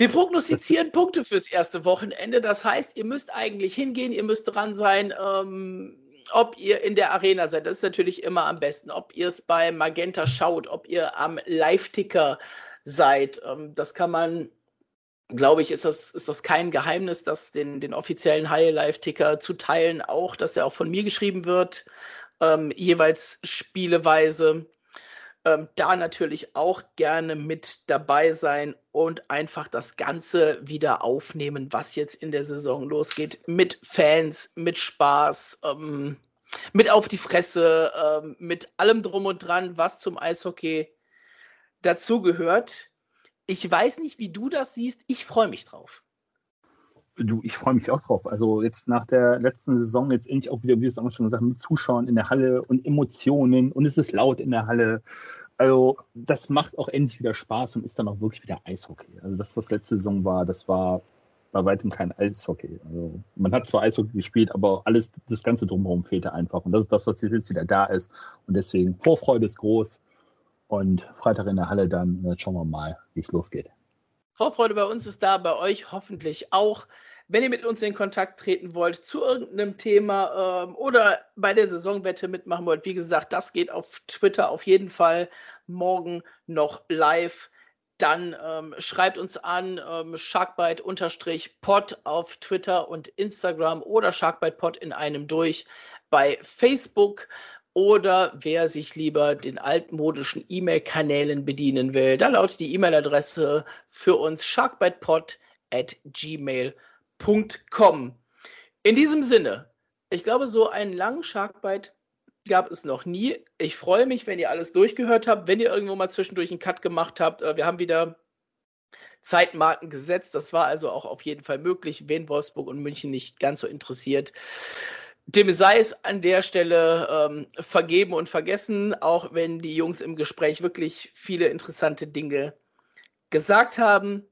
Wir prognostizieren Punkte fürs erste Wochenende. Das heißt, ihr müsst eigentlich hingehen, ihr müsst dran sein, ähm, ob ihr in der Arena seid. Das ist natürlich immer am besten. Ob ihr es bei Magenta schaut, ob ihr am Live-Ticker seid. Ähm, das kann man, glaube ich, ist das, ist das kein Geheimnis, dass den, den offiziellen High-Live-Ticker zu teilen auch, dass der auch von mir geschrieben wird, ähm, jeweils spieleweise ähm, da natürlich auch gerne mit dabei sein und einfach das Ganze wieder aufnehmen, was jetzt in der Saison losgeht. Mit Fans, mit Spaß, ähm, mit auf die Fresse, ähm, mit allem drum und dran, was zum Eishockey dazugehört. Ich weiß nicht, wie du das siehst. Ich freue mich drauf. Du, ich freue mich auch drauf. Also jetzt nach der letzten Saison jetzt endlich auch wieder, wie du es auch schon gesagt hast, mit Zuschauern in der Halle und Emotionen und es ist laut in der Halle. also das macht auch endlich wieder Spaß und ist dann auch wirklich wieder Eishockey. Also das, was letzte Saison war, das war bei weitem kein Eishockey. Also man hat zwar Eishockey gespielt, aber alles, das Ganze drumherum fehlte einfach. Und das ist das, was jetzt wieder da ist. Und deswegen, Vorfreude ist groß. Und Freitag in der Halle dann, jetzt schauen wir mal, wie es losgeht. Vorfreude bei uns ist da, bei euch hoffentlich auch. Wenn ihr mit uns in Kontakt treten wollt zu irgendeinem Thema ähm, oder bei der Saisonwette mitmachen wollt, wie gesagt, das geht auf Twitter auf jeden Fall morgen noch live. Dann ähm, schreibt uns an ähm, sharkbite-pod auf Twitter und Instagram oder sharkbitepod in einem durch bei Facebook. Oder wer sich lieber den altmodischen E-Mail-Kanälen bedienen will, da lautet die E-Mail-Adresse für uns sharkbitepod at gmail.com Com. In diesem Sinne, ich glaube, so einen langen Sharkbite gab es noch nie. Ich freue mich, wenn ihr alles durchgehört habt, wenn ihr irgendwo mal zwischendurch einen Cut gemacht habt. Äh, wir haben wieder Zeitmarken gesetzt. Das war also auch auf jeden Fall möglich, wenn Wolfsburg und München nicht ganz so interessiert. Dem sei es an der Stelle ähm, vergeben und vergessen, auch wenn die Jungs im Gespräch wirklich viele interessante Dinge gesagt haben.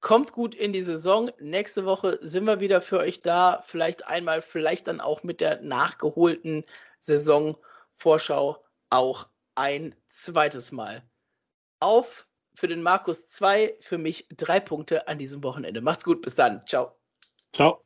Kommt gut in die Saison. Nächste Woche sind wir wieder für euch da. Vielleicht einmal, vielleicht dann auch mit der nachgeholten Saisonvorschau auch ein zweites Mal. Auf für den Markus 2, für mich drei Punkte an diesem Wochenende. Macht's gut, bis dann. Ciao. Ciao.